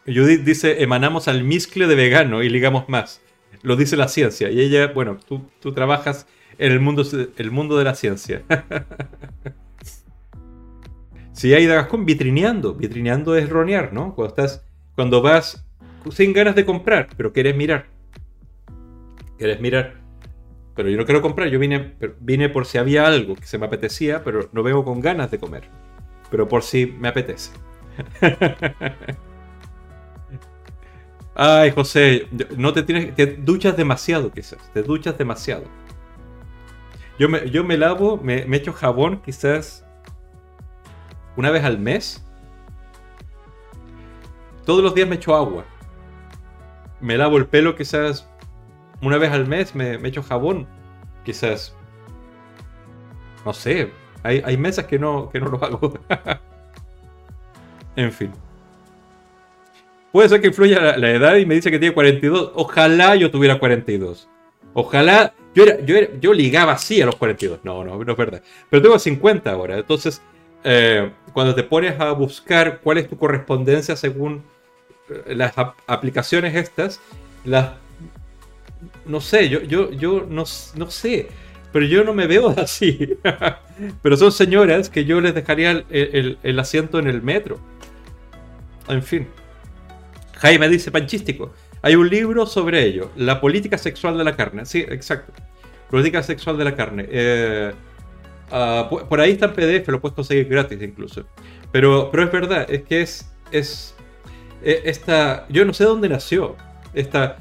Judith dice, emanamos al miscle de vegano y ligamos más. Lo dice la ciencia. Y ella, bueno, tú trabajas en el mundo, el mundo de la ciencia. [LAUGHS] si hay Gascón, vitrineando. Vitrineando es ronear, ¿no? Cuando estás, cuando vas sin ganas de comprar, pero quieres mirar. Quieres mirar. Pero yo no quiero comprar, yo vine, vine por si había algo que se me apetecía, pero no vengo con ganas de comer. Pero por si me apetece. [LAUGHS] Ay, José, no te tienes, te duchas demasiado quizás, te duchas demasiado. Yo me, yo me lavo, me, me echo jabón quizás una vez al mes. Todos los días me echo agua. Me lavo el pelo quizás una vez al mes me, echo jabón. Quizás. No sé. Hay, hay que no, que no lo hago. [LAUGHS] en fin. Puede ser que influya la, edad y me dice que tiene 42. Ojalá yo tuviera 42. Ojalá Yo, era, yo, yo ligaba así a los 42. No, no, no es verdad. Pero tengo 50 ahora. Entonces, eh, cuando te pones a buscar cuál es tu correspondencia según eh, las aplicaciones estas, las... No sé, yo, yo, yo no, no sé pero yo no me veo [LAUGHS] así. pero son señoras que yo les dejaría el, asiento en el metro. En fin. Jaime dice panchístico. Hay un libro sobre ello, La política sexual de la carne. Sí, exacto. Política sexual de la carne. Eh, ah, por ahí está en PDF, lo puedes conseguir gratis incluso. Pero, pero es verdad, es que es, es e, esta, yo no sé dónde nació esta,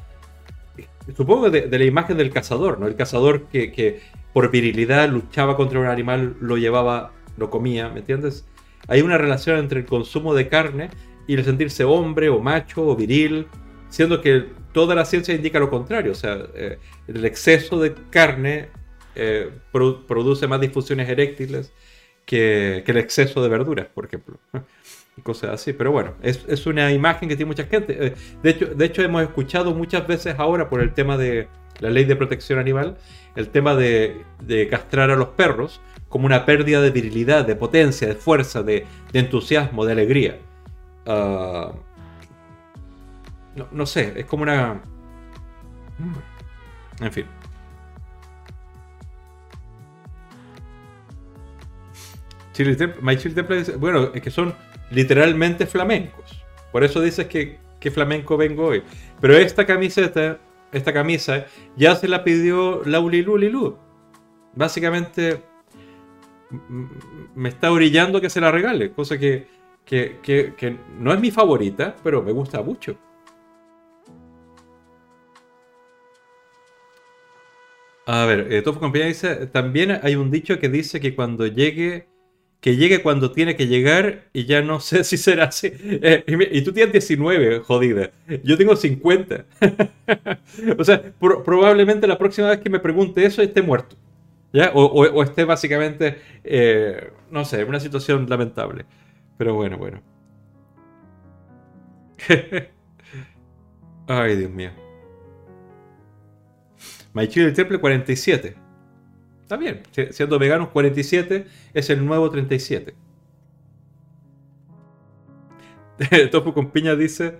supongo de, de, la imagen del cazador, ¿no? El cazador que, que, por virilidad luchaba contra un animal, lo llevaba, lo comía, ¿me entiendes? Hay una relación entre el consumo de carne y el sentirse hombre o macho o viril, siendo que toda la ciencia indica lo contrario, o sea, eh, el exceso de carne eh, produce más disfunciones eréctiles que, que, el exceso de verduras, por ejemplo. Y cosas así, pero bueno, es, es, una imagen que tiene mucha gente. Eh, de hecho, de hecho, hemos escuchado muchas veces ahora por el tema de la ley de protección animal, el tema de, castrar a los perros como una pérdida de virilidad, de potencia, de fuerza, de, entusiasmo, de alegría. Ah, no, sé, es como una... Mm, en fin. My Chile Temple dice, bueno, es que son literalmente flamencos. Por eso dices que, que flamenco vengo hoy. Pero esta camiseta esta camisa, ya se la pidió Lauli Lu. Básicamente me está orillando que se la regale, cosa que, que, no es mi favorita, pero me gusta mucho. A ver, eh, Tofu dice, también hay un dicho que dice que cuando llegue que llegue cuando tiene que llegar y ya no [LAUGHS] sé si será así. Eh, y, tú tienes 19, jodida. Yo tengo 50. [LAUGHS] o sea, probablemente la próxima vez que me pregunte eso esté muerto. ¿Ya? O, esté básicamente, eh, no sé, en una situación lamentable. Pero bueno, bueno. [LAUGHS] Ay, Dios mío. My Chile Triple 47. Está bien, siendo veganos 47 es el nuevo 37. [LAUGHS] Tofu con piña dice,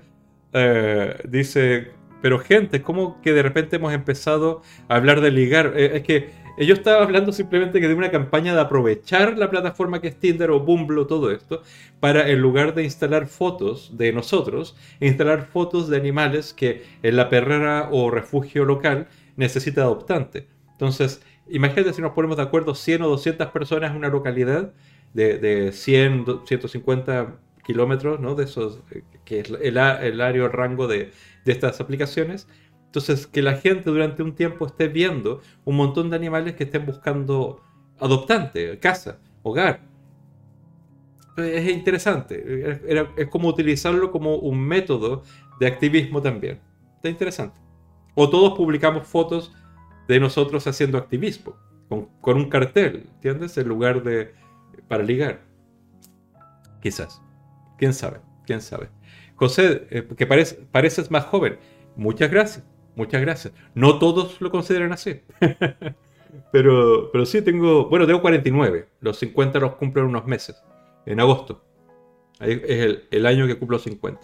eh, dice, pero gente, ¿cómo que de repente hemos empezado a hablar de ligar? Eh, es que yo estaba hablando simplemente que de una campaña de aprovechar la plataforma que es Tinder o Bumble todo esto, para en lugar de instalar fotos de nosotros, instalar fotos de animales que en la perrera o refugio local necesita adoptante. Entonces, imagínate si nos ponemos de acuerdo 100 o 200 personas en una localidad de, de 100, 150 kilómetros, ¿no? De esos, eh, que es el, el área o rango de, de estas aplicaciones. Entonces, que la gente durante un tiempo esté viendo un montón de animales que estén buscando adoptante, casa, hogar. Es interesante. Es, es como utilizarlo como un método de activismo también. Está interesante. O todos publicamos fotos de nosotros haciendo activismo, con, un cartel, ¿entiendes? En lugar de para ligar. Quizás. ¿Quién sabe? ¿Quién sabe? José, eh, que pareces más joven. Muchas gracias. Muchas gracias. No todos lo consideran así. [LAUGHS] pero, pero sí tengo, bueno, tengo 49. Los 50 los cumplo en unos meses. En agosto. es el, el año que cumplo 50.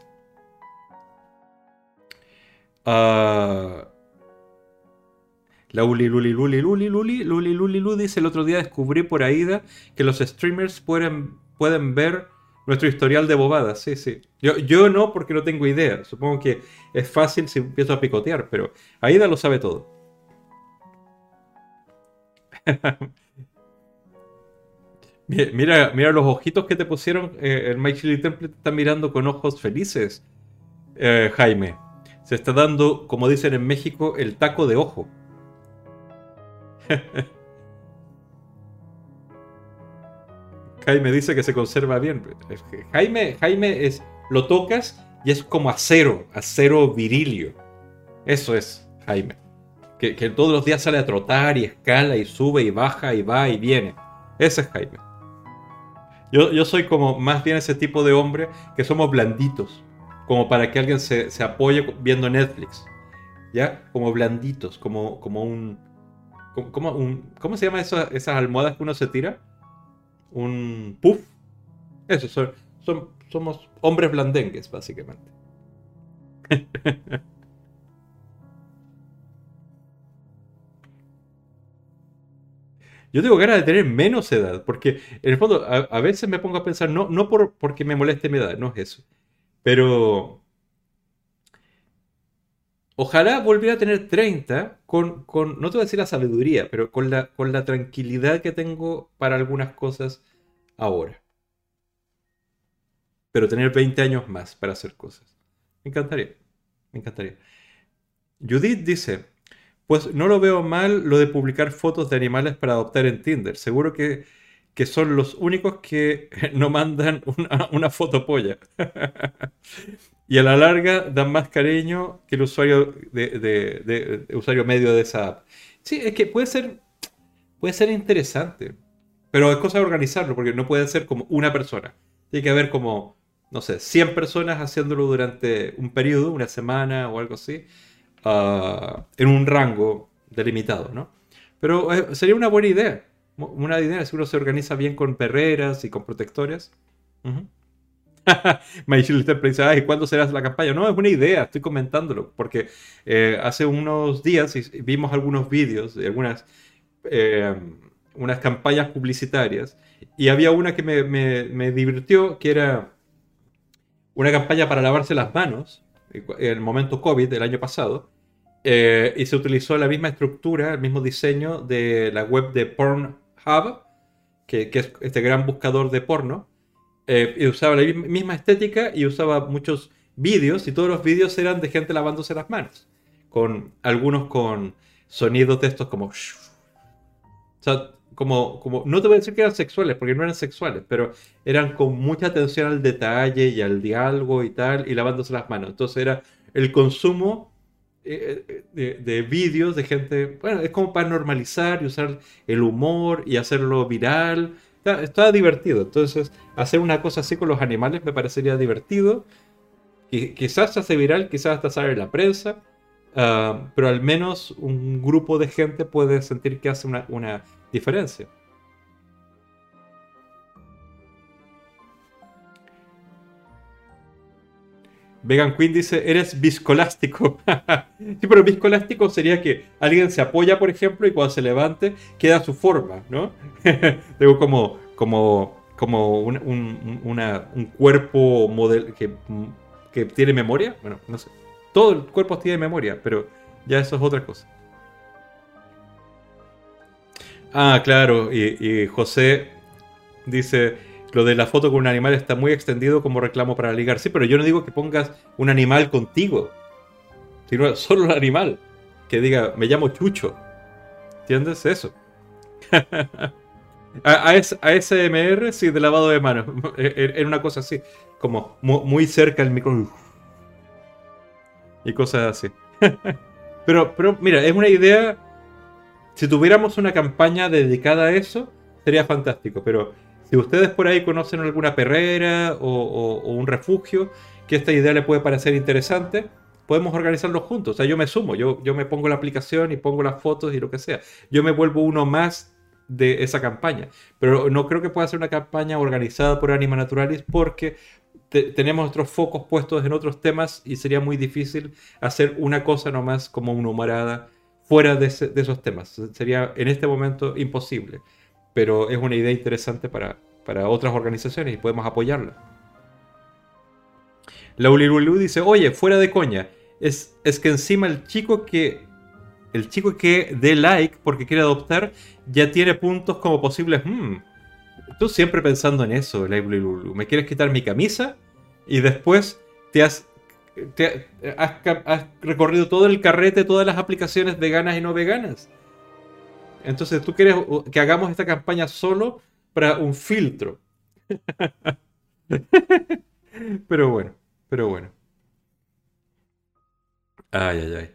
Ah... La Uli Luli Luli Luli Luli Luli Luli Luli dice el otro día descubrí por Aida que los streamers pueden, pueden ver nuestro historial de bobadas. Sí, sí. Yo, yo no porque no tengo idea. Supongo que es fácil si empiezo a picotear, pero Aida lo sabe todo. [LAUGHS] mira, mira los ojitos que te pusieron. Eh, el My Chili Temple te está mirando con ojos felices, eh, Jaime. Se está dando, como dicen en México, el taco de ojo. [LAUGHS] Jaime dice que se conserva bien. Jaime, Jaime es, lo tocas y es como acero, acero virilio. Eso es Jaime. Que, todos los días sale a trotar y escala y sube y baja y va y viene. Ese es Jaime. Yo, yo soy como más bien ese tipo de hombre que somos blanditos. Como para que alguien se, se apoye viendo Netflix. ¿Ya? Como blanditos, como, como un, ¿Cómo, un, ¿cómo se llama esas almohadas que uno se tira? Un puff. Eso, son, son, somos hombres blandengues, básicamente. [LAUGHS] Yo tengo ganas de tener menos edad, porque en el fondo a, veces me pongo a pensar, no, no por, porque me moleste mi edad, no es eso, pero ojalá volviera a tener 30 con, con, no te voy a decir la sabiduría, pero con la, con la tranquilidad que tengo para algunas cosas ahora. Pero tener 20 años más para hacer cosas. Me encantaría, me encantaría. Judith dice, pues no lo veo mal lo de publicar fotos de animales para adoptar en Tinder. Seguro que, son los únicos que [LAUGHS] no mandan una, foto polla. [LAUGHS] y a la larga dan más cariño que el usuario, de, usuario medio de esa app. Sí, es que puede ser, puede ser interesante. Pero es cosa de organizarlo, porque no puede ser como una persona. Tiene que haber como, no sé, 100 personas haciéndolo durante un periodo, una semana o algo así Ah, en un rango delimitado, ¿no? Pero eh, sería una buena idea. Una idea si uno se organiza bien con perreras y con protectores. Uh -huh. dice, ay, ¿cuándo será la campaña? No, es una idea, estoy comentándolo, porque eh, hace unos días vimos algunos vídeos de algunas eh, unas campañas publicitarias y había una que me, me, me divirtió, que era una campaña para lavarse las manos en el momento COVID del año pasado, eh, y se utilizó la misma estructura, el mismo diseño de la web de Pornhub, que, que es este gran buscador de porno, eh, y usaba la misma estética y usaba muchos vídeos, y todos los vídeos eran de gente lavándose las manos, con algunos con sonidos de estos como... O sea, como, como, no te voy a decir que eran sexuales, porque no eran sexuales, pero eran con mucha atención al detalle y al diálogo y tal, y lavándose las manos. Entonces era el consumo eh, de, de vídeos de gente, bueno, es como para normalizar y usar el humor y hacerlo viral. Está, divertido. Entonces, hacer una cosa así con los animales me parecería divertido. Y quizás se hace viral, quizás hasta sale en la prensa, ah, pero al menos un grupo de gente puede sentir que hace una, una diferencia. Vegan Queen dice, eres viscolástico. [LAUGHS] sí, pero viscolástico sería que alguien se apoya, por ejemplo, y cuando se levante queda su forma, ¿no? [LAUGHS] Digo, como, como, como un, un, cuerpo model que, que tiene memoria. Bueno, no sé. Todo el cuerpo tiene memoria, pero ya eso es otra cosa. Ah, claro, y, José dice, lo de la foto con un animal está muy extendido como reclamo para ligar. Sí, pero yo no digo que pongas un animal contigo, sino solo el animal. Que diga, me llamo Chucho. ¿Entiendes eso? [LAUGHS] a, ASMR, sí, de lavado de manos. [LAUGHS] Era una cosa así, como muy, cerca del micrófono. Y cosas así. [LAUGHS] pero, pero mira, es una idea si tuviéramos una campaña dedicada a eso, sería fantástico. Pero si ustedes por ahí conocen alguna perrera o, un refugio que esta idea le puede parecer interesante, podemos organizarlo juntos. O sea, yo me sumo, yo, yo me pongo la aplicación y pongo las fotos y lo que sea. Yo me vuelvo uno más de esa campaña. Pero no creo que pueda ser una campaña organizada por Anima Naturalis porque tenemos nuestros focos puestos en otros temas y sería muy difícil hacer una cosa nomás como una humorada fuera de, esos temas. Sería en este momento imposible, pero es una idea interesante para, para otras organizaciones y podemos apoyarla. Laulilulu dice, oye, fuera de coña, es, es que encima el chico que el chico que dé like porque quiere adoptar ya tiene puntos como posibles. Hmm, tú siempre pensando en eso, Laulilulu. ¿Me quieres quitar mi camisa? Y después te has has, recorrido todo el carrete, todas las aplicaciones veganas y no veganas. Entonces tú quieres que hagamos esta campaña solo para un filtro. [LAUGHS] pero bueno, pero bueno. Ay, ay, ay.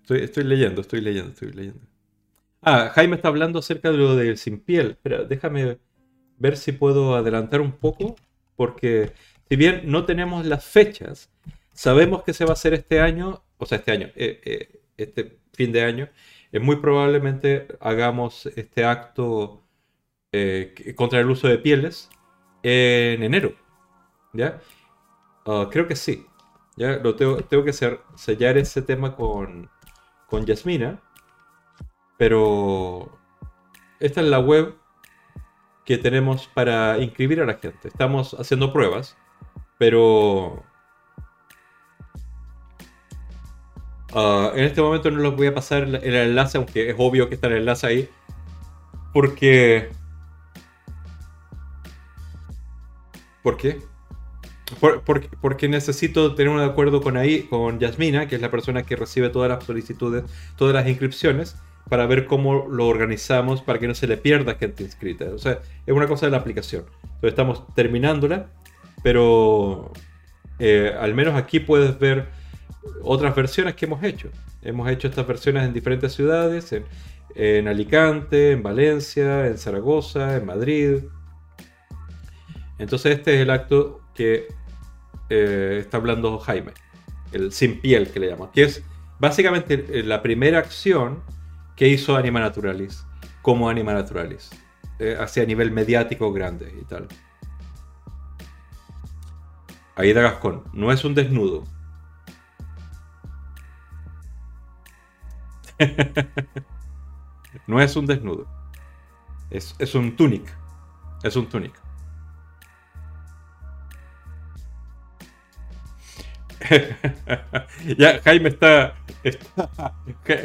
Estoy, estoy, leyendo, estoy leyendo, estoy leyendo. Ah, Jaime está hablando acerca de lo del sin piel. Espera, déjame ver si puedo adelantar un poco, porque si bien no tenemos las fechas, sabemos que se va a hacer este año, o sea, este año, eh, eh, este fin de año, es muy probablemente hagamos este acto eh, contra el uso de pieles en enero. ¿Ya? Ah, creo que sí. Ya lo tengo, tengo que sellar ese tema con, con Yasmina. Pero esta es la web que tenemos para inscribir a la gente. Estamos haciendo pruebas, pero ah, en este momento no les voy a pasar el enlace, aunque es obvio que está el enlace ahí, porque... ¿Por qué? porque necesito tener un acuerdo con ahí, con Yasmina, que es la persona que recibe todas las solicitudes, todas las inscripciones, para ver cómo lo organizamos para que no se le pierda gente inscrita. O sea, es una cosa de la aplicación. Entonces estamos terminándola, pero eh, al menos aquí puedes ver otras versiones que hemos hecho. Hemos hecho estas versiones en diferentes ciudades, en, Alicante, en Valencia, en Zaragoza, en Madrid. Entonces este es el acto que eh, está hablando Jaime, el sin piel que le llaman, que es básicamente la primera acción que hizo Anima Naturalis como Anima Naturalis, eh, hacia nivel mediático grande y tal. Aida Gascón, no es un desnudo. [LAUGHS] no es un desnudo. Es, es un tunic. Es un tunic. [LAUGHS] ya, Jaime está,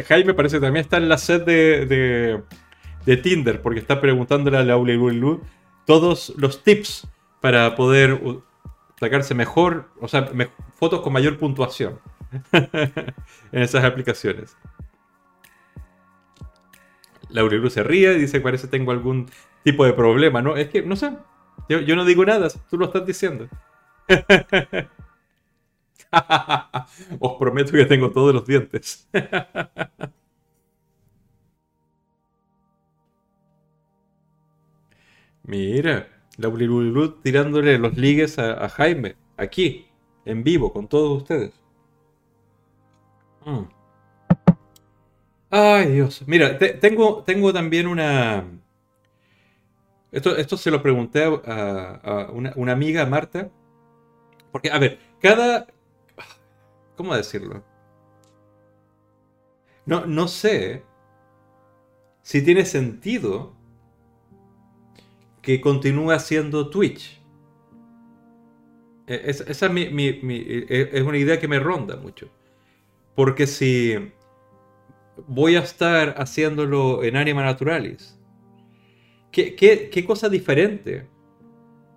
Jaime parece que también está en la sed de, de, Tinder, porque está preguntándole a Laura Lu todos los tips para poder sacarse mejor, o sea, fotos con mayor puntuación [LAUGHS] en esas aplicaciones. Laura Lu se ríe y dice que parece que tengo algún tipo de problema, ¿no? Es que, no sé, yo, no digo nada, tú lo estás diciendo. [LAUGHS] Os prometo que tengo todos los dientes. [LAUGHS] Mira, la tirándole los ligues a, Jaime, aquí, en vivo, con todos ustedes. Mm. Ay, Dios. Mira, tengo, tengo también una. Esto, esto se lo pregunté a, una, una, amiga, Marta. Porque, a ver, cada, ¿Cómo decirlo? No, no sé si tiene sentido que continúe haciendo Twitch. E, esa es, e, es una idea que me ronda mucho. Porque si voy a estar haciéndolo en Anima Naturalis, ¿qué, qué cosa diferente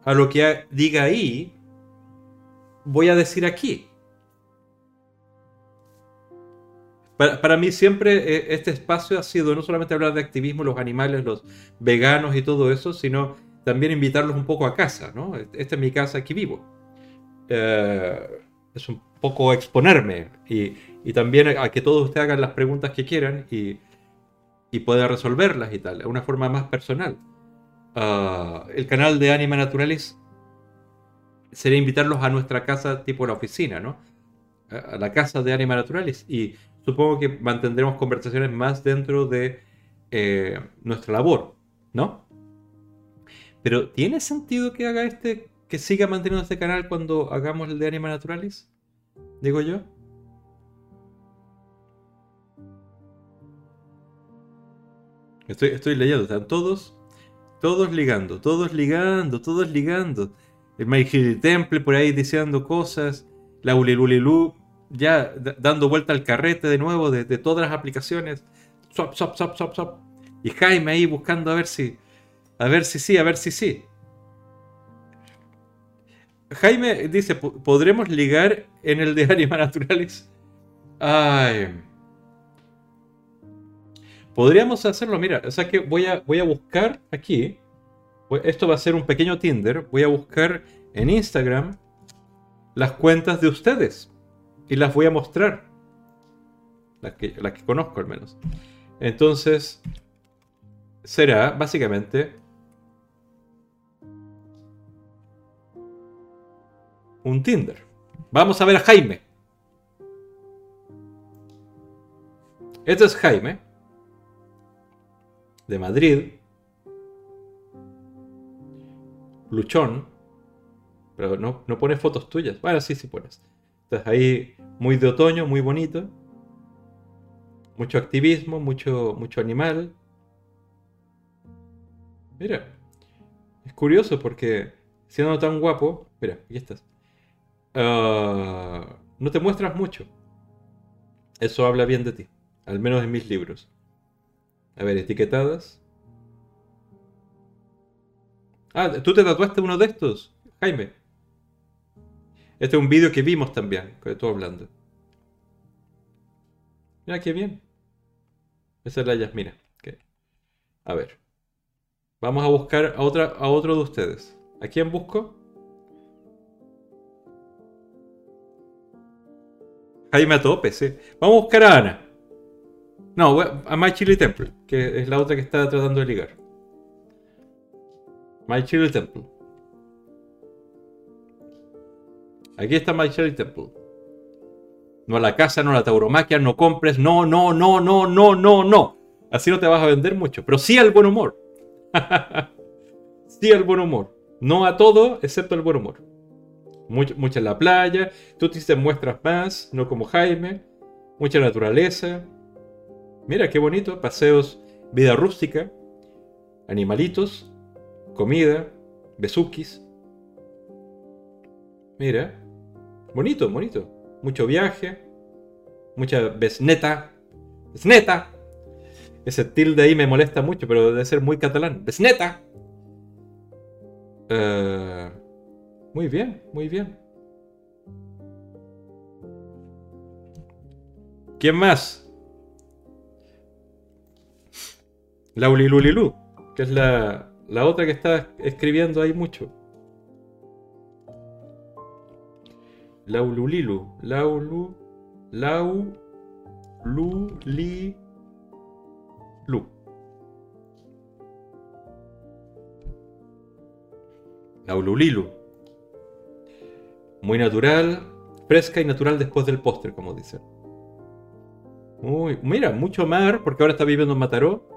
a lo que diga ahí voy a decir aquí? Para, mí siempre eh, este espacio ha sido no solamente hablar de activismo, los animales, los veganos y todo eso, sino también invitarlos un poco a casa, ¿no? Esta es mi casa, aquí vivo. Eh, es un poco exponerme y, también a que todos ustedes hagan las preguntas que quieran y, y puedan resolverlas y tal, de una forma más personal. Ah, el canal de Anima Naturalis sería invitarlos a nuestra casa tipo la oficina, ¿no? A la casa de Anima Naturalis y supongo que mantendremos conversaciones más dentro de eh, nuestra labor, ¿no? Pero ¿tiene sentido que haga este, que siga manteniendo este canal cuando hagamos el de Anima Naturalis? Digo yo. Estoy, leyendo, están todos, todos ligando, todos ligando, todos ligando. El Mighty Temple por ahí diciendo cosas, la Ulilulilu ya dando vuelta al carrete de nuevo de, todas las aplicaciones. Swap, swap, swap, swap, swap. Y Jaime ahí buscando a ver si. A ver si sí, a ver si sí. Jaime dice, ¿podremos ligar en el de [LAUGHS] Anima Naturalis? Ay. Podríamos hacerlo, mira, o sea que voy a, voy a buscar aquí. Esto va a ser un pequeño Tinder. Voy a buscar en Instagram las cuentas de ustedes y las voy a mostrar. Las que, las que conozco al menos. Entonces, será básicamente un Tinder. Vamos a ver a Jaime. Este es Jaime. De Madrid. Luchón. Pero no, no pones fotos tuyas. Bueno, sí, sí pones. Estás ahí muy de otoño, muy bonito. Mucho activismo, mucho, mucho animal. Mira, es curioso porque siendo tan guapo, mira, aquí estás. Ah, no te muestras mucho. Eso habla bien de ti, al menos en mis libros. A ver, etiquetadas. Ah, tú te tatuaste uno de estos, Jaime. Este es un vídeo que vimos también, que estoy hablando. Mira qué bien. Esa es la Yasmina. A ver. Vamos a buscar a, otra, a otro de ustedes. ¿A quién busco? Jaime a tope, sí. Vamos a buscar a Ana. No, a My Chili Temple, que es la otra que está tratando de ligar. My Chili Temple. Aquí está My Chili Temple. No a la casa, no a la tauromaquia, no compres, no, no, no, no, no, no, no. Así no te vas a vender mucho, pero sí al buen humor. [LAUGHS] sí al buen humor. No a todo, excepto al buen humor. Mucho, mucha en la playa, tú te muestras más, no como Jaime. Mucha naturaleza. Mira qué bonito, paseos, vida rústica, animalitos, comida, besukis. Mira, bonito, bonito mucho viaje, mucha besneta. Besneta. Ese tilde ahí me molesta mucho, pero debe ser muy catalán. Besneta. Uh, muy bien, muy bien. ¿Quién más? Laulilulilu, que es la, la otra que está escribiendo ahí mucho. Laululilu. Laulu. Lau. Li. Lu. Laululilu. Muy natural, fresca y natural después del postre, como dicen. Muy, mira, mucho mar, porque ahora está viviendo en Mataró.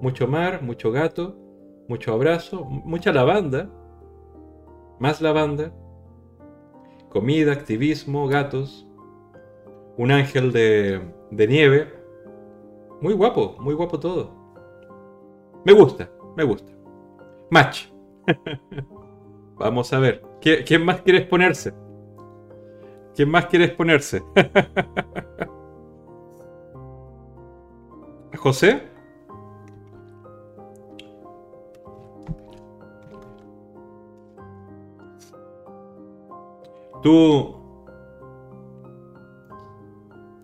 Mucho mar, mucho gato, mucho abrazo, mucha lavanda. Más lavanda comida, activismo, gatos, un ángel de, nieve. Muy guapo, muy guapo todo. Me gusta, me gusta. Match. [LAUGHS] Vamos a ver. ¿Quién más quiere exponerse? ¿Quién más quiere exponerse? [LAUGHS] ¿José? Tú...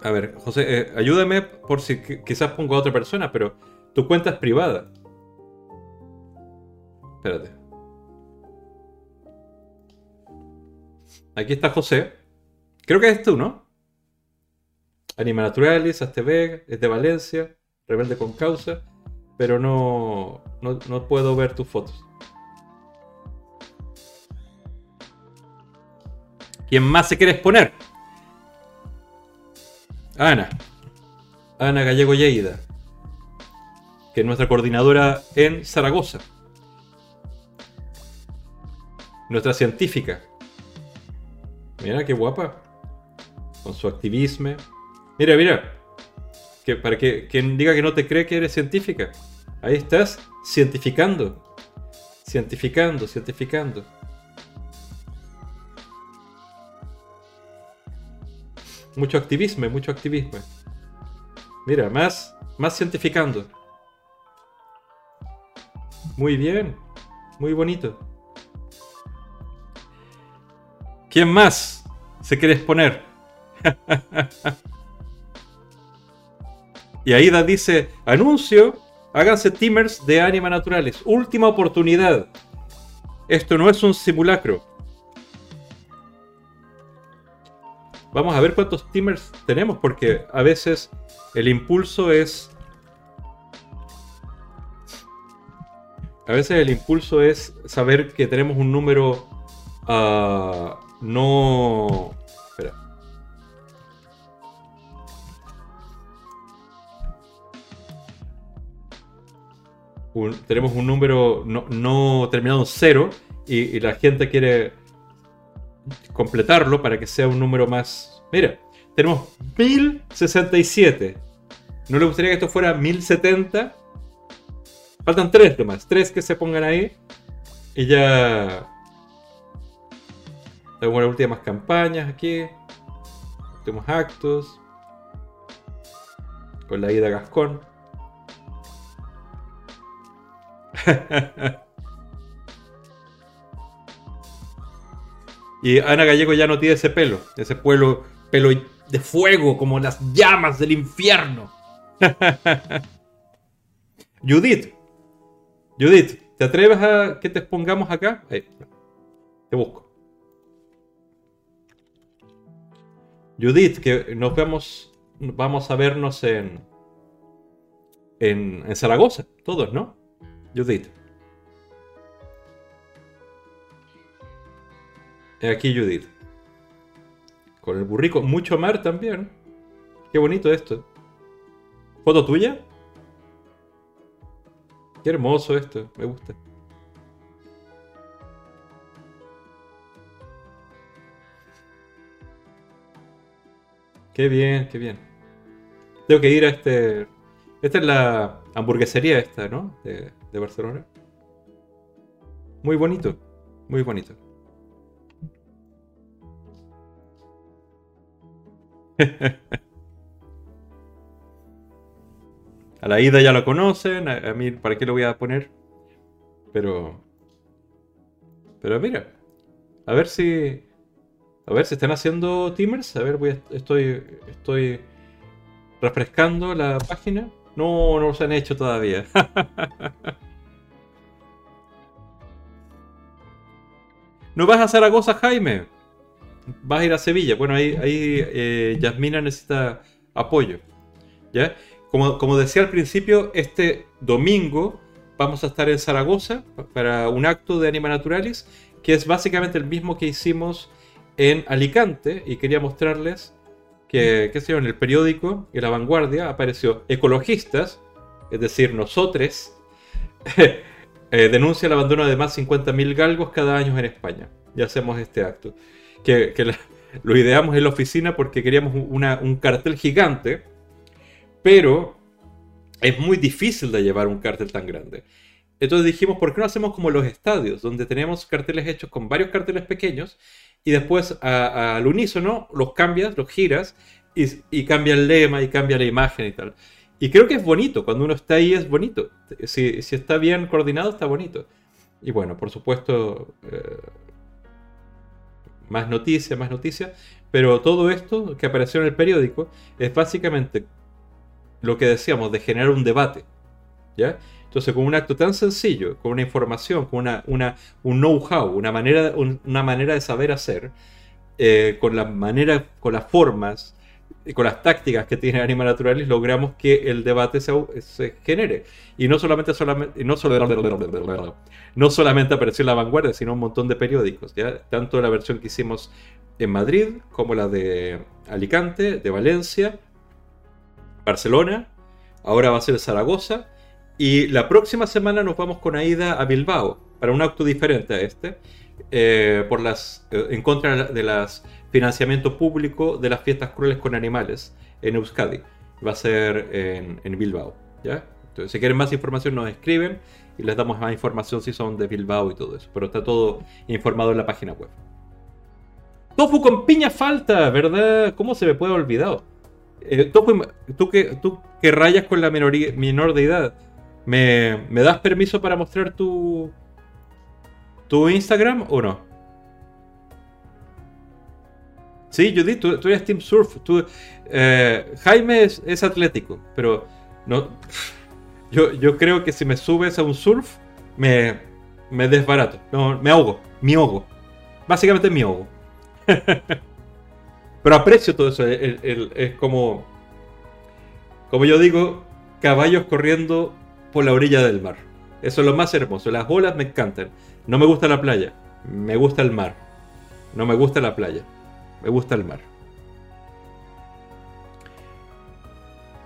A ver, José, eh, ayúdame por si quizás pongo a otra persona, pero tu cuenta es privada. Espérate. Aquí está José. Creo que es tú, ¿no? Anima Naturalis, Asteveg, es de Valencia, rebelde con causa, pero no, no puedo ver tus fotos. ¿Quién más se quiere exponer? Ana. Ana Gallego Lleida. Que es nuestra coordinadora en Zaragoza. Nuestra científica. Mira qué guapa. Con su activismo. Mira, mira. Que para que quien diga que no te cree que eres científica. Ahí estás cientificando. Cientificando, cientificando. Mucho activismo, mucho activismo. Mira, más, más cientificando. Muy bien, muy bonito. ¿Quién más se quiere exponer? [LAUGHS] y Aida dice, anuncio, háganse timers de Anima Naturales. Última oportunidad. Esto no es un simulacro. Vamos a ver cuántos timers tenemos, porque a veces el impulso es. A veces el impulso es saber que tenemos un número uh, no. Espera. tenemos un número no, terminado en cero y, la gente quiere completarlo para que sea un número más... Mira, tenemos 1067. ¿No le gustaría que esto fuera 1070? Faltan tres nomás, tres que se pongan ahí y ya... Tengo las últimas campañas aquí, últimos actos, con la ida a Gascón. [LAUGHS] y Ana Gallego ya no tiene ese pelo, ese pelo, pelo de fuego, como las llamas del infierno. [LAUGHS] Judith, Judith, ¿te atreves a que te pongamos acá? Te busco. Judith, que nos vemos, vamos a vernos en, en, en Zaragoza, todos, ¿no? Judith. Aquí Judith. Con el burrico. Mucho mar también. Qué bonito esto. ¿Foto tuya? Qué hermoso esto. Me gusta. Qué bien, qué bien. Tengo que ir a este... Esta es la hamburguesería esta, ¿no? De, de Barcelona. Muy bonito, muy bonito. [LAUGHS] a la ida ya lo conocen, a, mí para qué lo voy a poner. Pero... Pero mira, a ver si... A ver si están haciendo timers. A ver, voy estoy, estoy refrescando la página. No, no se han hecho todavía. [LAUGHS] ¿No vas a Zaragoza, Jaime? Vas a ir a Sevilla. Bueno, ahí, ahí eh, Yasmina necesita apoyo. ¿Ya? Como, como decía al principio, este domingo vamos a estar en Zaragoza para un acto de Anima Naturalis, que es básicamente el mismo que hicimos en Alicante, y quería mostrarles que, qué sé yo, en el periódico, en la vanguardia, apareció ecologistas, es decir, nosotros, [LAUGHS] eh, denuncia el abandono de más 50.000 galgos cada año en España. Y hacemos este acto. Que, lo ideamos en la oficina porque queríamos un cartel gigante, pero es muy difícil de llevar un cartel tan grande. Entonces dijimos, ¿por qué no hacemos como los estadios, donde tenemos carteles hechos con varios carteles pequeños y después al unísono los cambias, los giras y, cambia el lema y cambia la imagen y tal. Y creo que es bonito, cuando uno está ahí es bonito. Si, está bien coordinado, está bonito. Y bueno, por supuesto, eh, más noticias, más noticias. Pero todo esto que apareció en el periódico es básicamente lo que decíamos de generar un debate. ¿Ya? Entonces, con un acto tan sencillo, con una información, con una, una un know-how, una manera, una manera de saber hacer, eh, con la manera, con las formas, con las tácticas que tiene Anima Naturalis, logramos que el debate se, genere. Y no solamente, no, no solamente apareció en la vanguardia, sino un montón de periódicos. ¿ya? Tanto la versión que hicimos en Madrid, como la de Alicante, de Valencia, Barcelona, ahora va a ser Zaragoza y la próxima semana nos vamos con Aida a Bilbao para un acto diferente a este, eh, por las, eh, en contra de las financiamiento público de las fiestas crueles con animales en Euskadi. Va a ser en, Bilbao. ¿ya? Entonces, si quieren más información, nos escriben y les damos más información si son de Bilbao y todo eso. Pero está todo informado en la página web. Tofu con piña falta, ¿verdad? ¿Cómo se me puede olvidar? Eh, Tofu, tú que, tú que rayas con la minoría, menor de edad, ¿Me, das permiso para mostrar tu, tu Instagram o no? Sí, Judith, tú, tú eres Team Surf. Tú, eh, Jaime es, atlético, pero no. [LAUGHS] Yo, yo creo que si me subes a un surf, me, me desbarato. No, me ahogo. Me ahogo. Básicamente me ahogo. [LAUGHS] pero aprecio todo eso. es como. Como yo digo, caballos corriendo por la orilla del mar. Eso es lo más hermoso. Las olas me encantan. No me gusta la playa. Me gusta el mar. No me gusta la playa. Me gusta el mar.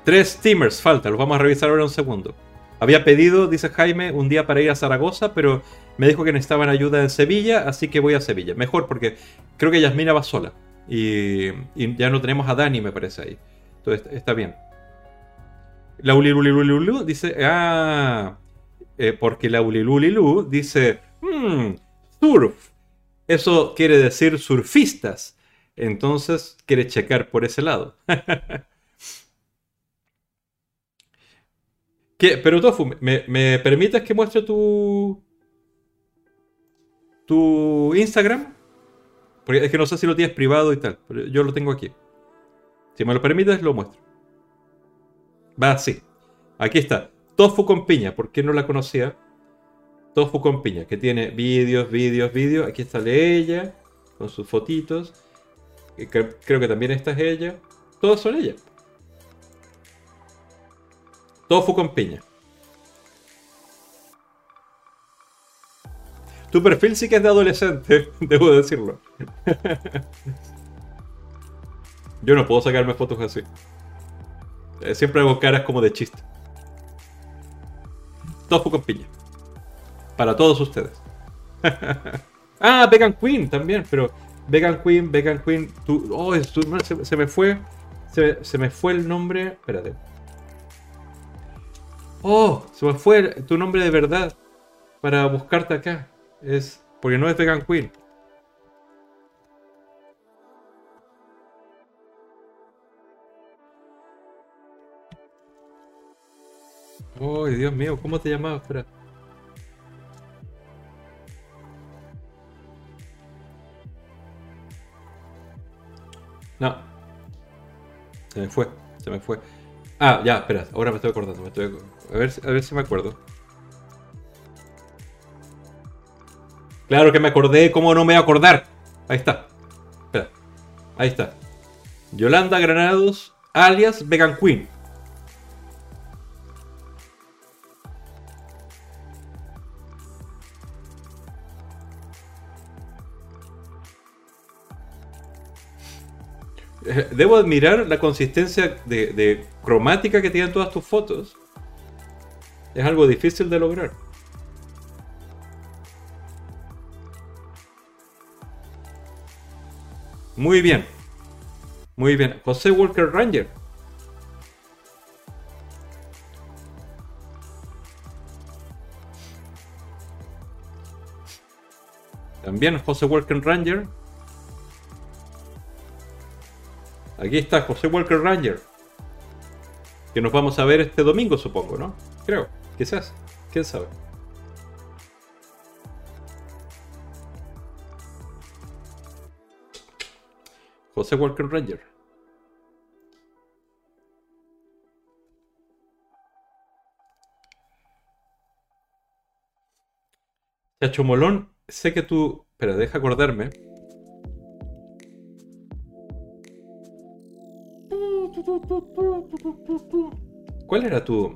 Tres steamers falta. Los vamos a revisar ahora un segundo. Había pedido, dice Jaime, un día para ir a Zaragoza, pero me dijo que necesitaban ayuda en Sevilla, así que voy a Sevilla. Mejor porque creo que Yasmina va sola. Y, ya no tenemos a Dani, me parece ahí. Entonces está bien. La dice, ah, eh, porque la dice, hmm, surf. Eso quiere decir surfistas. Entonces quiere checar por ese lado. [LAUGHS] ¿Qué? Pero Tofu, ¿me, ¿me permites que muestre tu, tu Instagram? Porque es que no sé si lo tienes privado y tal, pero yo lo tengo aquí. Si me lo permites, lo muestro. Va, sí. Aquí está. Tofu con piña. ¿Por qué no la conocía? Tofu con piña, que tiene vídeos, vídeos, vídeos. Aquí está ella, con sus fotitos. Creo que también esta es ella. Todos son ella. Tofu con piña. Tu perfil sí que es de adolescente, [LAUGHS] debo decirlo. [LAUGHS] Yo no puedo sacarme fotos así. Eh, siempre hago caras como de chiste. Tofu con piña. Para todos ustedes. [LAUGHS] ah, Vegan Queen también, pero Vegan Queen, Vegan Queen. Tú, oh, se, me fue. Se, se, me fue el nombre. Espérate. Oh, se me fue tu nombre de verdad. Para buscarte acá. Es. Porque no es Vegan Queen. Oh, Dios mío, ¿cómo te llamabas? Espera. No. Se me fue, se me fue. Ah, ya, espera, ahora me estoy acordando. Me estoy... A, ver, a ver si me acuerdo. Claro que me acordé, ¿cómo no me voy a acordar? Ahí está. Espera. Ahí está. Yolanda Granados, alias Vegan Queen. [LAUGHS] debo admirar la consistencia de, cromática que tienen todas tus fotos. Es algo difícil de lograr. Muy bien. Muy bien. José Walker Ranger. También José Walker Ranger. Aquí está José Walker Ranger. Que nos vamos a ver este domingo, supongo, ¿no? Creo, quizás. ¿Quién sabe? José Walker Ranger. Chacho Molón, sé que tú... Espera, deja acordarme. ¿Cuál era tu...?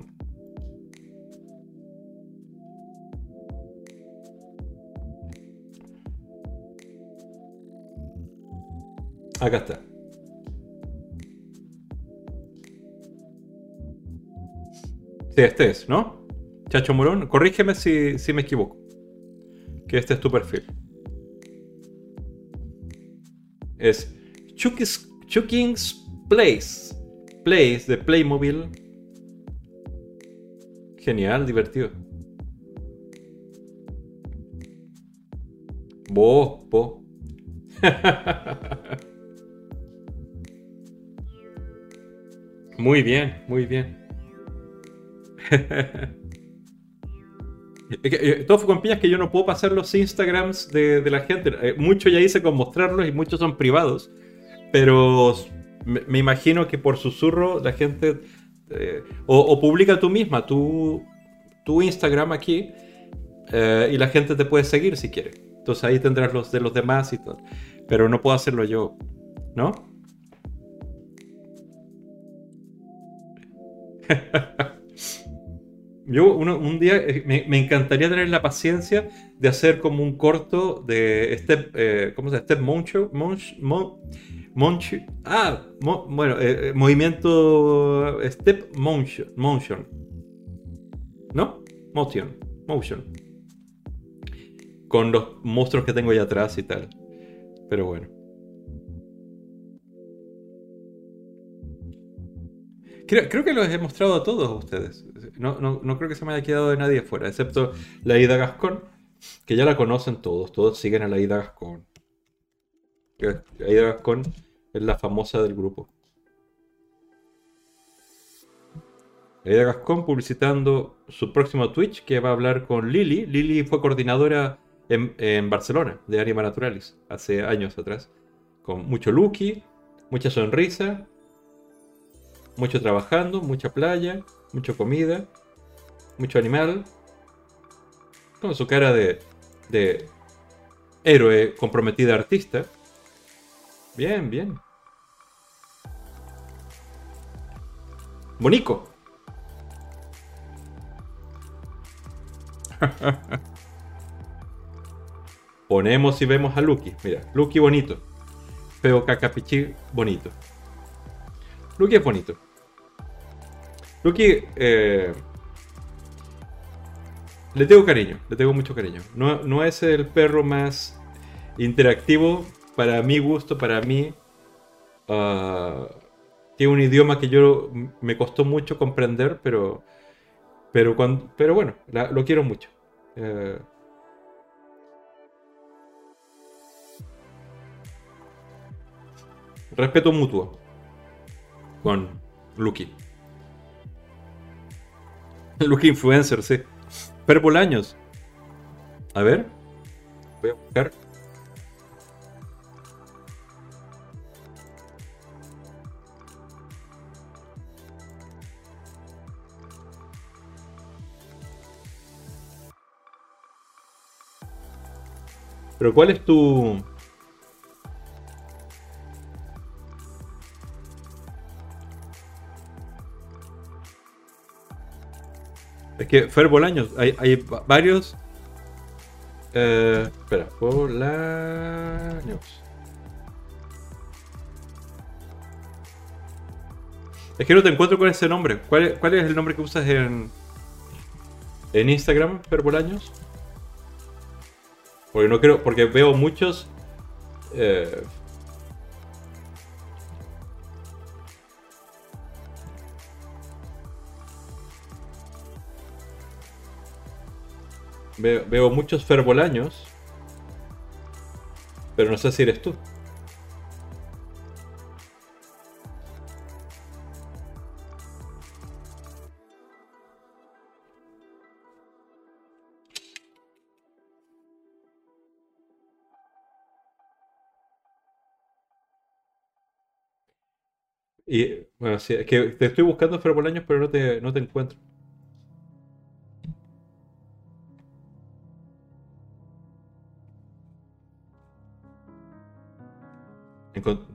Acá está. Sí, este es, ¿no? Chacho Morón, corrígeme si, si me equivoco. Que este es tu perfil. Es Chuking's Place. Place de Playmobil. Genial, divertido. Bo, bo. [LAUGHS] muy bien, muy bien. [LAUGHS] Eh, todo fue con piñas que yo no puedo pasar los Instagrams de, la gente. Eh, mucho ya hice con mostrarlos y muchos son privados. Pero me, imagino que por susurro la gente... Eh, o, publica tú misma tu, tu Instagram aquí eh, y la gente te puede seguir si quiere. Entonces ahí tendrás los de los demás y todo. Pero no puedo hacerlo yo, ¿no? [LAUGHS] Yo un día eh, me, encantaría tener la paciencia de hacer como un corto de Step, ¿cómo se llama? Step Motion, Monch ah, bueno, eh, eh, movimiento Step Motion. motion. Motion. Motion. Con los monstruos que tengo ahí atrás y tal. Pero bueno. Creo, que los he mostrado a todos ustedes. No, no, creo que se me haya quedado de nadie afuera, excepto la Ida Gascon, que ya la conocen todos. Todos siguen a la Ida Gascon. La Ida Gascon es la famosa del grupo. Aida Gascón publicitando su próximo Twitch que va a hablar con Lili. Lili fue coordinadora en, Barcelona de Anima Naturalis hace años atrás. Con mucho Lucky, mucha sonrisa, mucho trabajando, mucha playa, mucha comida, mucho animal. Con su cara de héroe comprometida artista. Bien, bien. Bonico. [LAUGHS] Ponemos y vemos a Lucky. Mira, Lucky bonito. Feo cacapichi bonito. Lucky es bonito. Lucky eh, le tengo cariño, le tengo mucho cariño. No, es el perro más interactivo para mi gusto, para mí. Ah, tiene un idioma que yo me costó mucho comprender, pero pero, cuando, pero bueno, lo quiero mucho. Eh, respeto mutuo con Lucky. [LAUGHS] Lucky Influencer, sí. Perbolaños. A ver. Voy a buscar. Pero ¿cuál es tu... Es que Fer Bolaños, hay, hay varios... Eh, espera, Bolaños. Es que no te encuentro con ese nombre. ¿Cuál, cuál es el nombre que usas en, en Instagram, Fer Bolaños? Porque no creo, porque veo muchos. Eh, veo, veo muchos ferbolaños. Pero no sé si eres tú. Y bueno, sí, es que te estoy buscando Ferbolaños, pero no te, no te encuentro.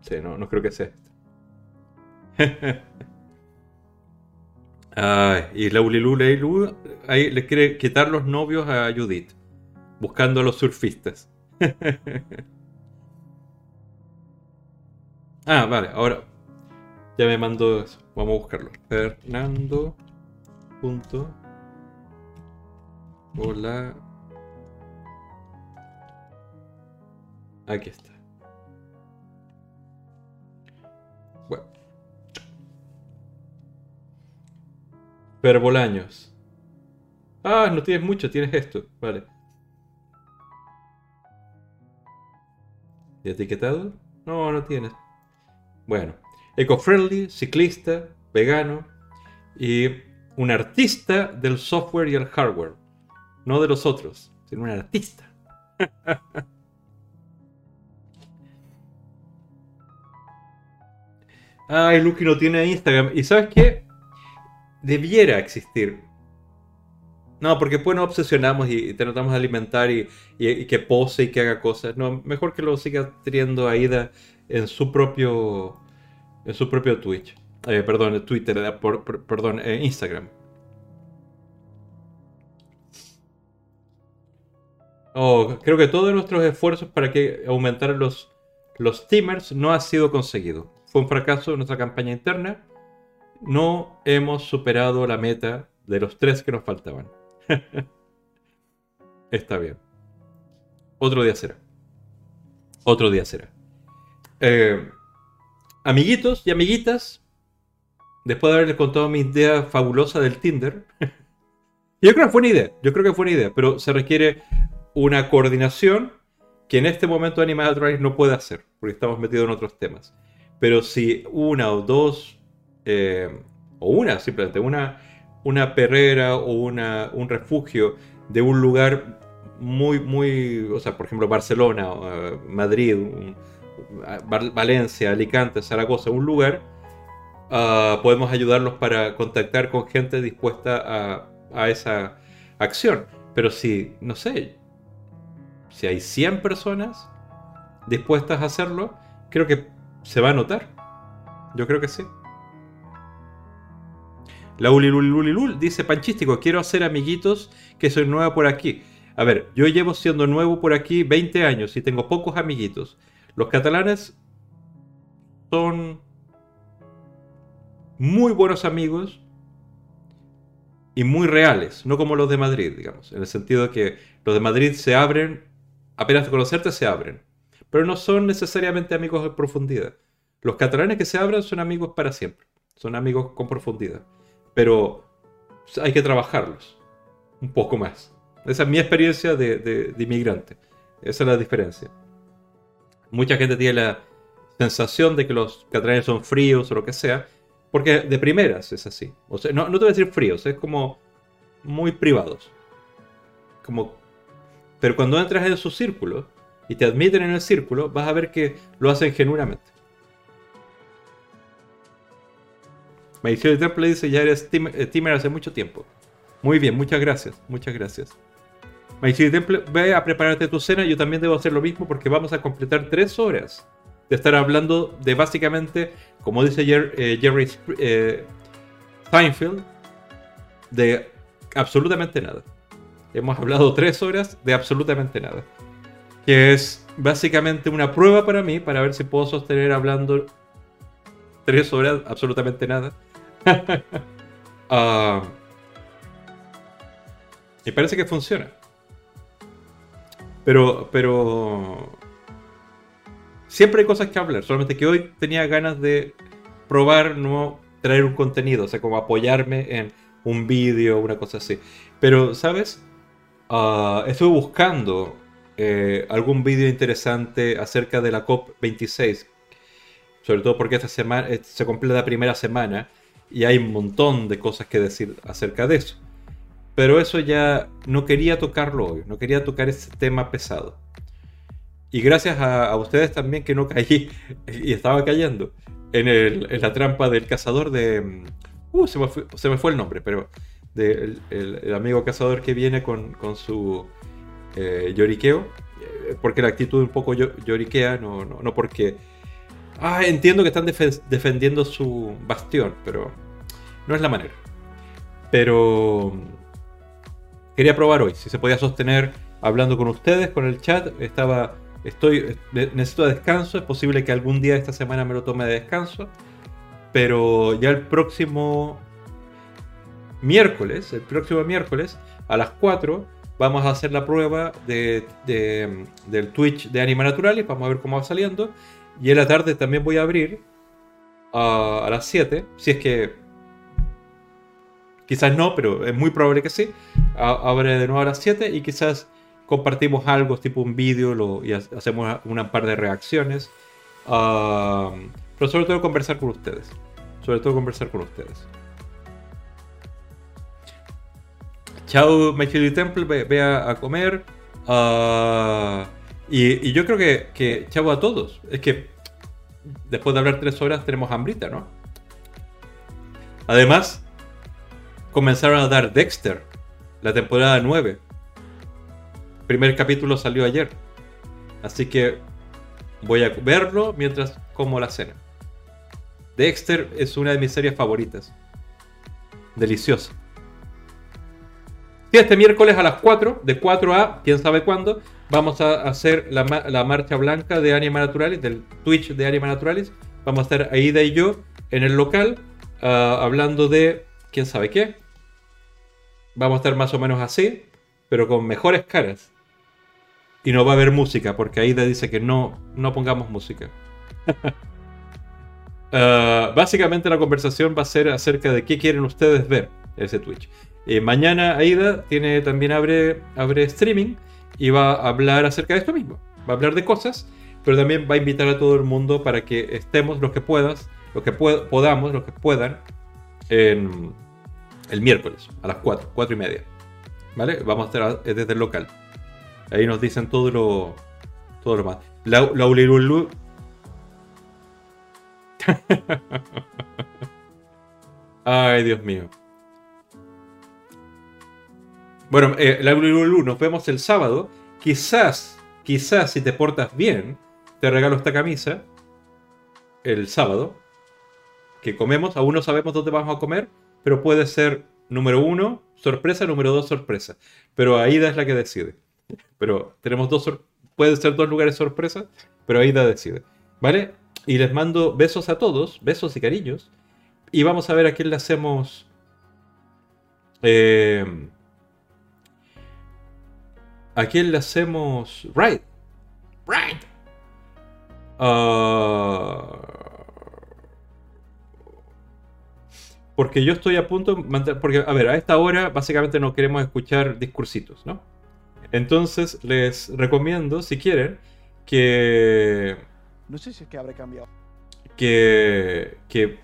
sí, no, no creo que sea esto. [LAUGHS] Ay, y Laulilu Leilu ahí le quiere quitar los novios a Judith, buscando a los surfistas. [LAUGHS] ah, vale, ahora ya me mandó eso. Vamos a buscarlo. Fernando. Punto. Hola. Aquí está. Bueno. Perbolaños. Ah, no tienes mucho, tienes esto. Vale. ¿Y etiquetado? No, no tienes. Bueno eco-friendly, ciclista, vegano y un artista del software y el hardware. No de los otros, sino un artista. [LAUGHS] Ay, Lucky no tiene Instagram. ¿Y sabes qué? Debiera existir. No, porque pues nos obsesionamos y te tratamos de alimentar y, que pose y que haga cosas. No, mejor que lo siga teniendo Aida en su propio en su propio Twitch. Eh, perdón, Twitter, eh, perdón, eh, Instagram. Oh, creo que todos nuestros esfuerzos para que aumentaran los, los teamers no ha sido conseguido. Fue un fracaso en nuestra campaña interna. No hemos superado la meta de los tres que nos faltaban. [LAUGHS] Está bien. Otro día será. Otro día será. Eh, amiguitos y amiguitas, después de haberles contado mi idea fabulosa del Tinder, [LAUGHS] yo creo que fue una idea, yo creo que fue una idea, pero se requiere una coordinación que en este momento Animal Drive no puede hacer, porque estamos metidos en otros temas. Pero si una o dos, eh, o una simplemente, una, una perrera o una, un refugio de un lugar muy, muy, o sea, por ejemplo, Barcelona, uh, Madrid, un, Valencia, Alicante, Zaragoza, un lugar, uh, podemos ayudarlos para contactar con gente dispuesta a, a, esa acción. Pero si, no sé, si hay 100 personas dispuestas a hacerlo, creo que se va a notar. Yo creo que sí. La Ulilulilul dice Panchístico, quiero hacer amiguitos que soy nueva por aquí. A ver, yo llevo siendo nuevo por aquí 20 años y tengo pocos amiguitos. Los catalanes son muy buenos amigos y muy reales, no como los de Madrid, digamos, en el sentido de que los de Madrid se abren, apenas de conocerte se abren, pero no son necesariamente amigos de profundidad. Los catalanes que se abren son amigos para siempre, son amigos con profundidad, pero hay que trabajarlos un poco más. Esa es mi experiencia de, inmigrante. Esa es la diferencia. Mucha gente tiene la sensación de que los catalanes son fríos o lo que sea, porque de primeras es así. O sea, no, te voy a decir fríos, es como muy privados. Como, pero cuando entras en su círculo y te admiten en el círculo, vas a ver que lo hacen genuinamente. de Temple dice, ya eres teamer hace mucho tiempo. Muy bien, muchas gracias, muchas gracias. Maestro Temple, ve a prepararte tu cena. Yo también debo hacer lo mismo porque vamos a completar tres horas de estar hablando de básicamente, como dice eh, Jerry eh, Seinfeld, de absolutamente nada. Hemos hablado tres horas de absolutamente nada. Que es básicamente una prueba para mí para ver si puedo sostener hablando tres horas absolutamente nada. [LAUGHS] uh, y parece que funciona. Pero, siempre hay cosas que hablar. Solamente que hoy tenía ganas de probar no traer un contenido, o sea, como apoyarme en un vídeo, una cosa así. Pero, ¿sabes? Uh, estuve buscando eh, algún vídeo interesante acerca de la COP26. Sobre todo porque esta semana eh, se completa la primera semana y hay un montón de cosas que decir acerca de eso. Pero eso ya no quería tocarlo hoy, no quería tocar ese tema pesado. Y gracias a, ustedes también que no caí [LAUGHS] y estaba cayendo en, la trampa del cazador de... Uh, se me fue, el nombre, pero del el, amigo cazador que viene con, su eh, lloriqueo, eh, porque la actitud un poco lloriquea, no, no porque... Ah, entiendo que están defendiendo su bastión, pero no es la manera. Pero quería probar hoy si se podía sostener hablando con ustedes, con el chat. Estaba, estoy, necesito descanso. Es posible que algún día esta semana me lo tome de descanso. Pero ya el próximo miércoles, el próximo miércoles, a las 4, vamos a hacer la prueba de, del Twitch de Anima Naturales. Vamos a ver cómo va saliendo. Y en la tarde también voy a abrir a las 7, si es que Quizás no, pero es muy probable que sí. Abre de nuevo a las 7 y quizás compartimos algo, tipo un vídeo y hacemos una par de reacciones. pero sobre todo conversar con ustedes. Sobre todo conversar con ustedes. Chao, My Temple, ve, a, comer. Ah, y, yo creo que, que chao a todos. Es que después de hablar tres horas tenemos hambrita, ¿no? Además, comenzaron a dar Dexter, la temporada 9. El primer capítulo salió ayer. Así que voy a verlo mientras como la cena. Dexter es una de mis series favoritas. Deliciosa. Y este miércoles a las 4, de 4 a quién sabe cuándo, vamos a hacer la, marcha blanca de Anima Naturalis, del Twitch de Anima Naturalis. Vamos a estar Aida y yo en el local, ah, hablando de quién sabe qué. Vamos a estar más o menos así, pero con mejores caras. Y no va a haber música, porque Aida dice que no, no pongamos música. [LAUGHS] Ah, básicamente la conversación va a ser acerca de qué quieren ustedes ver ese Twitch. Eh, mañana Aida tiene, también abre, abre streaming y va a hablar acerca de esto mismo. Va a hablar de cosas, pero también va a invitar a todo el mundo para que estemos los que puedas, los que podamos, los que puedan, en el miércoles a las 4, 4 y media. ¿Vale? Vamos a estar desde el local. Ahí nos dicen todo lo, todo lo más. La, la [LAUGHS] Ay, Dios mío. Bueno, eh, la nos vemos el sábado. Quizás, quizás si te portas bien, te regalo esta camisa el sábado. Que comemos, aún no sabemos dónde vamos a comer, pero puede ser número uno, sorpresa, número dos, sorpresa. Pero Aida es la que decide. Pero tenemos dos, puede ser dos lugares sorpresa, pero Aida decide. ¿Vale? Y les mando besos a todos, besos y cariños. Y vamos a ver a quién le hacemos. Eh, ¿A quién le hacemos. Right. Right. Porque yo estoy a punto. Porque, a ver, a esta hora básicamente no queremos escuchar discursitos, ¿no? Entonces les recomiendo, si quieren, que no sé si es que habré cambiado. Que, que,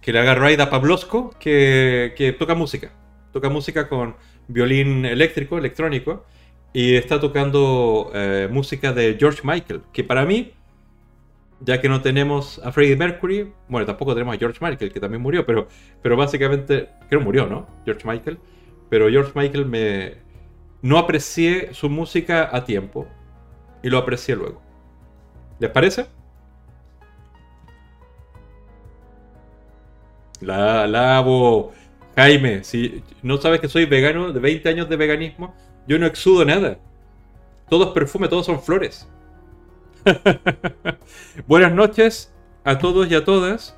que le haga raid a Pablosko, que, que toca música. Toca música con violín eléctrico, electrónico, y está tocando eh, música de George Michael, que para mí, ya que no tenemos a Freddie Mercury, bueno, tampoco tenemos a George Michael, que también murió, pero, pero básicamente, creo murió, ¿no? George Michael. Pero George Michael me... No aprecié su música a tiempo y lo aprecié luego. ¿Les parece? La lavo. Jaime, si no sabes que soy vegano de 20 años de veganismo, yo no exudo nada. Todo es perfume, todos son flores. [LAUGHS] Buenas noches a todos y a todas.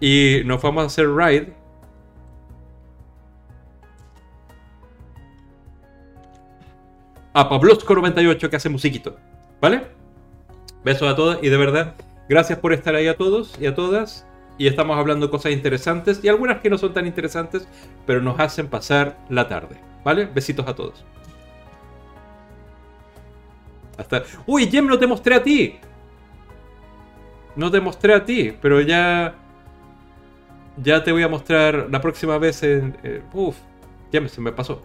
Y nos vamos a hacer ride. A Pablosco98 que hace musiquito. ¿Vale? Besos a todos y de verdad, gracias por estar ahí a todos y a todas. Y estamos hablando cosas interesantes y algunas que no son tan interesantes, pero nos hacen pasar la tarde. ¿Vale? Besitos a todos. Hasta... Uy, Jem, no te mostré a ti. No te mostré a ti, pero ya... Ya te voy a mostrar la próxima vez en... Uf, ya se me pasó.